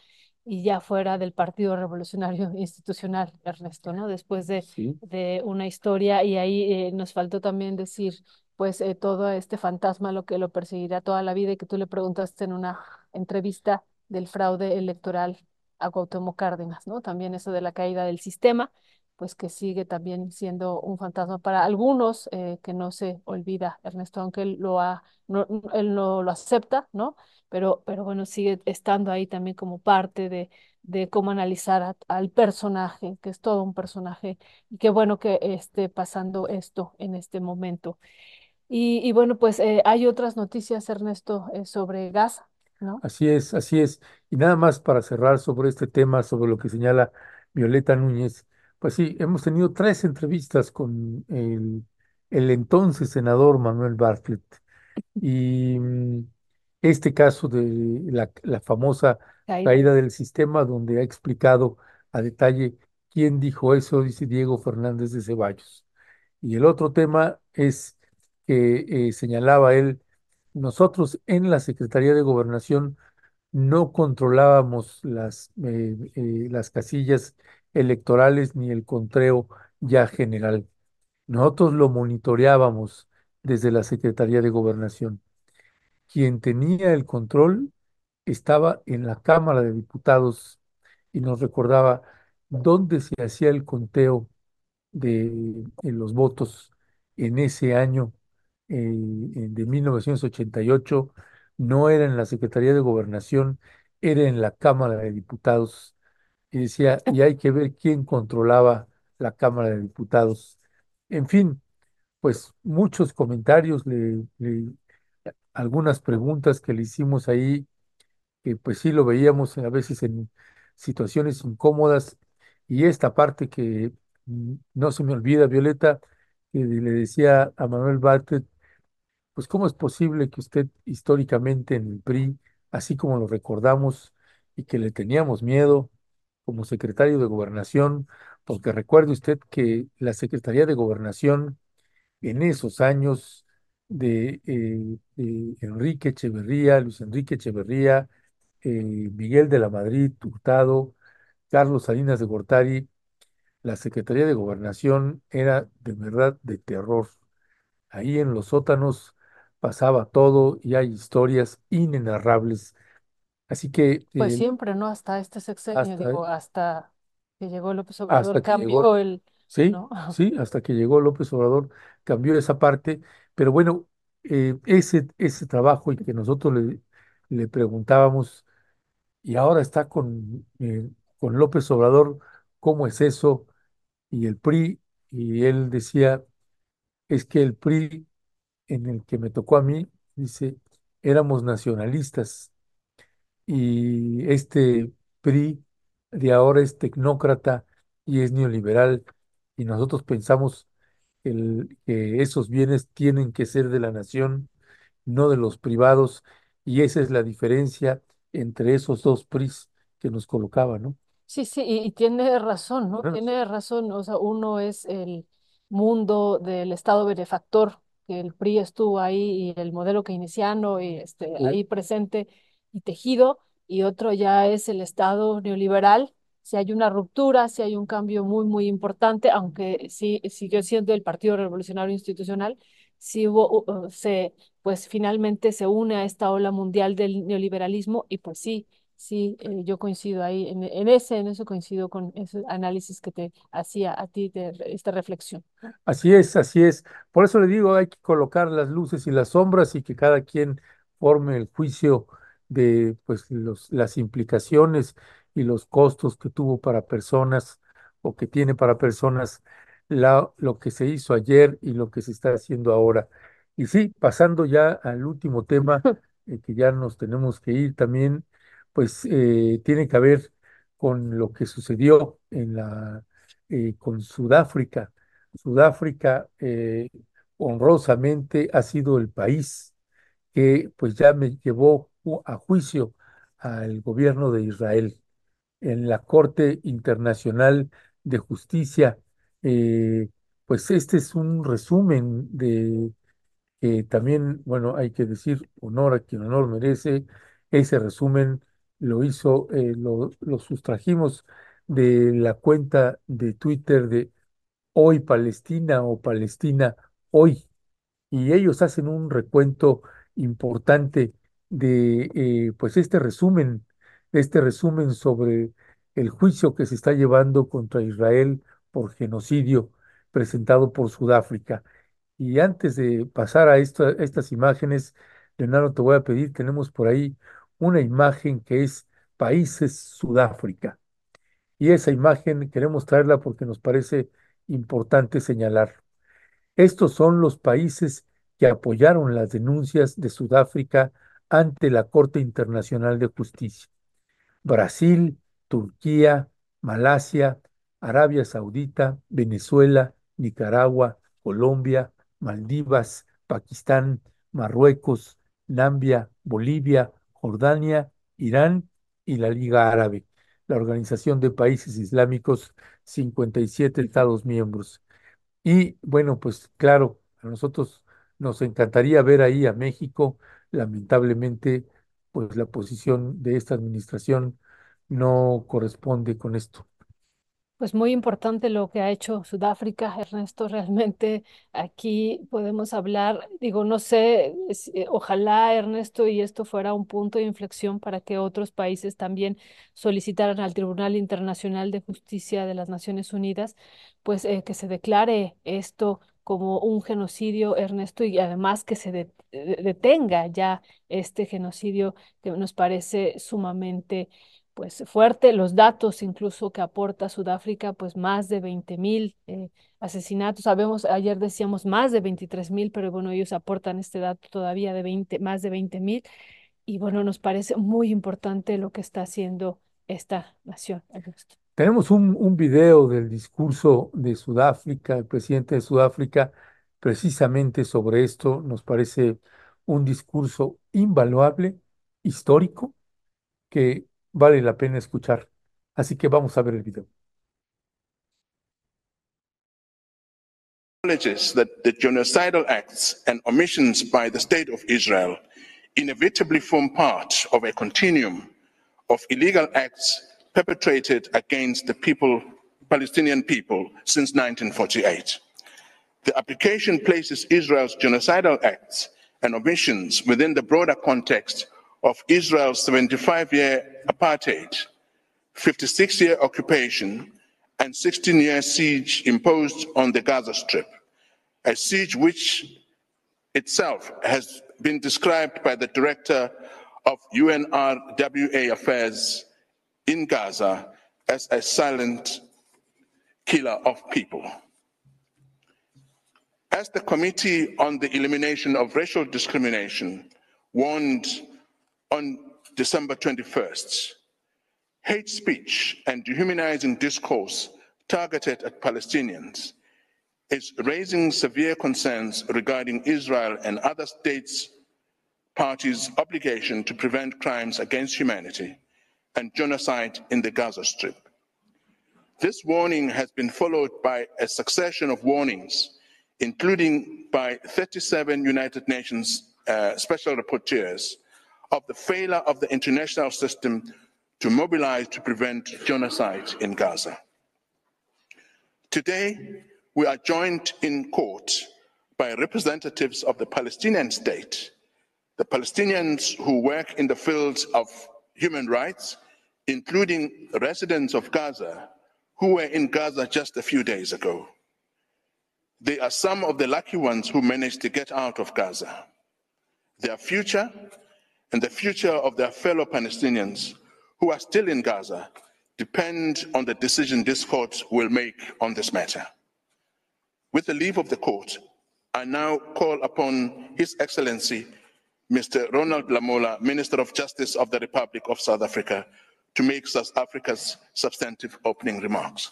y ya fuera del Partido Revolucionario Institucional, Ernesto, ¿no? Después de, Sí, de una historia, y ahí eh, nos faltó también decir, pues, eh, todo este fantasma, lo que lo perseguirá toda la vida, y que tú le preguntaste en una entrevista del fraude electoral a Cuauhtémoc Cárdenas, ¿no? También eso de la caída del sistema pues que sigue también siendo un fantasma para algunos, eh, que no se olvida, Ernesto, aunque él lo ha, no, él no lo acepta, ¿no? Pero, pero bueno, sigue estando ahí también como parte de, de cómo analizar al personaje, que es todo un personaje, y qué bueno que esté pasando esto en este momento. Y, y bueno, pues eh, hay otras noticias, Ernesto, eh, sobre Gaza. ¿no? Así es, así es. Y nada más para cerrar sobre este tema, sobre lo que señala Violeta Núñez, pues sí, hemos tenido tres entrevistas con el, el entonces senador Manuel Bartlett y mm, este caso de la, la famosa Caída. caída del sistema, donde ha explicado a detalle quién dijo eso, dice Diego Fernández de Ceballos. Y el otro tema es que eh, señalaba él, nosotros en la Secretaría de Gobernación no controlábamos las, eh, eh, las casillas electorales ni el conteo ya general. Nosotros lo monitoreábamos desde la Secretaría de Gobernación. Quien tenía el control estaba en la Cámara de Diputados y nos recordaba dónde se hacía el conteo de, los votos en ese año eh, de 1988 no era en la Secretaría de Gobernación, era en la Cámara de Diputados. Y decía, y hay que ver quién controlaba la Cámara de Diputados. En fin, pues muchos comentarios, le, algunas preguntas que le hicimos ahí que pues sí lo veíamos a veces en situaciones incómodas y esta parte que mm, no se me olvida, Violeta, que le decía a Manuel Bartlett, pues cómo es posible que usted históricamente en el PRI, así como lo recordamos y que le teníamos miedo como secretario de Gobernación, porque recuerde usted que la Secretaría de Gobernación en esos años de, eh, Enrique Echeverría, Luis Enrique Echeverría, eh, Miguel de la Madrid, Hurtado, Carlos Salinas de Gortari, la Secretaría de Gobernación era de verdad de terror. Ahí en los sótanos pasaba todo y hay historias inenarrables. Así que Pues eh, siempre, ¿no? Hasta este sexenio, hasta, digo, hasta que llegó López hasta Obrador, que llegó, cambió el, sí, ¿no? sí, hasta que llegó López Obrador, cambió esa parte. Pero bueno, eh, ese, ese trabajo y que nosotros le, le preguntábamos y ahora está con, eh, con López Obrador, ¿cómo es eso? Y el PRI, y él decía, es que el PRI en el que me tocó a mí, dice, éramos nacionalistas y este PRI de ahora es tecnócrata y es neoliberal y nosotros pensamos que, el- que esos bienes tienen que ser de la nación, no de los privados y esa es la diferencia entre esos dos PRIs que nos colocaban, ¿no? Sí, sí, y, y tiene razón, ¿no? Bueno, Tiene razón, o sea, uno es el mundo del Estado benefactor, que el PRI estuvo ahí y el modelo keynesiano y este, ahí presente y tejido, y otro ya es el Estado neoliberal. Si hay una ruptura, si hay un cambio muy, muy importante, aunque sí siguió siendo el Partido Revolucionario Institucional, uh, se, pues finalmente se une a esta ola mundial del neoliberalismo y pues sí Sí, eh, yo coincido ahí, en, ese, en eso coincido con ese análisis que te hacía a ti de esta reflexión. Así es, así es. Por eso le digo, hay que colocar las luces y las sombras y que cada quien forme el juicio de pues los, las implicaciones y los costos que tuvo para personas o que tiene para personas la, lo que se hizo ayer y lo que se está haciendo ahora. Y sí, pasando ya al último tema, eh, que ya nos tenemos que ir también, pues eh, tiene que ver con lo que sucedió en la, eh, con Sudáfrica Sudáfrica honrosamente ha sido el país que pues ya me llevó a juicio al gobierno de Israel en la Corte Internacional de Justicia. Eh, pues este es un resumen de que también, bueno, hay que decir honor a quien honor merece. Ese resumen lo hizo, eh, lo, lo sustrajimos de la cuenta de Twitter de Hoy Palestina o Palestina Hoy. Y ellos hacen un recuento importante de eh, pues este resumen, este resumen sobre el juicio que se está llevando contra Israel por genocidio presentado por Sudáfrica. Y antes de pasar a, a estas imágenes, Leonardo, te voy a pedir, tenemos por ahí una imagen que es Países Sudáfrica. Y esa imagen queremos traerla porque nos parece importante señalar. Estos son los países que apoyaron las denuncias de Sudáfrica ante la Corte Internacional de Justicia. Brasil, Turquía, Malasia, Arabia Saudita, Venezuela, Nicaragua, Colombia, Maldivas, Pakistán, Marruecos, Nambia, Bolivia, Jordania, Irán y la Liga Árabe, la Organización de Países Islámicos, 57 Estados miembros. Y bueno, pues claro, a nosotros nos encantaría ver ahí a México. Lamentablemente, pues la posición de esta administración no corresponde con esto. Pues muy importante lo que ha hecho Sudáfrica, Ernesto. Realmente aquí podemos hablar, digo, no sé, eh, ojalá Ernesto y esto fuera un punto de inflexión para que otros países también solicitaran al Tribunal Internacional de Justicia de las Naciones Unidas, pues eh, que se declare esto como un genocidio, Ernesto, y además que se de- de- detenga ya este genocidio que nos parece sumamente pues fuerte, los datos incluso que aporta Sudáfrica, pues más de 20 mil eh, asesinatos. Sabemos, ayer decíamos más de 23 mil, pero bueno, ellos aportan este dato todavía de 20, más de 20 mil. Y bueno, nos parece muy importante lo que está haciendo esta nación. Ernesto. Tenemos un, un video del discurso de Sudáfrica, el presidente de Sudáfrica, precisamente sobre esto. Nos parece un discurso invaluable, histórico, que vale la pena escuchar. Así que vamos a ver el video. acknowledges that the genocidal acts and omissions by the State of Israel inevitably form part of a continuum of illegal acts perpetrated against the people, Palestinian people since 1948. The application places Israel's genocidal acts and omissions within the broader context of Israel's 75 year apartheid, 56 year occupation, and 16 year siege imposed on the Gaza Strip, a siege which itself has been described by the director of UNRWA affairs in Gaza as a silent killer of people. As the Committee on the Elimination of Racial Discrimination warned on December 21st, hate speech and dehumanizing discourse targeted at Palestinians is raising severe concerns regarding Israel and other states' parties' obligation to prevent crimes against humanity and genocide in the Gaza Strip. This warning has been followed by a succession of warnings, including by 37 United Nations uh, special rapporteurs, of the failure of the international system to mobilize to prevent genocide in Gaza. Today, we are joined in court by representatives of the Palestinian state, the Palestinians who work in the fields of human rights, including residents of Gaza who were in Gaza just a few days ago. They are some of the lucky ones who managed to get out of Gaza. Their future and the future of their fellow Palestinians who are still in Gaza depend on the decision this court will make on this matter. With the leave of the court, I now call upon His Excellency, Mr. Ronald Lamola, Minister of Justice of the Republic of South Africa, to make South Africa's substantive opening remarks.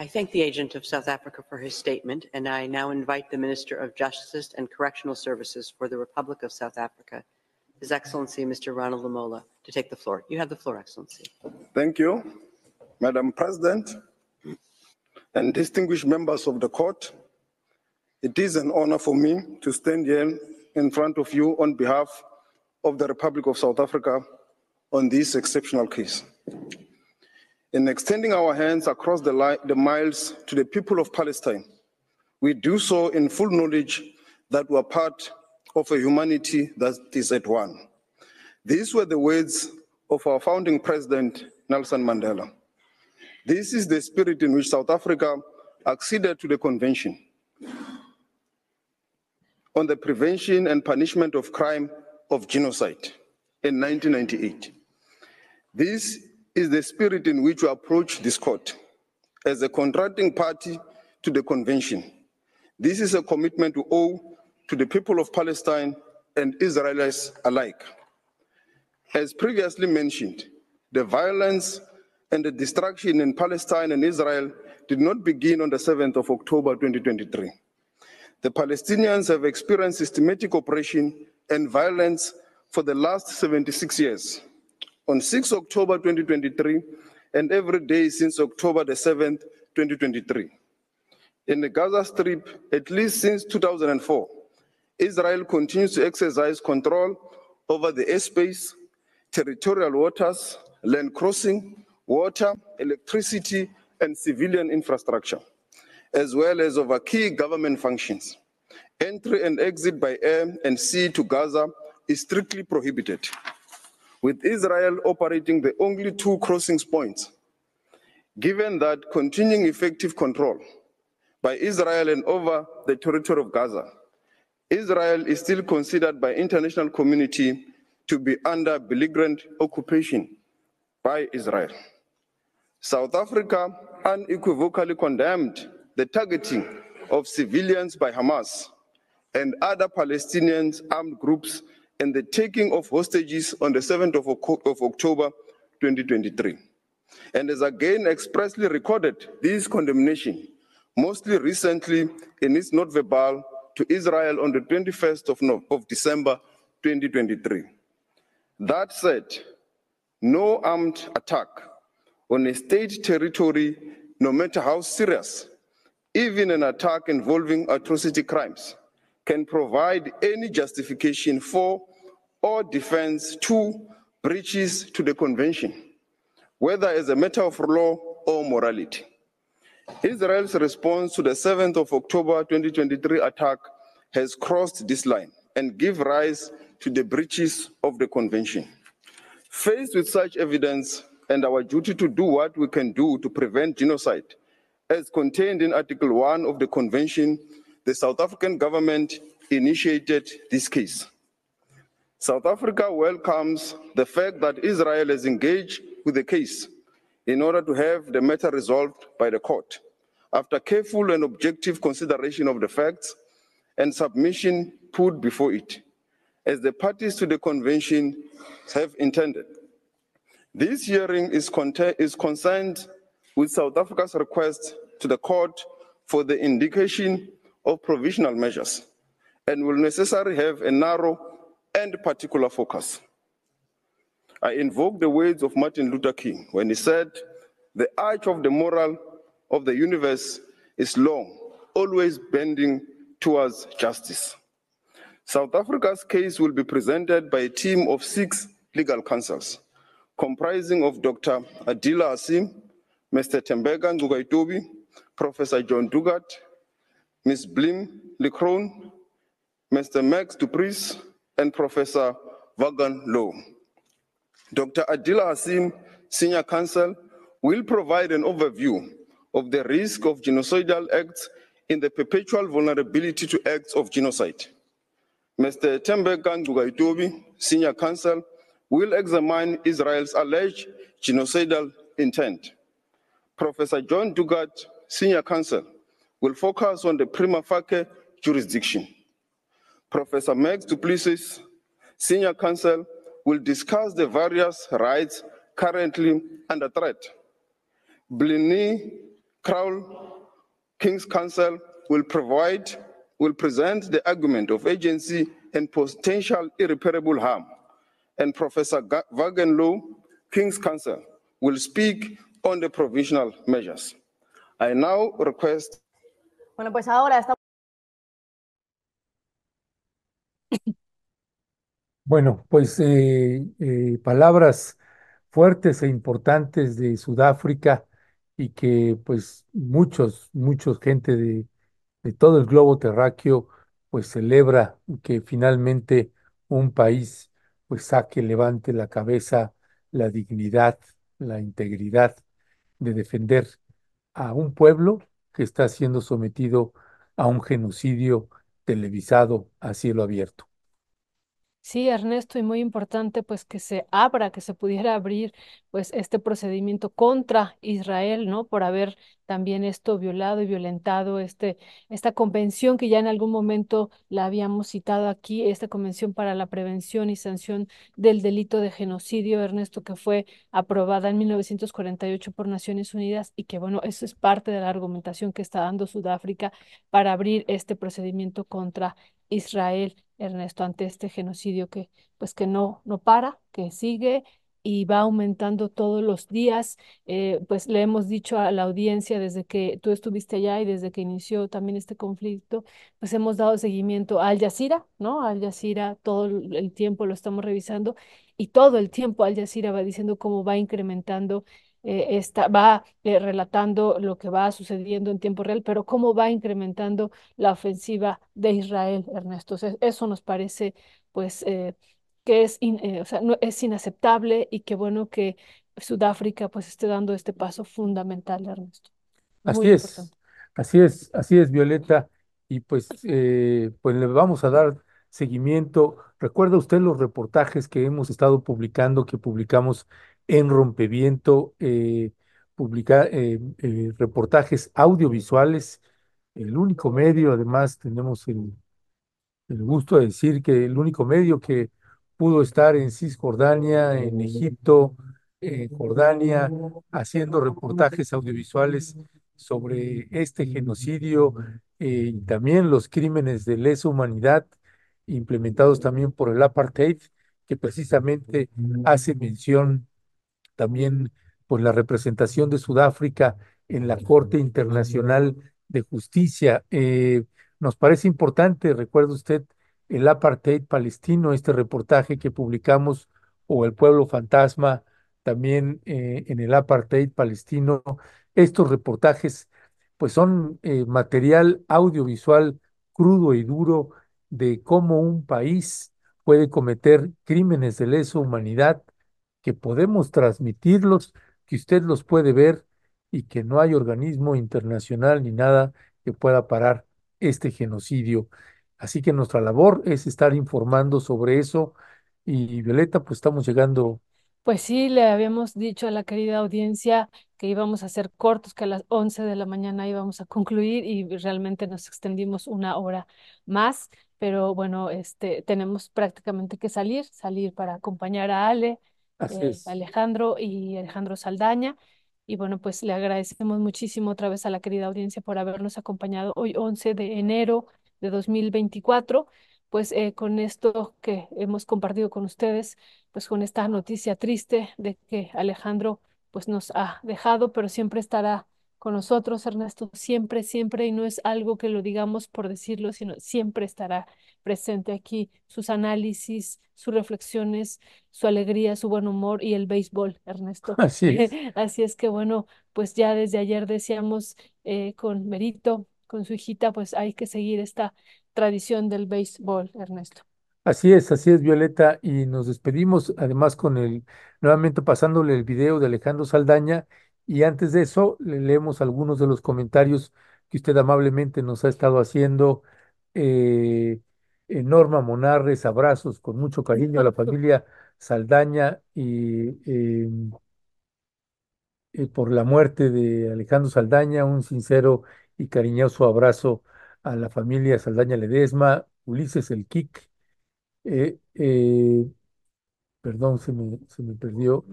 I thank the agent of South Africa for his statement, and I now invite the Minister of Justice and Correctional Services for the Republic of South Africa, His Excellency Mr. Ronald Lamola, to take the floor. You have the floor, Excellency. Thank you, Madam President and distinguished members of the court. It is an honor for me to stand here in front of you on behalf of the Republic of South Africa on this exceptional case. In extending our hands across the, the miles to the people of Palestine, we do so in full knowledge that we are part of a humanity that is at one. These were the words of our founding president, Nelson Mandela. This is the spirit in which South Africa acceded to the convention on the prevention and punishment of crime of genocide in 1998. This is the spirit in which we approach this court as a contracting party to the convention. This is a commitment we owe to the people of Palestine and Israelis alike. As previously mentioned, the violence and the destruction in Palestine and Israel did not begin on the 7th of October 2023. The Palestinians have experienced systematic oppression and violence for the last 76 years. On 6 October 2023, and every day since October the 7th, 2023. In the Gaza Strip, at least since 2004, Israel continues to exercise control over the airspace, territorial waters, land crossing, water, electricity, and civilian infrastructure, as well as over key government functions. Entry and exit by air and sea to Gaza is strictly prohibited, with Israel operating the only two crossings points. Given that continuing effective control by Israel and over the territory of Gaza, Israel is still considered by international community to be under belligerent occupation by Israel. South Africa unequivocally condemned the targeting of civilians by Hamas and other Palestinian armed groups and the taking of hostages on the 7th of, of October 2023. And has again expressly recorded this condemnation, mostly recently in its note verbal to Israel on the 21st of, no, of December 2023. That said, no armed attack on a state territory, no matter how serious, even an attack involving atrocity crimes, can provide any justification for or defense to breaches to the convention, whether as a matter of law or morality. Israel's response to the 7th of October 2023 attack has crossed this line and give rise to the breaches of the convention. Faced with such evidence and our duty to do what we can do to prevent genocide, as contained in Article 1 of the convention, the South African government initiated this case. South Africa welcomes the fact that Israel has engaged with the case in order to have the matter resolved by the court. After careful and objective consideration of the facts and submission put before it, as the parties to the convention have intended. This hearing is, is concerned with South Africa's request to the court for the indication of provisional measures and will necessarily have a narrow and particular focus. I invoke the words of Martin Luther King when he said, The arch of the moral of the universe is long, always bending towards justice. South Africa's case will be presented by a team of six legal counsels, comprising of Dr. Adila Asim, Mr. Tembeka Ngugaitobi, Professor John Dugat, Ms. Blim Licron, Mr. Max Dupris, and Professor Vagan Low. Dr. Adila Asim, Senior Counsel, will provide an overview of the risk of genocidal acts in the perpetual vulnerability to acts of genocide. Mr. Tembeka Ngugaitobi, Senior Counsel, will examine Israel's alleged genocidal intent. Professor John Dugat, Senior Counsel, will focus on the prima facie jurisdiction. Professor Max Duplessis, Senior Counsel, will discuss the various rights currently under threat. Blini Crowell, King's Counsel, will provide, will present the argument of agency and potential irreparable harm. And Professor Wagenlow, King's Counsel, will speak on the provisional measures. I now request. Bueno, pues ahora estamos. Bueno, pues eh, eh, palabras fuertes e importantes de Sudáfrica y que pues muchos, muchos gente de, de todo el globo terráqueo pues celebra que finalmente un país pues saque, levante la cabeza, la dignidad, la integridad de defender a un pueblo que está siendo sometido a un genocidio televisado a cielo abierto. Sí, Ernesto, y muy importante pues que se abra, que se pudiera abrir pues este procedimiento contra Israel, ¿no? Por haber también esto violado y violentado este, esta convención que ya en algún momento la habíamos citado aquí, esta convención para la prevención y sanción del delito de genocidio, Ernesto, que fue aprobada en 1948 por Naciones Unidas y que bueno, eso es parte de la argumentación que está dando Sudáfrica para abrir este procedimiento contra Israel. Ernesto, ante este genocidio que pues que no, no para, que sigue y va aumentando todos los días. Eh, pues le hemos dicho a la audiencia desde que tú estuviste allá y desde que inició también este conflicto, pues hemos dado seguimiento a Al Jazeera, ¿no? Al Jazeera todo el tiempo lo estamos revisando y todo el tiempo Al Jazeera va diciendo cómo va incrementando eh, está, va eh, relatando lo que va sucediendo en tiempo real, pero cómo va incrementando la ofensiva de Israel, Ernesto. O sea, eso nos parece, pues, eh, que es, in- eh, o sea, no, es inaceptable y qué bueno que Sudáfrica, pues, esté dando este paso fundamental, Ernesto. Así importante. es, así es, así es, Violeta. Y pues, pues le vamos a dar seguimiento. ¿Recuerda usted los reportajes que hemos estado publicando, que publicamos en Rompeviento, eh, eh, eh, reportajes audiovisuales? El único medio, además, tenemos el el gusto de decir que el único medio que pudo estar en Cisjordania, en Egipto, en Jordania, haciendo reportajes audiovisuales sobre este genocidio y también los crímenes de lesa humanidad implementados también por el apartheid, que precisamente hace mención también por la representación de Sudáfrica en la Corte Internacional de Justicia. Eh, nos parece importante, recuerda usted, el apartheid palestino, este reportaje que publicamos, o el pueblo fantasma, también eh, en el apartheid palestino. Estos reportajes, pues son eh, material audiovisual crudo y duro de cómo un país puede cometer crímenes de lesa humanidad que podemos transmitirlos, que usted los puede ver y que no hay organismo internacional ni nada que pueda parar este genocidio. Así que nuestra labor es estar informando sobre eso y Violeta, pues estamos llegando. Pues sí, le habíamos dicho a la querida audiencia que íbamos a hacer cortos, que a las 11 de la mañana íbamos a concluir y realmente nos extendimos una hora más, pero bueno, este, tenemos prácticamente que salir, salir para acompañar a Ale, Así eh, es. Alejandro y Alejandro Saldaña. Y bueno, pues le agradecemos muchísimo otra vez a la querida audiencia por habernos acompañado hoy 11 de enero de 2024, pues eh, con esto que hemos compartido con ustedes pues con esta noticia triste de que Alejandro pues nos ha dejado, pero siempre estará con nosotros, Ernesto, siempre, siempre, y no es algo que lo digamos por decirlo, sino siempre estará presente aquí sus análisis, sus reflexiones, su alegría, su buen humor y el béisbol, Ernesto. Así es. Así es que bueno, pues ya desde ayer decíamos eh, con Merito, con su hijita, pues hay que seguir esta tradición del béisbol, Ernesto. Así es, así es, Violeta, y nos despedimos además con el, nuevamente pasándole el video de Alejandro Saldaña, y antes de eso le leemos algunos de los comentarios que usted amablemente nos ha estado haciendo. Eh, Norma Monarres, abrazos con mucho cariño a la familia Saldaña y eh, eh, por la muerte de Alejandro Saldaña, un sincero y cariñoso abrazo a la familia Saldaña Ledesma, Ulises el Kik. Eh, perdón, se me, se me perdió.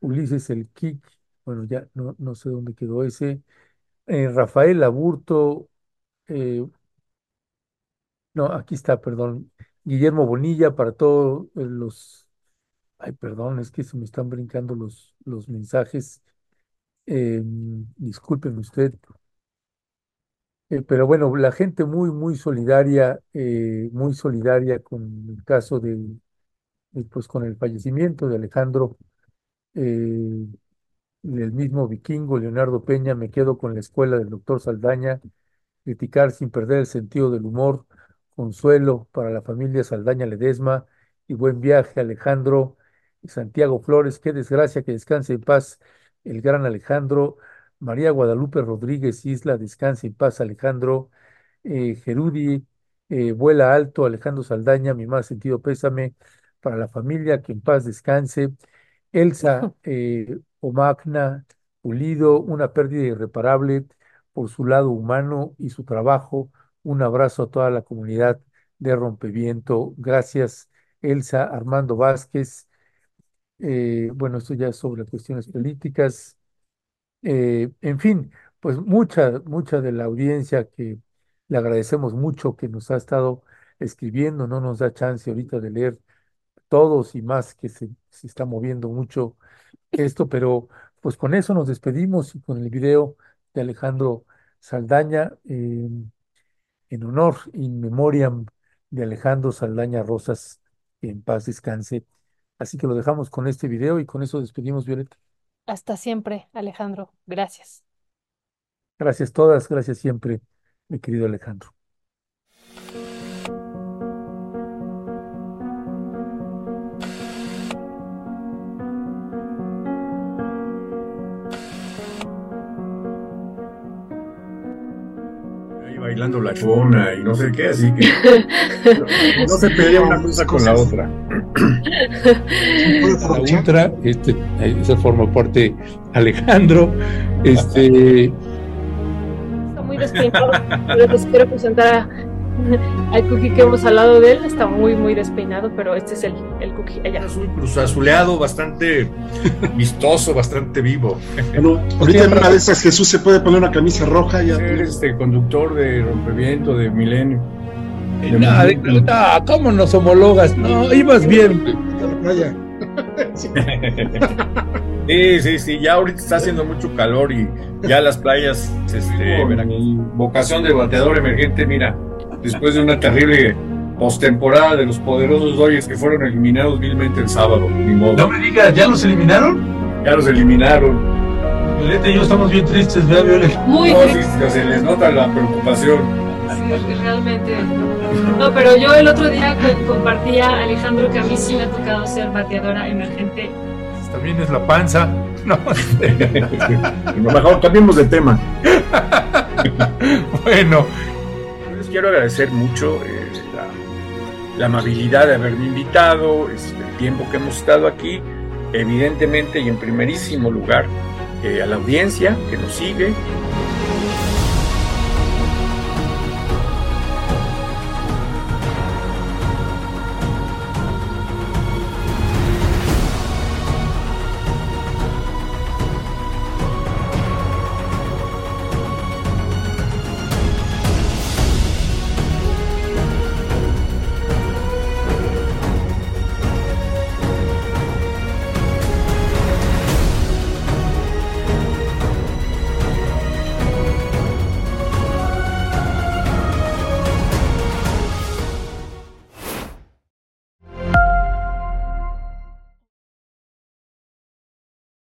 Ulises el Kik, bueno, ya no, no sé dónde quedó ese. Eh, Rafael Aburto, eh, no, aquí está, perdón. Guillermo Bonilla, para todos los. Ay, perdón, es que se me están brincando los, los mensajes. Eh, usted. Eh, pero bueno, la gente muy, muy solidaria, eh, muy solidaria con el caso de, pues con el fallecimiento de Alejandro. eh, el mismo vikingo Leonardo Peña, me quedo con la escuela del doctor Saldaña, criticar sin perder el sentido del humor, consuelo para la familia Saldaña Ledesma y buen viaje Alejandro y Santiago Flores, qué desgracia que descanse en paz el gran Alejandro, María Guadalupe Rodríguez Isla, descanse en paz Alejandro, eh, Gerudi, eh, vuela alto Alejandro Saldaña, mi más sentido pésame para la familia, que en paz descanse. Elsa eh, Omagna Pulido, una pérdida irreparable por su lado humano y su trabajo. Un abrazo a toda la comunidad de Rompeviento. Gracias, Elsa Armando Vázquez. Eh, bueno, esto ya es sobre cuestiones políticas. Eh, en fin, pues mucha, mucha de la audiencia que le agradecemos mucho que nos ha estado escribiendo, no nos da chance ahorita de leer todos y más que se, se está moviendo mucho esto, pero pues con eso nos despedimos y con el video de Alejandro Saldaña eh, en honor, in memoriam de Alejandro Saldaña Rosas, en paz descanse. Así que lo dejamos con este video y con eso despedimos, Violeta. Hasta siempre, Alejandro. Gracias. Gracias todas, gracias siempre, mi querido Alejandro. Bailando la chona y no sé qué, así que no se pelea una cosa con la otra. La otra, este, esa forma parte Alejandro, este, Está muy despeinado, pero les quiero presentar al cookie que hemos hablado de él. Está muy, muy despeinado, pero este es el, el cookie allá. Es un cruz azuleado bastante vistoso, bastante vivo. Bueno, ahorita en una de esas Jesús se puede poner una camisa roja ya. Eres este conductor de rompeviento de Milenio. no, de- no, ¿cómo nos homologas? No, ibas bien. Sí, sí, sí, ya ahorita está haciendo mucho calor y ya las playas, este, vocación de bateador emergente, mira, después de una terrible postemporada de los poderosos Dodgers que fueron eliminados vilmente el sábado, ni modo. No me digas, ¿ya los eliminaron? Ya los eliminaron. Violeta y yo estamos bien tristes, ¿verdad, Violeta? Muy No, triste. sí, se les nota la preocupación. Sí, realmente. No, pero yo el otro día co- compartía a Alejandro que a mí sí me ha tocado ser bateadora emergente. También es la panza. No, Mejor cambiemos de tema. bueno, quiero agradecer mucho eh, la, amabilidad de haberme invitado, este, el tiempo que hemos estado aquí, evidentemente y en primerísimo lugar eh, a la audiencia que nos sigue,